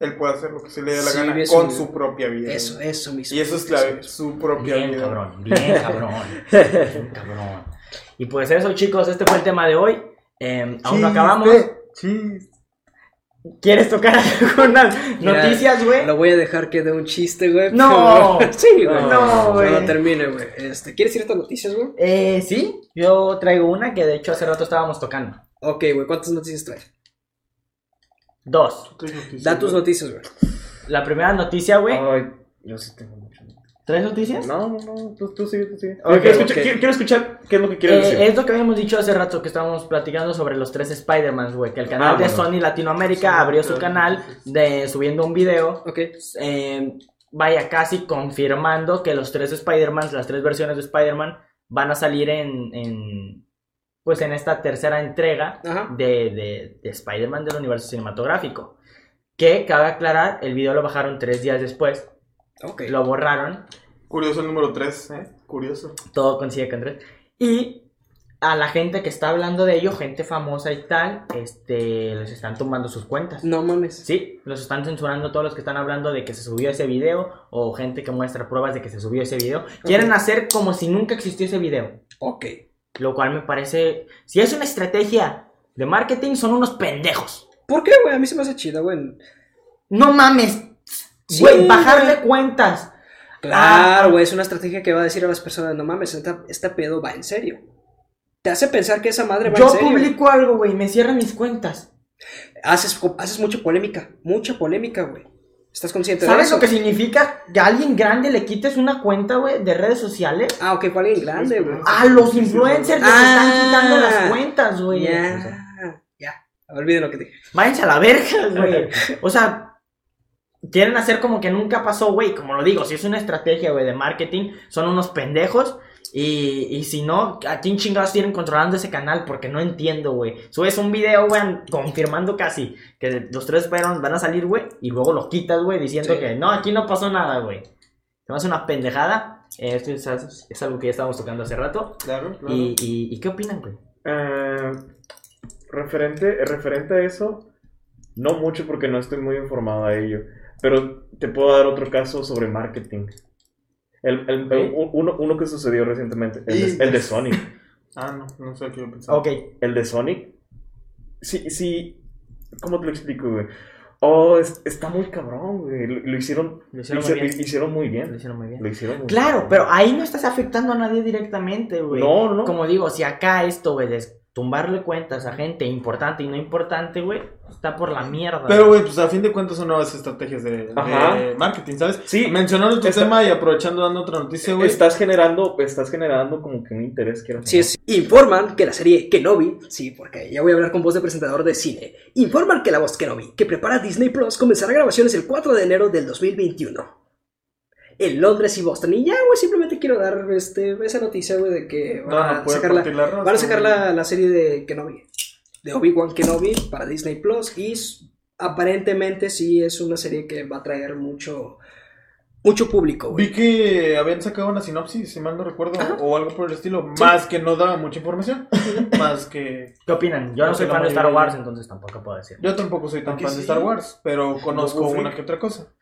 él puede hacer lo que se le dé la Sí, gana eso- con su propia vida. Eso, güey. eso mismo. Y eso es clave, su propia Bien, vida. cabrón, bien, cabrón. (laughs) bien, cabrón. Y pues eso, chicos, este fue el tema de hoy. Eh, aún no acabamos. Chiste. ¿Quieres tocar (laughs) algunas noticias, güey? Lo voy a dejar que dé un chiste, güey. No. pero- (laughs) sí, güey. No, güey. Cuando termine, güey. Este, ¿Quieres ir a estas noticias, güey? Eh, sí, yo traigo una que de hecho hace rato estábamos tocando. Ok, güey. ¿Cuántas noticias traes? Dos. Da tus noticias, güey. La primera noticia, güey. Ay, yo sí tengo mucho. ¿Tres noticias? No, no, no, tú, tú sigue, tú sigue. Ok, quiero, escuchar, ok. quiero- quiero escuchar qué es lo que quieres Eh, decir. es lo que habíamos dicho hace rato que estábamos platicando sobre los tres Spider-Mans, güey. Que el canal Ah, de bueno. Sony Latinoamérica abrió su canal de subiendo un video. Ok. eh, vaya, casi confirmando que los tres Spider-Mans, las tres versiones de Spider-Man, van a salir en, en, Pues en esta tercera entrega Ajá. de, de, de Spider-Man del universo cinematográfico. Que cabe aclarar, el video lo bajaron tres días después. Ok. Lo borraron. Curioso el número 3, ¿eh? Curioso. todo coincide con tres. Y a la gente que está hablando de ello, gente famosa y tal, este, les están tomando sus cuentas. No mames. Sí, los están censurando todos los que están hablando de que se subió ese video o gente que muestra pruebas de que se subió ese video. Quieren hacer como si nunca existió ese video. Ok. Lo cual me parece, si es una estrategia de marketing, son unos pendejos. ¿Por qué, güey? A mí se me hace chida, güey. No mames. Sí, Güey, güey. bajarle cuentas. Claro, güey, es una estrategia que va a decir a las personas, no mames, esta, este pedo va en serio. Te hace pensar que esa madre va Yo en serio. publico algo, güey, me cierran mis cuentas. Haces, haces mucha polémica, mucha polémica, güey. ¿Estás consciente de ¿Sabes lo que significa que a alguien grande le quites una cuenta, güey, de redes sociales? Ah, ok, fue alguien grande, güey. A los influencers les Ah. están quitando las cuentas, güey. Ya, ya. Olviden lo que dije. Váyanse a la verga, (laughs) güey. O sea, quieren hacer como que nunca pasó, güey. Como lo digo, si es una estrategia, güey, de marketing, son unos pendejos. Y, y si no, ¿a quién chingados tienen controlando ese canal? Porque no entiendo, güey. Subes un video, güey, confirmando casi que los tres Spider-Man van a salir, güey. Y luego lo quitas, güey, diciendo Sí. que no, aquí no pasó nada, güey. Se me hace una pendejada. Eh, Esto es, es algo que ya estábamos tocando hace rato. Claro, claro. ¿Y, y, y qué opinan, güey? Eh, referente, referente a eso, no mucho porque no estoy muy informado a ello. Pero te puedo dar otro caso sobre marketing. El, el- el- uno, uno que sucedió recientemente, el de, el de Sonic. Ah, no, no sé qué yo pensaba. Ok. El de Sonic. Sí, sí. ¿Cómo te lo explico, güey? Oh, es- está muy cabrón, güey. Lo, lo hicieron, Lo hicieron lo muy hice- bien. lo hicieron muy Lo bien. hicieron muy bien. Lo hicieron muy Claro, bien. pero ahí no estás afectando a nadie directamente, güey. No, no. Como digo, si acá esto, güey, tumbarle cuentas a gente importante y no importante, güey, está por la mierda. Pero, güey, pues a fin de cuentas son nuevas estrategias de, marketing, ¿sabes? Sí. Mencionando tu Está- tema y aprovechando dando otra noticia, güey. Estás generando, estás generando como que un interés, quiero Sí, es- informan que la serie Kenobi, sí, porque ya voy a hablar con voz de presentador de cine, informan que la voz Kenobi, que prepara Disney Plus, comenzará grabaciones el 4 de enero del 2021. En Londres y Boston. Y ya, güey, simplemente quiero dar este, esa noticia, güey, de que No, van no a puede sacar, la, raza, van a sacar la, la serie de Kenobi, de Obi-Wan Kenobi para Disney Plus. Y aparentemente sí es una serie que va a traer mucho, mucho público, güey. Vi que habían sacado una sinopsis, si mal no recuerdo, Ajá. o algo por el estilo. Más que no daba mucha información. más que. ¿Qué opinan? Yo no No soy fan de Star Wars, entonces tampoco puedo decir. Yo tampoco soy tan Aquí fan de. Star Wars, pero conozco una que otra cosa.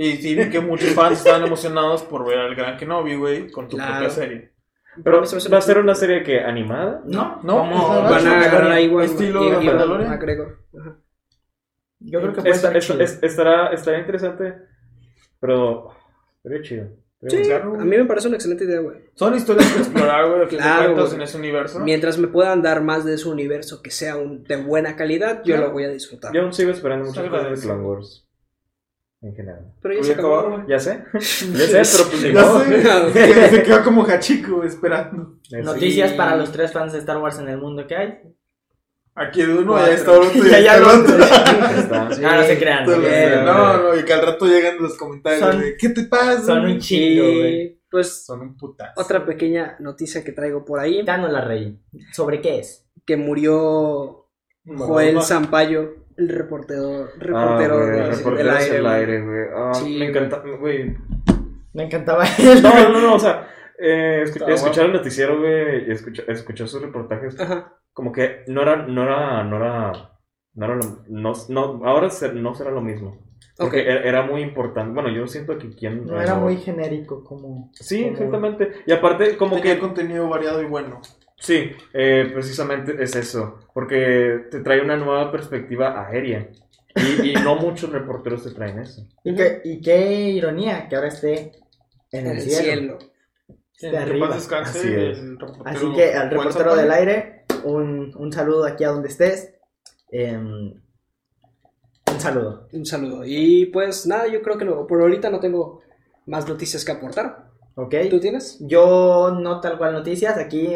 Y sí vi que muchos fans estaban emocionados por ver al gran Kenobi, güey, con tu Claro. propia serie. Pero va a ser una serie que animada. No, No, como Van a agarrar a Iwan, Estilo Iwan Mandalorian. McGregor. Ajá. yo creo que puede Esta- estar es- estará, estará interesante, pero estaría chido. Sí, Claro, a mí me parece una excelente idea, güey. Son historias que explorar, güey, Claro, cuentas, en ese universo. Mientras me puedan dar más de su universo que sea un- de buena calidad, yo Claro. lo voy a disfrutar. Yo aún sigo esperando muchas cosas de. Clone Wars. En general. pero ya se acabó. acabar, güey. Ya sé. (laughs) Ya sé, pero pues ni Ya modo. sé, (laughs) (laughs) se- quedó como Hachiko esperando. Eh, Noticias Sí. para los tres fans de Star Wars en el mundo que hay. Aquí de uno, allá está otro. El está. Sí. No, no se crean. Bien, No, no, y que al rato llegan los comentarios Son- de ¿qué te pasa? Son un güey. Y pues Son un putazo. otra pequeña noticia que traigo por ahí, Danos la rey. ¿Sobre qué es? que murió Joel Sampaio, el reportero, Ah, reportero güey, de- reporteros del aire. del güey. aire, güey. Ah, Sí, me encanta, güey. Me encantaba No, (laughs) no, no, no, o sea, eh, escuchar el noticiero, güey, y escuchar, escuchar sus reportajes, Ajá. como que no era, no era, no era, no era lo, no, no, ahora se- no será lo mismo. Porque era, era muy importante, bueno, yo siento que quien... No era muy genérico como... Sí, como- exactamente. Y aparte, como Tenía que... contenido variado y bueno. Sí, eh, precisamente es eso. Porque te trae una nueva perspectiva aérea. Y, y no (laughs) muchos reporteros te traen eso. Y qué, y qué ironía que ahora esté en el, el cielo. cielo. De arriba. Así es. que al reportero del aire, un, un saludo aquí a donde estés. Em, un saludo. Un saludo. Y pues nada, yo creo que no- por ahorita no tengo más noticias que aportar. ¿Ok? ¿Tú tienes? Yo no tal cual noticias, aquí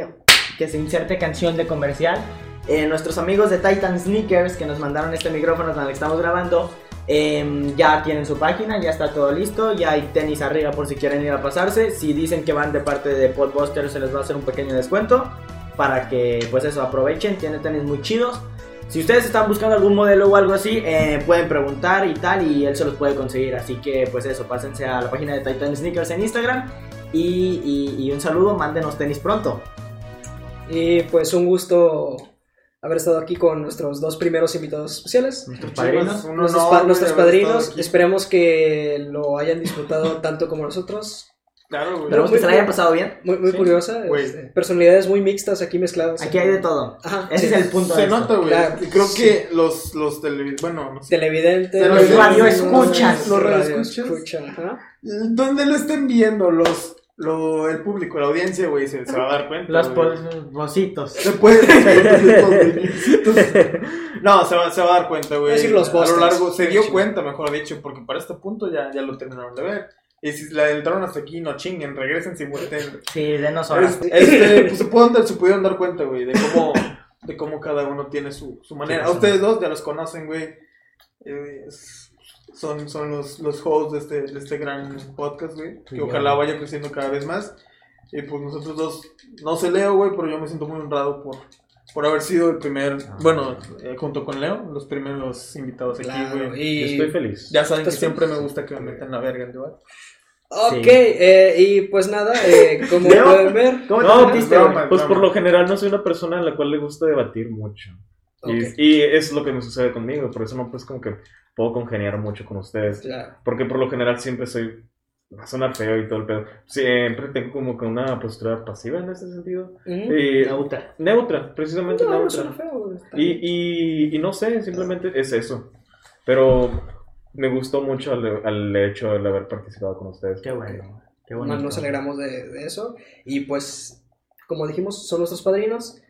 que se inserte canción de comercial. Eh, nuestros amigos de Titan Sneakers que nos mandaron este micrófono con el que estamos grabando, em, ya tienen su página, ya está todo listo, ya hay tenis arriba por si quieren ir a pasarse. Si dicen que van de parte de Podbuster se les va a hacer un pequeño descuento para que pues eso aprovechen, tiene tenis muy chidos. Si ustedes están buscando algún modelo o algo así, eh, pueden preguntar y tal, y él se los puede conseguir. Así que, pues eso, pásense a la página de Titan Sneakers en Instagram. Y, y- y un saludo, mándenos tenis pronto. Y pues un gusto haber estado aquí con nuestros dos primeros invitados especiales. Nuestros padrinos. Nuestros, pa- padrinos. Esperemos que lo hayan disfrutado (laughs) tanto como nosotros. Claro, güey. Esperemos que se la hayan pasado bien. Muy, muy Sí, curiosa. este, personalidades muy mixtas aquí mezcladas. Aquí hay de todo. Ajá, Ese sí. es el punto de Se nota, güey. Claro. Creo Sí. que los, los televidentes, bueno, no sé. Televidentes. Los radioescuchas. Los radioescuchas. Donde lo estén viendo los, lo, el público, la audiencia, güey, se, se va a dar cuenta. Los bocitos. Se puede. (laughs) no, se va, se va a dar cuenta, güey. Decir los a lo largo, se dio cuenta, mejor dicho, porque para este punto ya, ya lo terminaron de ver. Y si la entraron hasta aquí, no chinguen, regresen si vuelten. Sí, denos horas. Este, pues se, pueden dar- se pudieron dar cuenta, güey, de cómo, de cómo cada uno tiene su, su manera. Sí, A ustedes dos ya los conocen, güey. Eh, es- son, son los, los hosts de este, de este gran podcast, güey. Que Sí, ojalá ya. vaya creciendo cada vez más. Y pues nosotros dos, no sé Leo, güey, pero yo me siento muy honrado por, por haber sido el primer, Ah. bueno, eh, junto con Leo, los primeros invitados aquí, Claro, güey. y... Estoy feliz. Ya saben que siempre me feliz. gusta que me metan la verga en debate. Ok, Sí. eh, y pues nada, eh, como Leo. pueden ver, ¿Cómo No, te pues, broma. Pues por lo general no soy una persona a la cual le gusta debatir mucho. Y- Ok. Y, es lo que me sucede conmigo, por eso no pues como que puedo congeniar mucho con ustedes. claro. Porque por lo general siempre soy, va a sonar feo y todo el pedo, siempre tengo como que una postura pasiva en ese sentido. Ujú. Y- Neutra. neutra, precisamente No, no neutra. suena feo, Y, y, y no sé, simplemente es eso. Pero me gustó mucho al, al hecho de haber participado con ustedes. Qué bueno. Qué Nos- bonito. Nos alegramos de, de eso. Y pues, como dijimos, son nuestros padrinos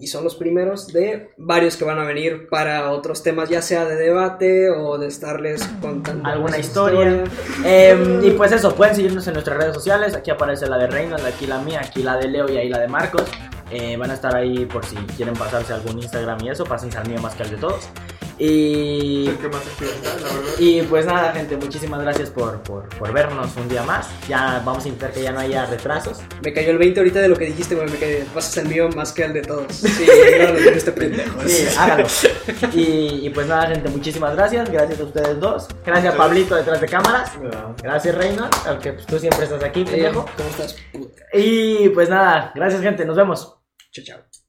y son los primeros de varios que van a venir para otros temas, ya sea de debate o de estarles contando Alguna historia. Eh, y pues eso, pueden seguirnos en nuestras redes sociales. Aquí aparece la de Reynolds, aquí la mía, aquí la de Leo y ahí la de Marcos. Eh, van a estar ahí por si quieren pasarse algún Instagram y eso. Pásense al mío más que al de todos. Y, El que más activo está, la verdad. y pues nada, gente, muchísimas gracias por, por, por vernos un día más. Ya vamos a intentar que ya no haya retrasos. Me cayó el 20 ahorita de lo que dijiste, güey. Me cayó, pasas el mío más que el de todos. Sí, (laughs) no lo dijiste este pendejo. Sí, hágalo. Y, y pues nada, gente, muchísimas gracias. Gracias a ustedes dos. Gracias a Pablito detrás de cámaras. Gracias, Reynolds, aunque pues, tú siempre estás aquí, pendejo. ¿Cómo estás? Puta. Y pues nada, gracias, gente. Nos vemos. Chao, chao.